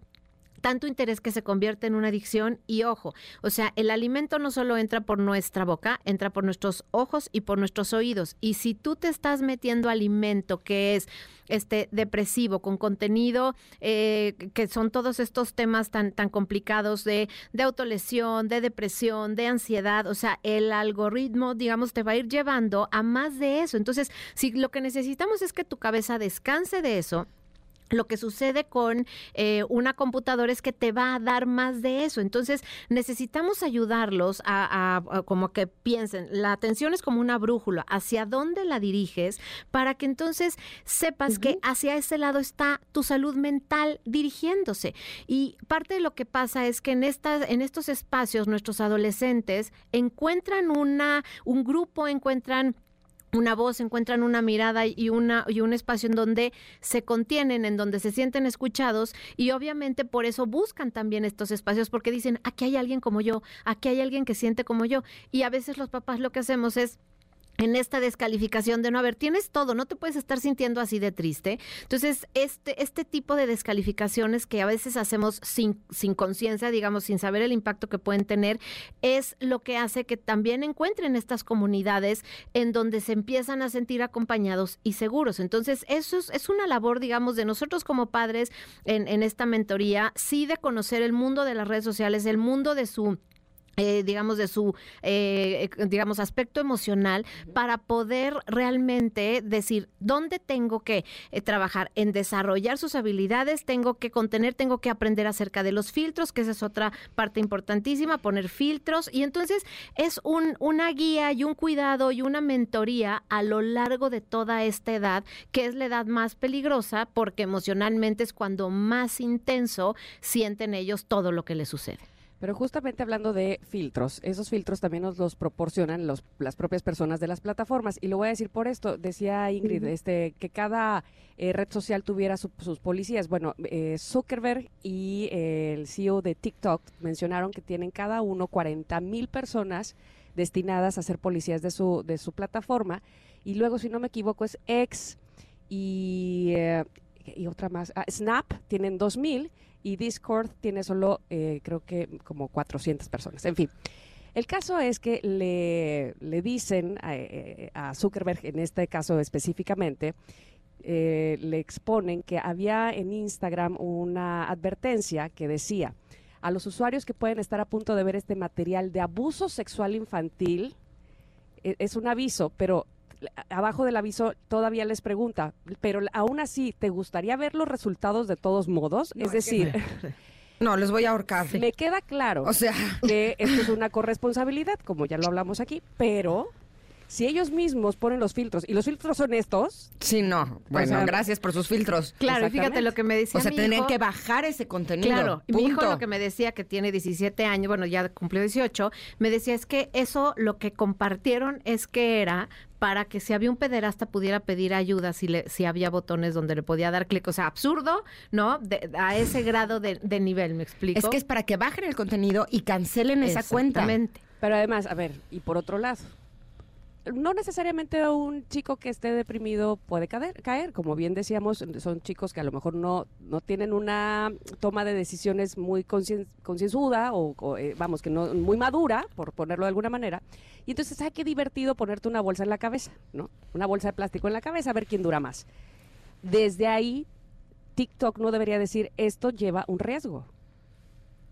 tanto interés que se convierte en una adicción y ojo, o sea, el alimento no solo entra por nuestra boca, entra por nuestros ojos y por nuestros oídos. Y si tú te estás metiendo alimento que es este depresivo con contenido eh, que son todos estos temas tan tan complicados de, de autolesión, de depresión, de ansiedad, o sea, el algoritmo, digamos, te va a ir llevando a más de eso. Entonces, si lo que necesitamos es que tu cabeza descanse de eso, lo que sucede con eh, una computadora es que te va a dar más de eso. Entonces necesitamos ayudarlos a, a, como que piensen. La atención es como una brújula. ¿Hacia dónde la diriges? Para que entonces sepas que hacia ese lado está tu salud mental dirigiéndose. Y parte de lo que pasa es que en, estas, en estos espacios nuestros adolescentes encuentran una, un grupo, encuentran una voz, encuentran una mirada y, una, y un espacio en donde se contienen, en donde se sienten escuchados y obviamente por eso buscan también estos espacios porque dicen, aquí hay alguien como yo, aquí hay alguien que siente como yo. Y a veces los papás lo que hacemos es en esta descalificación de no, haber tienes todo, no te puedes estar sintiendo así de triste. Entonces, este, este tipo de descalificaciones que a veces hacemos sin, sin conciencia, digamos, sin saber el impacto que pueden tener, es lo que hace que también encuentren estas comunidades en donde se empiezan a sentir acompañados y seguros. Entonces, eso es, es una labor, digamos, de nosotros como padres en, en esta mentoría, sí de conocer el mundo de las redes sociales, el mundo de su eh, digamos, de su, eh, digamos, aspecto emocional para poder realmente decir dónde tengo que eh, trabajar en desarrollar sus habilidades, tengo que contener, tengo que aprender acerca de los filtros, que esa es otra parte importantísima, poner filtros. Y entonces es un, una guía y un cuidado y una mentoría a lo largo de toda esta edad, que es la edad más peligrosa porque emocionalmente es cuando más intenso sienten ellos todo lo que les sucede.
Pero justamente hablando de filtros, esos filtros también nos los proporcionan los, las propias personas de las plataformas. Y lo voy a decir por esto, decía Ingrid, este, que cada eh, red social tuviera sus policías. Bueno, eh, Zuckerberg y eh, el CEO de TikTok mencionaron que tienen cada uno 40 mil personas destinadas a ser policías de su, de su plataforma. Y luego, si no me equivoco, es X y, y otra más, ah, Snap, tienen 2 mil y Discord tiene solo, eh, creo que como 400 personas. En fin. El caso es que le, le dicen a, eh, a, Zuckerberg, en este caso específicamente, eh, le exponen que había en Instagram una advertencia que decía a los usuarios que pueden estar a punto de ver este material de abuso sexual infantil, e, es un aviso, pero abajo del aviso todavía les pregunta, pero aún así, ¿te gustaría ver los resultados de todos modos? es decir...
No, les voy a ahorcar.
Me queda claro o sea. que esto es una corresponsabilidad, como ya lo hablamos aquí, pero si ellos mismos ponen los filtros y los filtros son estos.
Sí, no. Bueno, gracias por sus filtros.
Claro, fíjate lo que me decía.
O sea, tendrían que bajar ese contenido. Claro,
y mi hijo lo que me decía que tiene 17 años, bueno, ya cumplió 18, me decía es que eso lo que compartieron es que era para que si había un pederasta pudiera pedir ayuda si le, si había botones donde le podía dar clic. O sea, absurdo, ¿no? a ese grado de, de, nivel, ¿me explico?
Es que es para que bajen el contenido y cancelen esa cuenta.
Pero además, a ver, y por otro lado, no necesariamente un chico que esté deprimido puede caer, caer, como bien decíamos, son chicos que a lo mejor no, no tienen una toma de decisiones muy concienzuda o, eh, vamos, que no muy madura, por ponerlo de alguna manera. Y entonces, ¿sabes qué divertido ponerte una bolsa en la cabeza, ¿no? Una bolsa de plástico en la cabeza, a ver quién dura más. Desde ahí, TikTok no debería decir, esto lleva un riesgo.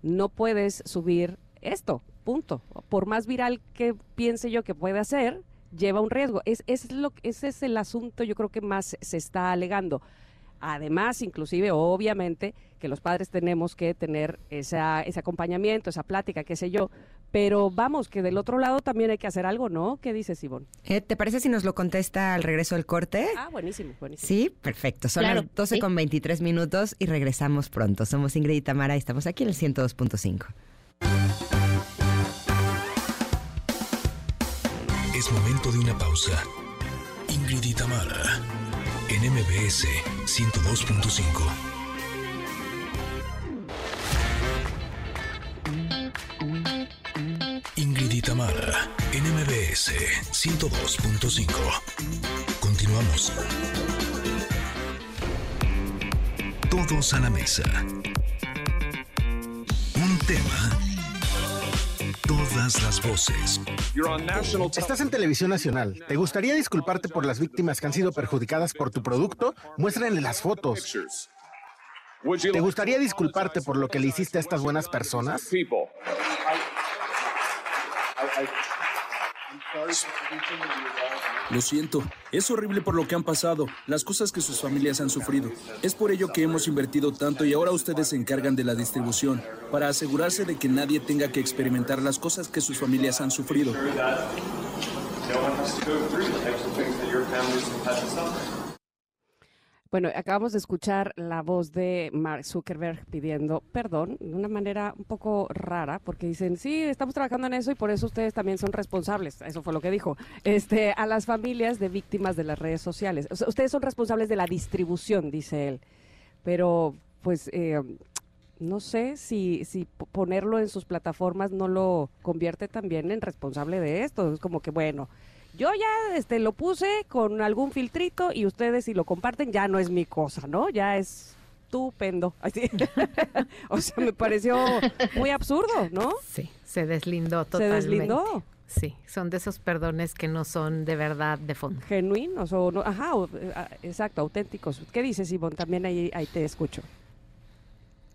No puedes subir esto, punto. Por más viral que piense yo que puede ser, lleva un riesgo. Es, es lo, ese es el asunto yo creo que más se está alegando. Además, inclusive, obviamente, que los padres tenemos que tener esa, ese acompañamiento, esa plática, qué sé yo. Pero vamos, que del otro lado también hay que hacer algo, ¿no? ¿Qué dices, Ivonne?
Eh, ¿Te parece si nos lo contesta al regreso del corte?
Ah, buenísimo, buenísimo.
Sí, perfecto. Son las 12 con 23 minutos y regresamos pronto. Somos Ingrid y Tamara y estamos aquí en el 102.5.
momento de una pausa. Ingrid y Tamara, en MBS 102.5. Ingrid y Tamara, en MBS 102.5. Continuamos. Todos a la mesa. tema. Todas las voces.
Estás en televisión nacional. ¿Te gustaría disculparte por las víctimas que han sido perjudicadas por tu producto? Muéstrenle las fotos. ¿Te gustaría disculparte por lo que le hiciste a estas buenas personas?
Lo siento, es horrible por lo que han pasado, las cosas que sus familias han sufrido. Es por ello que hemos invertido tanto y ahora ustedes se encargan de la distribución, para asegurarse de que nadie tenga que experimentar las cosas que sus familias han sufrido.
Bueno, acabamos de escuchar la voz de Mark Zuckerberg pidiendo perdón de una manera un poco rara, porque dicen, sí, estamos trabajando en eso y por eso ustedes también son responsables. Eso fue lo que dijo. Este, a las familias de víctimas de las redes sociales. O sea, ustedes son responsables de la distribución, dice él. Pero, pues, eh, no sé si, si ponerlo en sus plataformas no lo convierte también en responsable de esto. Es como que, bueno, yo ya este, lo puse con algún filtrito y ustedes si lo comparten ya no es mi cosa, ¿no? Ya es estupendo. Así. o sea, me pareció muy absurdo, ¿no?
Sí, se deslindó
Se
totalmente.
deslindó.
Sí, son de esos perdones que no son de verdad de fondo.
Genuinos o no, ajá, o, exacto, auténticos. ¿Qué dices, Ivonne? También ahí, ahí te escucho.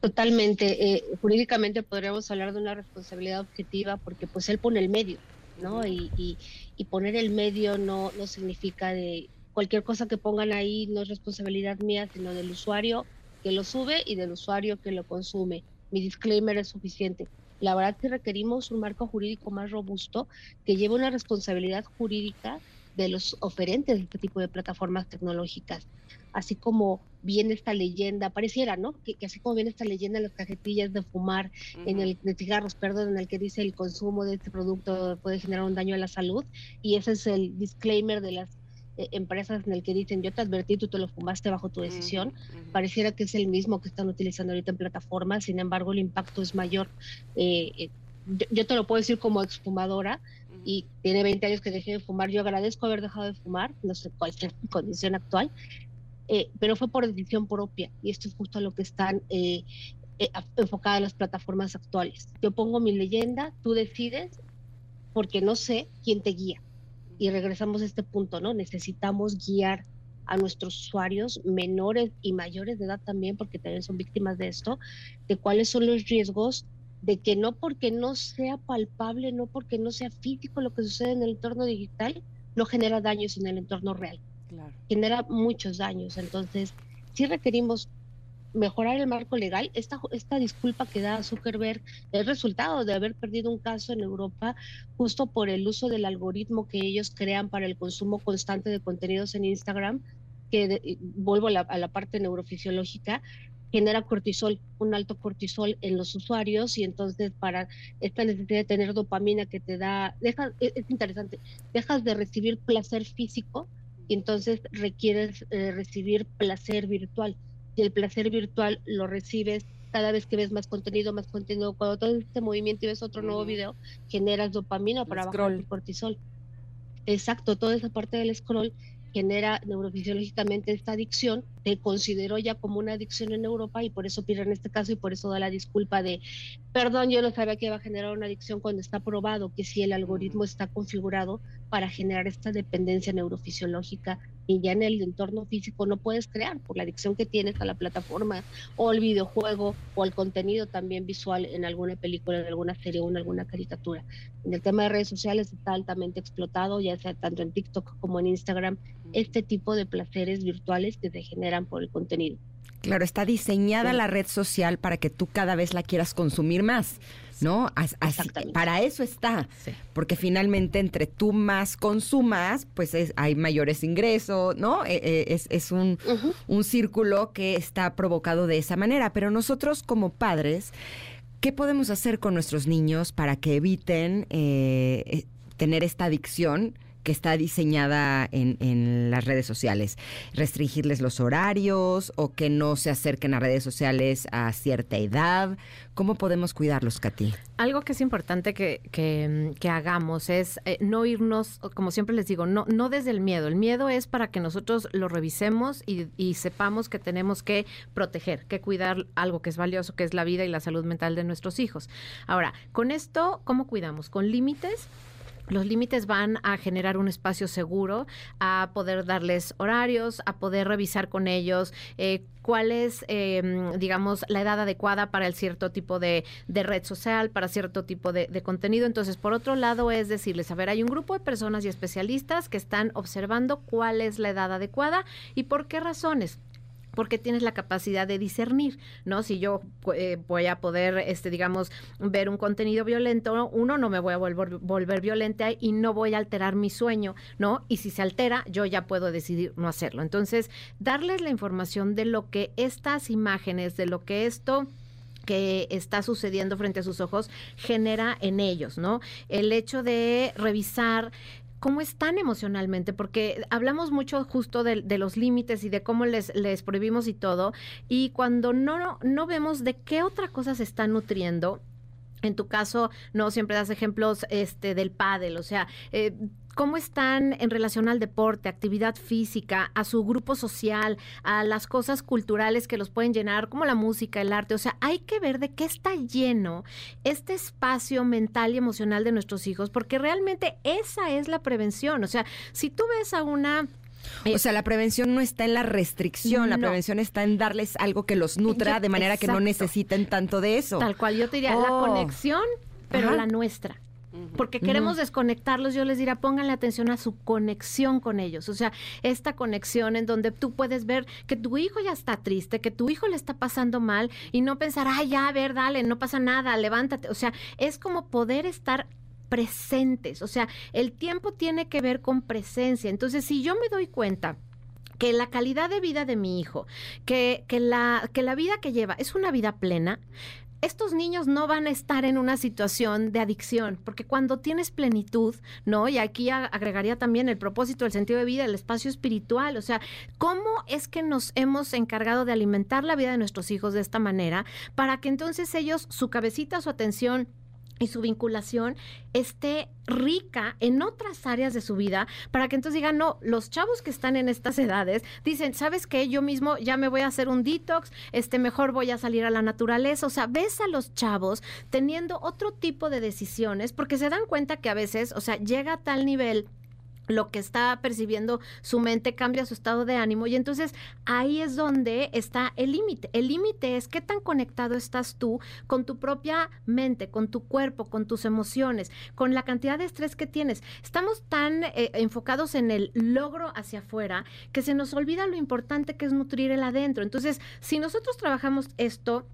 Totalmente. eh, jurídicamente podríamos hablar de una responsabilidad objetiva porque pues él pone el medio, ¿no? Y, y- y poner el medio no, no significa de cualquier cosa que pongan ahí no es responsabilidad mía, sino del usuario que lo sube y del usuario que lo consume. Mi disclaimer es suficiente. La verdad que requerimos un marco jurídico más robusto que lleve una responsabilidad jurídica de los oferentes de este tipo de plataformas tecnológicas así como viene esta leyenda, pareciera, ¿no? Que, que así como viene esta leyenda en las cajetillas de fumar, en el de cigarros, perdón, en el que dice el consumo de este producto puede generar un daño a la salud, y ese es el disclaimer de las eh, empresas en el que dicen yo te advertí, tú te lo fumaste bajo tu decisión, pareciera que es el mismo que están utilizando ahorita en plataformas, sin embargo el impacto es mayor. Eh, eh, yo, yo te lo puedo decir como exfumadora, y tiene 20 años que dejé de fumar, yo agradezco haber dejado de fumar, no sé cuál es mi condición actual, eh, pero fue por decisión propia y esto es justo a lo que están eh, eh, enfocadas las plataformas actuales. Yo pongo mi leyenda, tú decides, porque no sé quién te guía. Y regresamos a este punto, ¿no? Necesitamos guiar a nuestros usuarios menores y mayores de edad también, porque también son víctimas de esto, de cuáles son los riesgos de que no porque no sea palpable, no porque no sea físico lo que sucede en el entorno digital, no genera daños en el entorno real Genera muchos daños. Entonces, sí requerimos mejorar el marco legal. Esta, esta disculpa que da Zuckerberg es resultado de haber perdido un caso en Europa justo por el uso del algoritmo que ellos crean para el consumo constante de contenidos en Instagram, que de- vuelvo a la, a la parte neurofisiológica, genera cortisol, un alto cortisol en los usuarios y entonces para esta necesidad de tener dopamina que te da, deja, es interesante, dejas de recibir placer físico y entonces requieres eh, recibir placer virtual. Y el placer virtual lo recibes cada vez que ves más contenido, más contenido. Cuando todo este movimiento y ves otro nuevo video, generas dopamina para bajar
scroll.
el cortisol. Exacto, toda esa parte del scroll genera neurofisiológicamente esta adicción, se consideró ya como una adicción en Europa y por eso pide en este caso y por eso da la disculpa de, perdón, yo no sabía que iba a generar una adicción cuando está probado que si el algoritmo está configurado para generar esta dependencia neurofisiológica y ya en el entorno físico no puedes crear por la adicción que tienes a la plataforma o al videojuego o al contenido también visual en alguna película, en alguna serie o en alguna caricatura. En el tema de redes sociales está altamente explotado, ya sea tanto en TikTok como en Instagram, este tipo de placeres virtuales que se generan por el contenido.
Claro, está diseñada
Sí.
la red social para que tú cada vez la quieras consumir más, ¿no? Así- para eso está,
Sí.
porque finalmente entre tú más consumas, pues es- hay mayores ingresos, ¿no? Eh, eh, es, es un, un círculo que está provocado de esa manera. Pero nosotros como padres, ¿qué podemos hacer con nuestros niños para que eviten eh, eh, tener esta adicción? Que está diseñada en, las redes sociales? ¿Restringirles los horarios o que no se acerquen a redes sociales a cierta edad? ¿Cómo podemos cuidarlos, Katy?
Algo que es importante que, que, hagamos es eh, no irnos, como siempre les digo, no, no desde el miedo. El miedo es para que nosotros lo revisemos y sepamos que tenemos que proteger, que cuidar algo que es valioso, que es la vida y la salud mental de nuestros hijos. Ahora, con esto, ¿cómo cuidamos? Con límites los límites van a generar un espacio seguro, a poder darles horarios, a poder revisar con ellos eh, cuál es, eh, digamos, la edad adecuada para el cierto tipo de, de red social, para cierto tipo de, de, contenido. Entonces, por otro lado, es decirles, a ver, hay un grupo de personas y especialistas que están observando cuál es la edad adecuada y por qué razones porque tienes la capacidad de discernir, ¿no? Si yo eh, voy a poder, este, digamos, ver un contenido violento, uno, no me voy a volver, volver violenta y no voy a alterar mi sueño, ¿no? Y si se altera, yo ya puedo decidir no hacerlo. Entonces, darles la información de lo que estas imágenes, de lo que esto que está sucediendo frente a sus ojos genera en ellos, ¿no? El hecho de revisar cómo están emocionalmente, porque hablamos mucho justo de, de los límites y de cómo les, les prohibimos y todo, y cuando no, no vemos de qué otra cosa se están nutriendo, en tu caso, no siempre das ejemplos este del pádel, o sea, eh, cómo están en relación al deporte, actividad física, a su grupo social, a las cosas culturales que los pueden llenar, como la música, el arte. O sea, hay que ver de qué está lleno este espacio mental y emocional de nuestros hijos, porque realmente esa es la prevención. O sea, si tú ves a una
o sea, la prevención no está en la restricción, la prevención está en darles algo que los nutra de manera que no necesiten tanto de eso.
Tal cual, yo te diría, la
Oh.
conexión, pero
Ajá.
la nuestra. Porque queremos desconectarlos, yo les diría, pónganle atención a su conexión con ellos. O sea, esta conexión en donde tú puedes ver que tu hijo ya está triste, que tu hijo le está pasando mal y no pensar, ay, ya, a ver, dale, no pasa nada, levántate. O sea, es como poder estar presentes. O sea, el tiempo tiene que ver con presencia. Entonces, si yo me doy cuenta que la calidad de vida de mi hijo, que, que, la, que la vida que lleva es una vida plena, estos niños no van a estar en una situación de adicción, porque cuando tienes plenitud, ¿no? Y aquí agregaría también el propósito, el sentido de vida, el espacio espiritual, o sea, ¿cómo es que nos hemos encargado de alimentar la vida de nuestros hijos de esta manera para que entonces ellos, su cabecita, su atención, y su vinculación esté rica en otras áreas de su vida para que entonces digan, no, los chavos que están en estas edades dicen, ¿sabes qué? Yo mismo ya me voy a hacer un detox, este mejor voy a salir a la naturaleza, o sea, ves a los chavos teniendo otro tipo de decisiones porque se dan cuenta que a veces, o sea, llega a tal nivel lo que está percibiendo su mente cambia su estado de ánimo y entonces ahí es donde está el límite. El límite es qué tan conectado estás tú con tu propia mente, con tu cuerpo, con tus emociones, con la cantidad de estrés que tienes. Estamos tan eh, enfocados en el logro hacia afuera que se nos olvida lo importante que es nutrir el adentro. Entonces, si nosotros trabajamos esto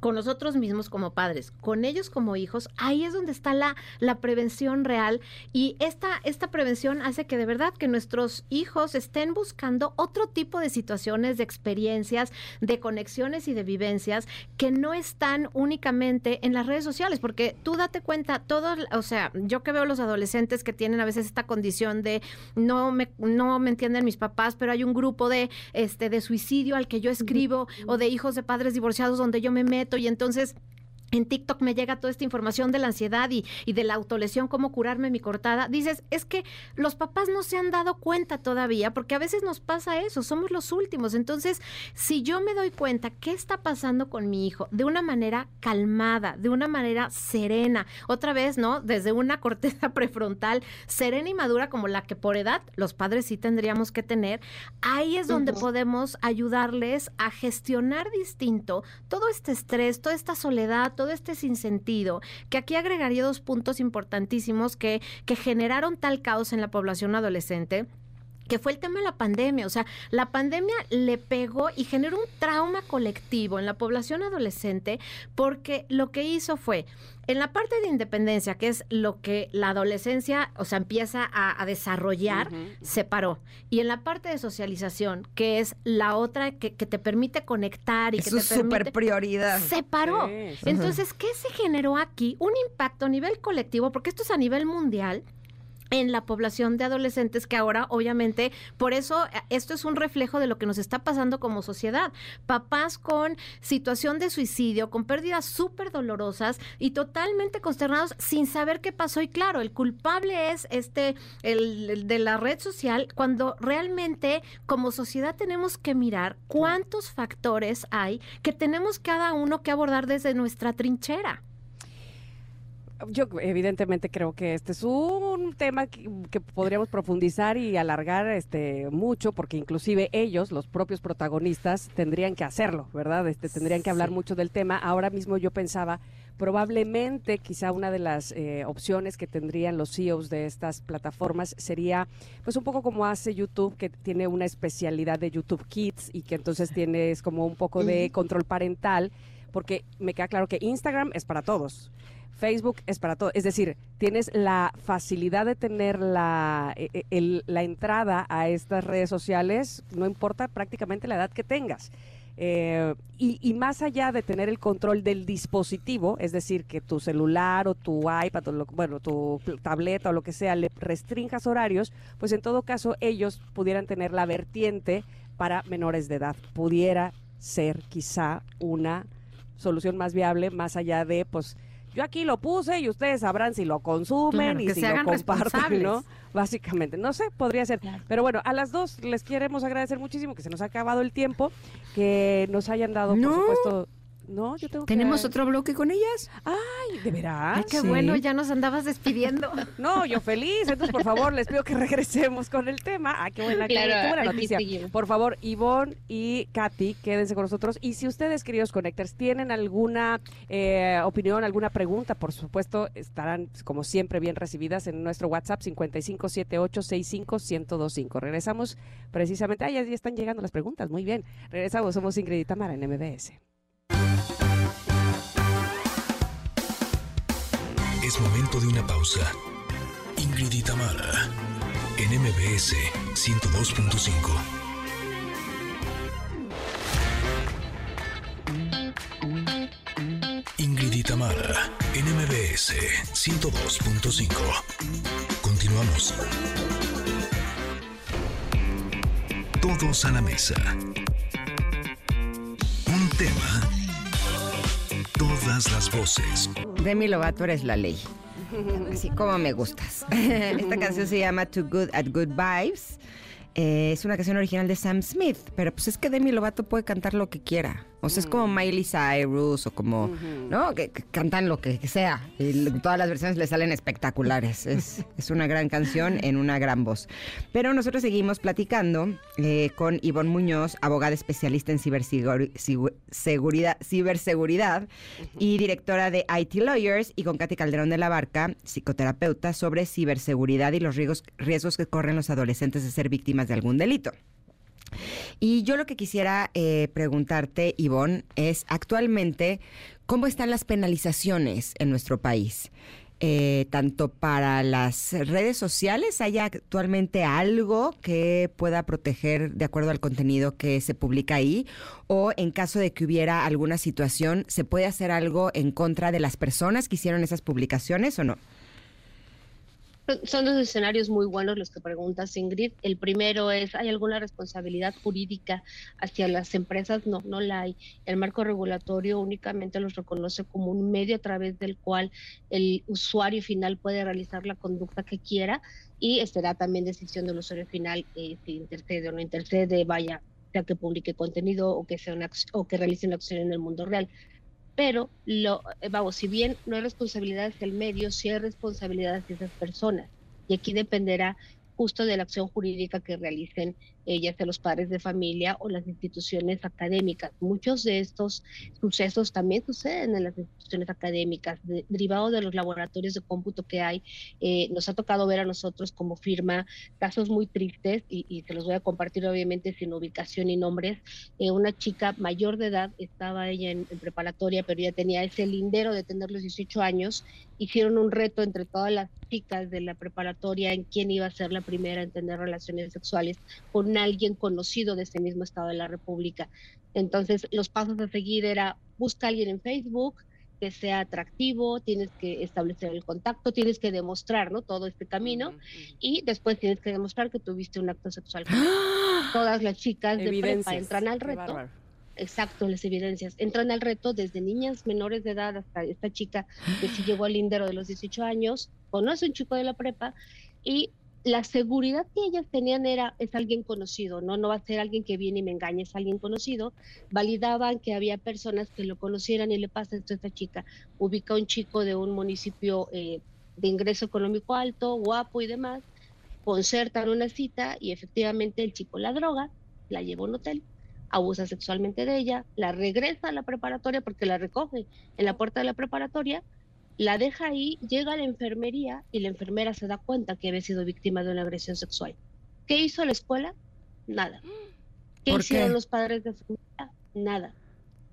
con nosotros mismos como padres, con ellos como hijos, ahí es donde está la, la prevención real. Y esta, esta prevención hace que de verdad que nuestros hijos estén buscando otro tipo de situaciones, de experiencias, de conexiones y de vivencias que no están únicamente en las redes sociales, porque tú date cuenta, todos, o sea, yo que veo los adolescentes que tienen a veces esta condición de no me, no me entienden mis papás, pero hay un grupo de, este, de suicidio al que yo escribo o de hijos de padres divorciados donde yo me meto y entonces en TikTok me llega toda esta información de la ansiedad y, y de la autolesión, cómo curarme mi cortada. Dices, es que los papás no se han dado cuenta todavía, porque a veces nos pasa eso, somos los últimos. Entonces, si yo me doy cuenta qué está pasando con mi hijo de una manera calmada, de una manera serena, otra vez, ¿no? Desde una corteza prefrontal serena y madura como la que por edad los padres sí tendríamos que tener, ahí es donde podemos ayudarles a gestionar distinto todo este estrés, toda esta soledad, todo este sinsentido, que aquí agregaría dos puntos importantísimos que, que generaron tal caos en la población adolescente que fue el tema de la pandemia. O sea, la pandemia le pegó y generó un trauma colectivo en la población adolescente porque lo que hizo fue, en la parte de independencia, que es lo que la adolescencia, o sea, empieza a, a desarrollar, se paró. Y en la parte de socialización, que es la otra que, que te permite conectar y
Es
que te permite...
super prioridad.
Se paró.
Sí.
Entonces, ¿qué se generó aquí? Un impacto a nivel colectivo, porque esto es a nivel mundial en la población de adolescentes que ahora obviamente por eso eh, esto es un reflejo de lo que nos está pasando como sociedad. Papás con situación de suicidio, con pérdidas súper dolorosas y totalmente consternados sin saber qué pasó. Y claro, el culpable es este el, de la red social cuando realmente como sociedad tenemos que mirar cuántos factores hay que tenemos cada uno que abordar desde nuestra trinchera
yo evidentemente creo que este es un tema que, podríamos profundizar y alargar este mucho porque inclusive ellos, los propios protagonistas, tendrían que hacerlo, ¿verdad? Este tendrían que hablar mucho del tema. Ahora mismo yo pensaba probablemente quizá una de las eh, opciones que tendrían los CEOs de estas plataformas sería pues un poco como hace YouTube que tiene una especialidad de YouTube Kids y que entonces tienes como un poco de control parental porque me queda claro que Instagram es para todos Facebook es para todo. Es decir, tienes la facilidad de tener la, e, e, la entrada a estas redes sociales, no importa prácticamente la edad que tengas. Eh, y, más allá de tener el control del dispositivo, es decir, que tu celular o tu iPad o bueno, tu tableta o lo que sea le restringas horarios, pues en todo caso ellos pudieran tener la vertiente para menores de edad. Pudiera ser quizá una solución más viable más allá de pues yo aquí lo puse y ustedes sabrán si lo consumen y si lo comparten, ¿no? Básicamente, no sé, podría ser. Pero bueno, a las dos les queremos agradecer muchísimo que se nos ha acabado el tiempo, que nos hayan dado, por supuesto, no, yo tengo
¿Tenemos otro bloque con ellas?
Ay, ¿de veras?
Ay, qué bueno, ya nos andabas despidiendo.
no, yo feliz. Entonces, por favor, les pido que regresemos con el tema. Ah, qué buena, qué buena noticia. Por favor, Ivonne y Katy, quédense con nosotros. Y si ustedes, queridos Connectors, tienen alguna eh, opinión, alguna pregunta, por supuesto, estarán, como siempre, bien recibidas en nuestro WhatsApp 5578651025. Regresamos precisamente. Ah, ya, ya están llegando las preguntas. Muy bien. Regresamos. Somos Ingrid y Tamara en MBS.
Momento de una pausa. Ingrid y Tamara, en MBS 102.5. Ingrid y Tamara, en MBS 102.5. Continuamos. Todos a la mesa. Un tema. Todas las voces.
Demi Lovato eres la ley. Así como me gustas. Esta canción se llama Too Good at Good Vibes. Eh, es una canción original de Sam Smith, pero pues es que Demi Lovato puede cantar lo que quiera. O sea, es como mm. Miley Cyrus o como, ¿no? Que, cantan lo que, sea. Y todas las versiones le salen espectaculares. Es, es, una gran canción en una gran voz. Pero nosotros seguimos platicando eh, con Ivonne Muñoz, abogada especialista en ciberseguridad, ciberseguridad y directora de IT Lawyers, y con Katy Calderón de la Barca, psicoterapeuta, sobre ciberseguridad y los riesgos, riesgos que corren los adolescentes de ser víctimas de algún delito. Y yo lo que quisiera eh, preguntarte, Ivonne, es actualmente, ¿cómo están las penalizaciones en nuestro país? Eh, tanto para las redes sociales, ¿hay actualmente algo que pueda proteger de acuerdo al contenido que se publica ahí? ¿O en caso de que hubiera alguna situación, ¿se puede hacer algo en contra de las personas que hicieron esas publicaciones o no?
Son dos escenarios muy buenos los que preguntas, Ingrid. El primero es, ¿hay alguna responsabilidad jurídica hacia las empresas? No, no la hay. El marco regulatorio únicamente los reconoce como un medio a través del cual el usuario final puede realizar la conducta que quiera y será también decisión del usuario final eh, si intercede o no intercede, vaya, sea que publique contenido o que, sea una, o que realice una acción en el mundo real pero lo, eh, vamos, si bien no hay responsabilidad del medio, sí hay responsabilidad de esas personas. Y aquí dependerá justo de la acción jurídica que realicen ellas de los padres de familia o las instituciones académicas. Muchos de estos sucesos también suceden en las instituciones académicas, derivados de los laboratorios de cómputo que hay. Eh, nos ha tocado ver a nosotros como firma casos muy tristes y, se los voy a compartir obviamente sin ubicación ni nombres. Eh, una chica mayor de edad, estaba ella en, en preparatoria, pero ya tenía ese lindero de tener los 18 años hicieron un reto entre todas las chicas de la preparatoria en quién iba a ser la primera en tener relaciones sexuales con alguien conocido de ese mismo estado de la República. Entonces, los pasos a seguir era busca a alguien en Facebook, que sea atractivo, tienes que establecer el contacto, tienes que demostrar, ¿no? Todo este camino y después tienes que demostrar que tuviste un acto sexual. Todas las chicas de prepa entran al reto. Exacto, las evidencias. Entran al reto desde niñas menores de edad hasta esta chica que sí llegó al lindero de los 18 años, conoce un chico de la prepa y la seguridad que ellas tenían era, es alguien conocido, ¿no? No va a ser alguien que viene y me engañe, es alguien conocido. Validaban que había personas que lo conocieran y le pasa esto a esta chica. Ubica a un chico de un municipio eh, de ingreso económico alto, guapo y demás, concertan una cita y efectivamente el chico la droga, la lleva a un hotel, abusa sexualmente de ella, la regresa a la preparatoria porque la recoge en la puerta de la preparatoria la deja ahí, llega a la enfermería y la enfermera se da cuenta que había sido víctima de una agresión sexual. ¿Qué hizo la escuela? Nada. ¿Qué hicieron los padres de familia? Nada.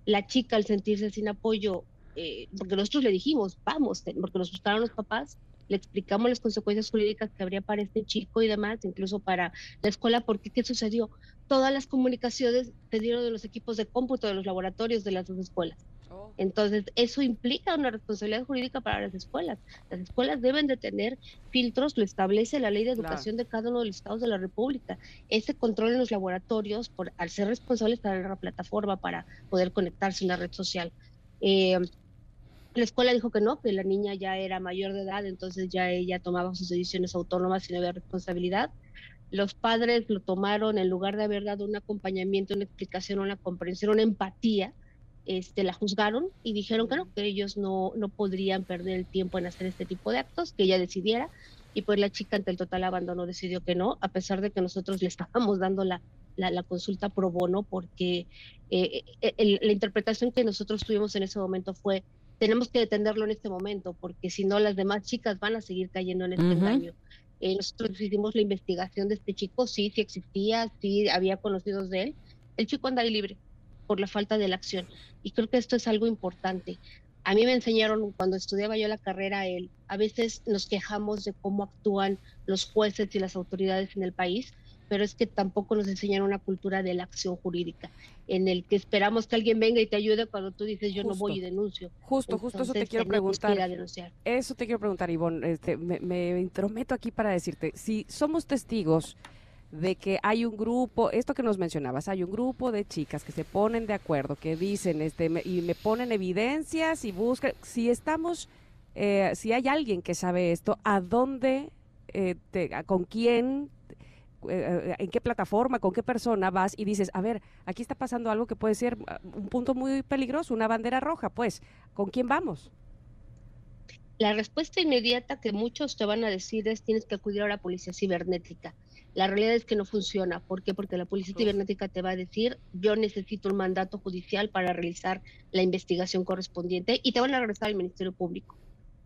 La chica al sentirse sin apoyo, eh, porque nosotros le dijimos, vamos, porque nos gustaron los papás, le explicamos las consecuencias jurídicas que habría para este chico y demás, incluso para la escuela, porque ¿qué sucedió? Todas las comunicaciones se dieron de los equipos de cómputo de los laboratorios de las dos escuelas. Oh. Entonces, eso implica una responsabilidad jurídica para las escuelas. Las escuelas deben de tener filtros, lo establece la ley de educación de cada uno de los estados de la República. Ese control en los laboratorios, por, al ser responsables para la plataforma para poder conectarse en la red social. Eh, la escuela dijo que no, que la niña ya era mayor de edad, entonces ya ella tomaba sus decisiones autónomas y no había responsabilidad. Los padres lo tomaron en lugar de haber dado un acompañamiento, una explicación, una comprensión, una empatía este, la juzgaron y dijeron que no, que ellos no, no podrían perder el tiempo en hacer este tipo de actos, que ella decidiera. Y pues la chica ante el total abandono decidió que no, a pesar de que nosotros le estábamos dando la, la, consulta pro bono, porque eh, eh, la interpretación que nosotros tuvimos en ese momento fue, tenemos que detenerlo en este momento, porque si no las demás chicas van a seguir cayendo en este engaño. Eh, nosotros hicimos la investigación de este chico, sí, sí existía, sí había conocidos de él. El chico anda ahí libre por la falta de la acción. Y creo que esto es algo importante. A mí me enseñaron cuando estudiaba yo la carrera, el, a veces nos quejamos de cómo actúan los jueces y las autoridades en el país, pero es que tampoco nos enseñaron una cultura de la acción jurídica, en el que esperamos que alguien venga y te ayude cuando tú dices yo no voy y denuncio.
Justo, justo eso te quiero preguntar. eso te quiero preguntar, Ivonne. Este, me, me intrometo aquí para decirte, si somos testigos de que hay un grupo, esto que nos mencionabas, hay un grupo de chicas que se ponen de acuerdo, que dicen, este, y me ponen evidencias y buscan, si estamos, eh, si hay alguien que sabe esto, ¿a dónde, eh, con quién, eh, en qué plataforma, con qué persona vas y dices, a ver, aquí está pasando algo que puede ser ah, un punto muy peligroso, una bandera roja, pues, ¿con quién vamos?
La respuesta inmediata que muchos te van a decir es tienes que acudir a la policía cibernética la realidad es que no funciona. ¿Por qué? Porque la policía cibernética te va a decir, yo necesito un mandato judicial para realizar la investigación correspondiente y te van a regresar al Ministerio Público.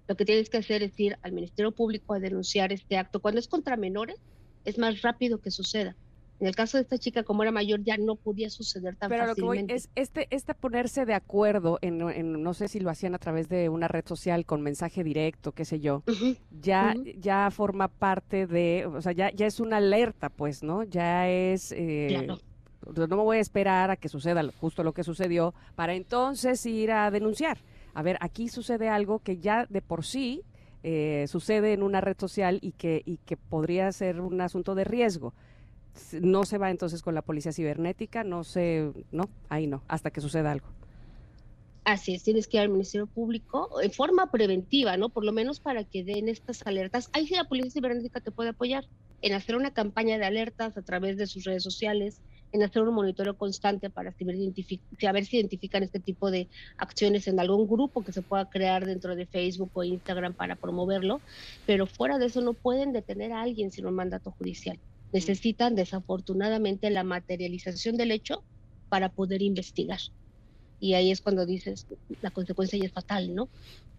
Lo que tienes que hacer es ir al Ministerio Público a denunciar este acto. Cuando es contra menores, es más rápido que suceda. En el caso de esta chica, como era mayor, ya no podía suceder tan
Pero
fácilmente.
Pero lo que voy es este, este ponerse de acuerdo, en, no sé si lo hacían a través de una red social con mensaje directo, qué sé yo, ya, ya forma parte de, o sea, ya, ya es una alerta, pues, ¿no? Ya es... Eh, no me voy a esperar a que suceda justo lo que sucedió para entonces ir a denunciar. A ver, aquí sucede algo que ya de por sí eh, sucede en una red social y que, y que podría ser un asunto de riesgo no se va entonces con la policía cibernética, no se, no, ahí no, hasta que suceda algo.
Así es, tienes que ir al Ministerio Público en forma preventiva, ¿no? Por lo menos para que den estas alertas. Ahí sí la Policía Cibernética te puede apoyar en hacer una campaña de alertas a través de sus redes sociales, en hacer un monitoreo constante para saber si identifican este tipo de acciones en algún grupo que se pueda crear dentro de Facebook o Instagram para promoverlo, pero fuera de eso no pueden detener a alguien sin un mandato judicial necesitan desafortunadamente la materialización del hecho para poder investigar. Y ahí es cuando dices, la consecuencia ya es fatal, ¿no?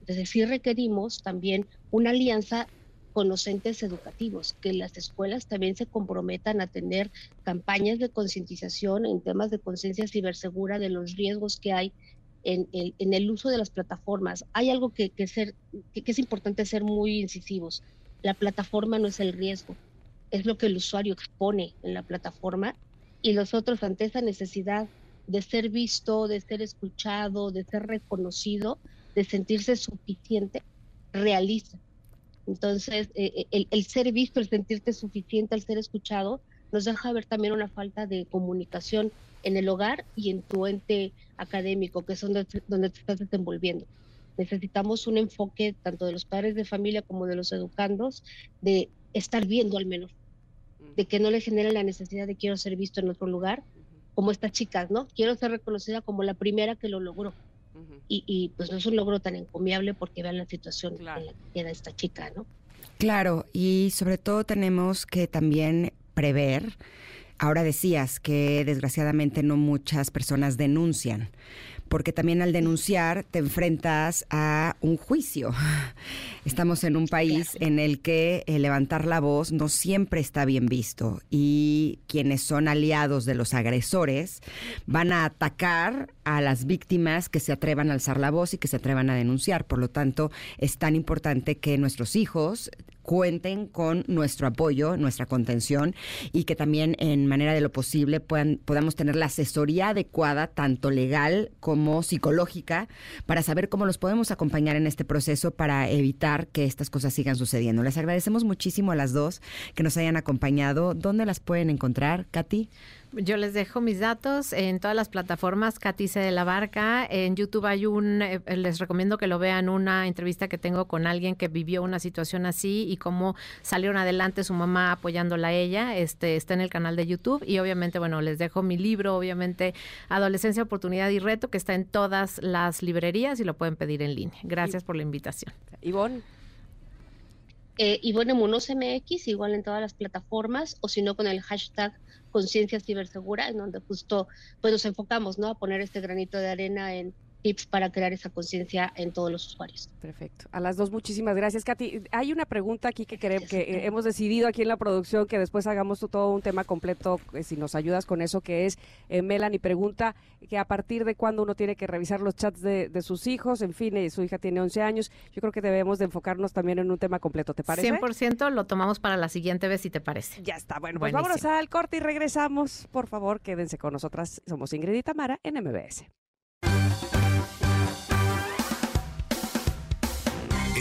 Entonces sí requerimos también una alianza con los entes educativos, que las escuelas también se comprometan a tener campañas de concientización en temas de conciencia cibersegura de los riesgos que hay en el, uso de las plataformas. Hay algo que, que ser, que es importante ser muy incisivos. La plataforma no es el riesgo, es lo que el usuario expone en la plataforma y los otros ante esa necesidad de ser visto, de ser escuchado, de ser reconocido, de sentirse suficiente, realiza. Entonces, eh, el, ser visto, el sentirte suficiente, el ser escuchado, nos deja ver también una falta de comunicación en el hogar y en tu ente académico, que es donde, donde te estás desenvolviendo. Necesitamos un enfoque tanto de los padres de familia como de los educandos de estar viendo al menos, de que no le genere la necesidad de quiero ser visto en otro lugar, como estas chicas, ¿no? Quiero ser reconocida como la primera que lo logró. y, y, pues no es un logro tan encomiable porque vean la situación en la que queda esta chica, ¿no?
Claro, y sobre todo tenemos que también prever. Ahora decías que desgraciadamente no muchas personas denuncian porque también al denunciar te enfrentas a un juicio. Estamos en un país en el que eh, levantar la voz no siempre está bien visto y quienes son aliados de los agresores van a atacar a las víctimas que se atrevan a alzar la voz y que se atrevan a denunciar. Por lo tanto, es tan importante que nuestros hijos cuenten con nuestro apoyo, nuestra contención y que también en manera de lo posible puedan, podamos tener la asesoría adecuada, tanto legal como psicológica, para saber cómo los podemos acompañar en este proceso para evitar que estas cosas sigan sucediendo. Les agradecemos muchísimo a las dos que nos hayan acompañado. ¿Dónde las pueden encontrar, Katy?
Yo les dejo mis datos en todas las plataformas, Catice de la Barca. En YouTube hay un, eh, les recomiendo que lo vean, una entrevista que tengo con alguien que vivió una situación así y cómo salieron adelante su mamá apoyándola a ella. Este está en el canal de YouTube y obviamente, bueno, les dejo mi libro, obviamente, Adolescencia, Oportunidad y Reto, que está en todas las librerías y lo pueden pedir en línea. Gracias por la invitación.
Ivonne.
Eh, Ivonne Munoz MX, igual en todas las plataformas, o si no con el hashtag conciencia cibersegura, en donde justo pues nos enfocamos, ¿no? A poner este granito de arena en tips para crear esa conciencia en todos los usuarios.
Perfecto. A las dos, muchísimas gracias, Katy. Hay una pregunta aquí que, queremos, que eh, hemos decidido aquí en la producción que después hagamos todo un tema completo, eh, si nos ayudas con eso, que es eh, Melanie pregunta que a partir de cuándo uno tiene que revisar los chats de, sus hijos, en fin, eh, su hija tiene 11 años, yo creo que debemos de enfocarnos también en un tema completo, ¿te parece?
100% lo tomamos para la siguiente vez, si te parece.
Ya está, bueno, pues vámonos al corte y regresamos. Por favor, quédense con nosotras. Somos Ingrid y Tamara en MBS.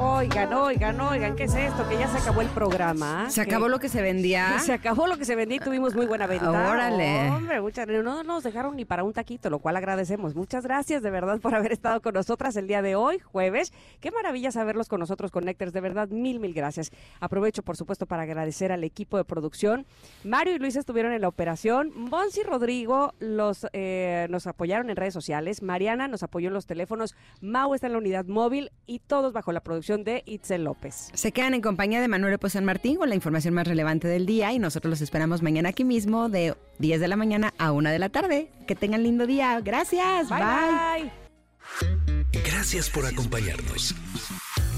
Oigan, oigan, oigan, ¿qué es esto? Que ya se acabó el programa.
Se acabó lo que se vendía.
Se acabó lo que se vendía y tuvimos muy buena venta.
Órale.
Hombre, muchas no nos dejaron ni para un taquito, lo cual agradecemos. Muchas gracias de verdad por haber estado con nosotras el día de hoy, jueves. Qué maravilla saberlos con nosotros, Connectors. De verdad, mil, mil gracias. Aprovecho, por supuesto, para agradecer al equipo de producción. Mario y Luis estuvieron en la operación. Monsi y Rodrigo los, eh, nos apoyaron en redes sociales. Mariana nos apoyó en los teléfonos. Mau está en la unidad móvil y todos bajo la producción de Itzel López.
Se quedan en compañía de Manuel San Martín con la información más relevante del día y nosotros los esperamos mañana aquí mismo de 10 de la mañana a 1 de la tarde. Que tengan lindo día. Gracias.
bye.
Gracias por acompañarnos.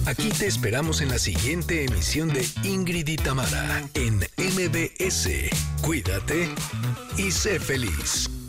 Aquí te esperamos en la siguiente emisión de Ingrid y Tamara en MBS. Cuídate y sé feliz.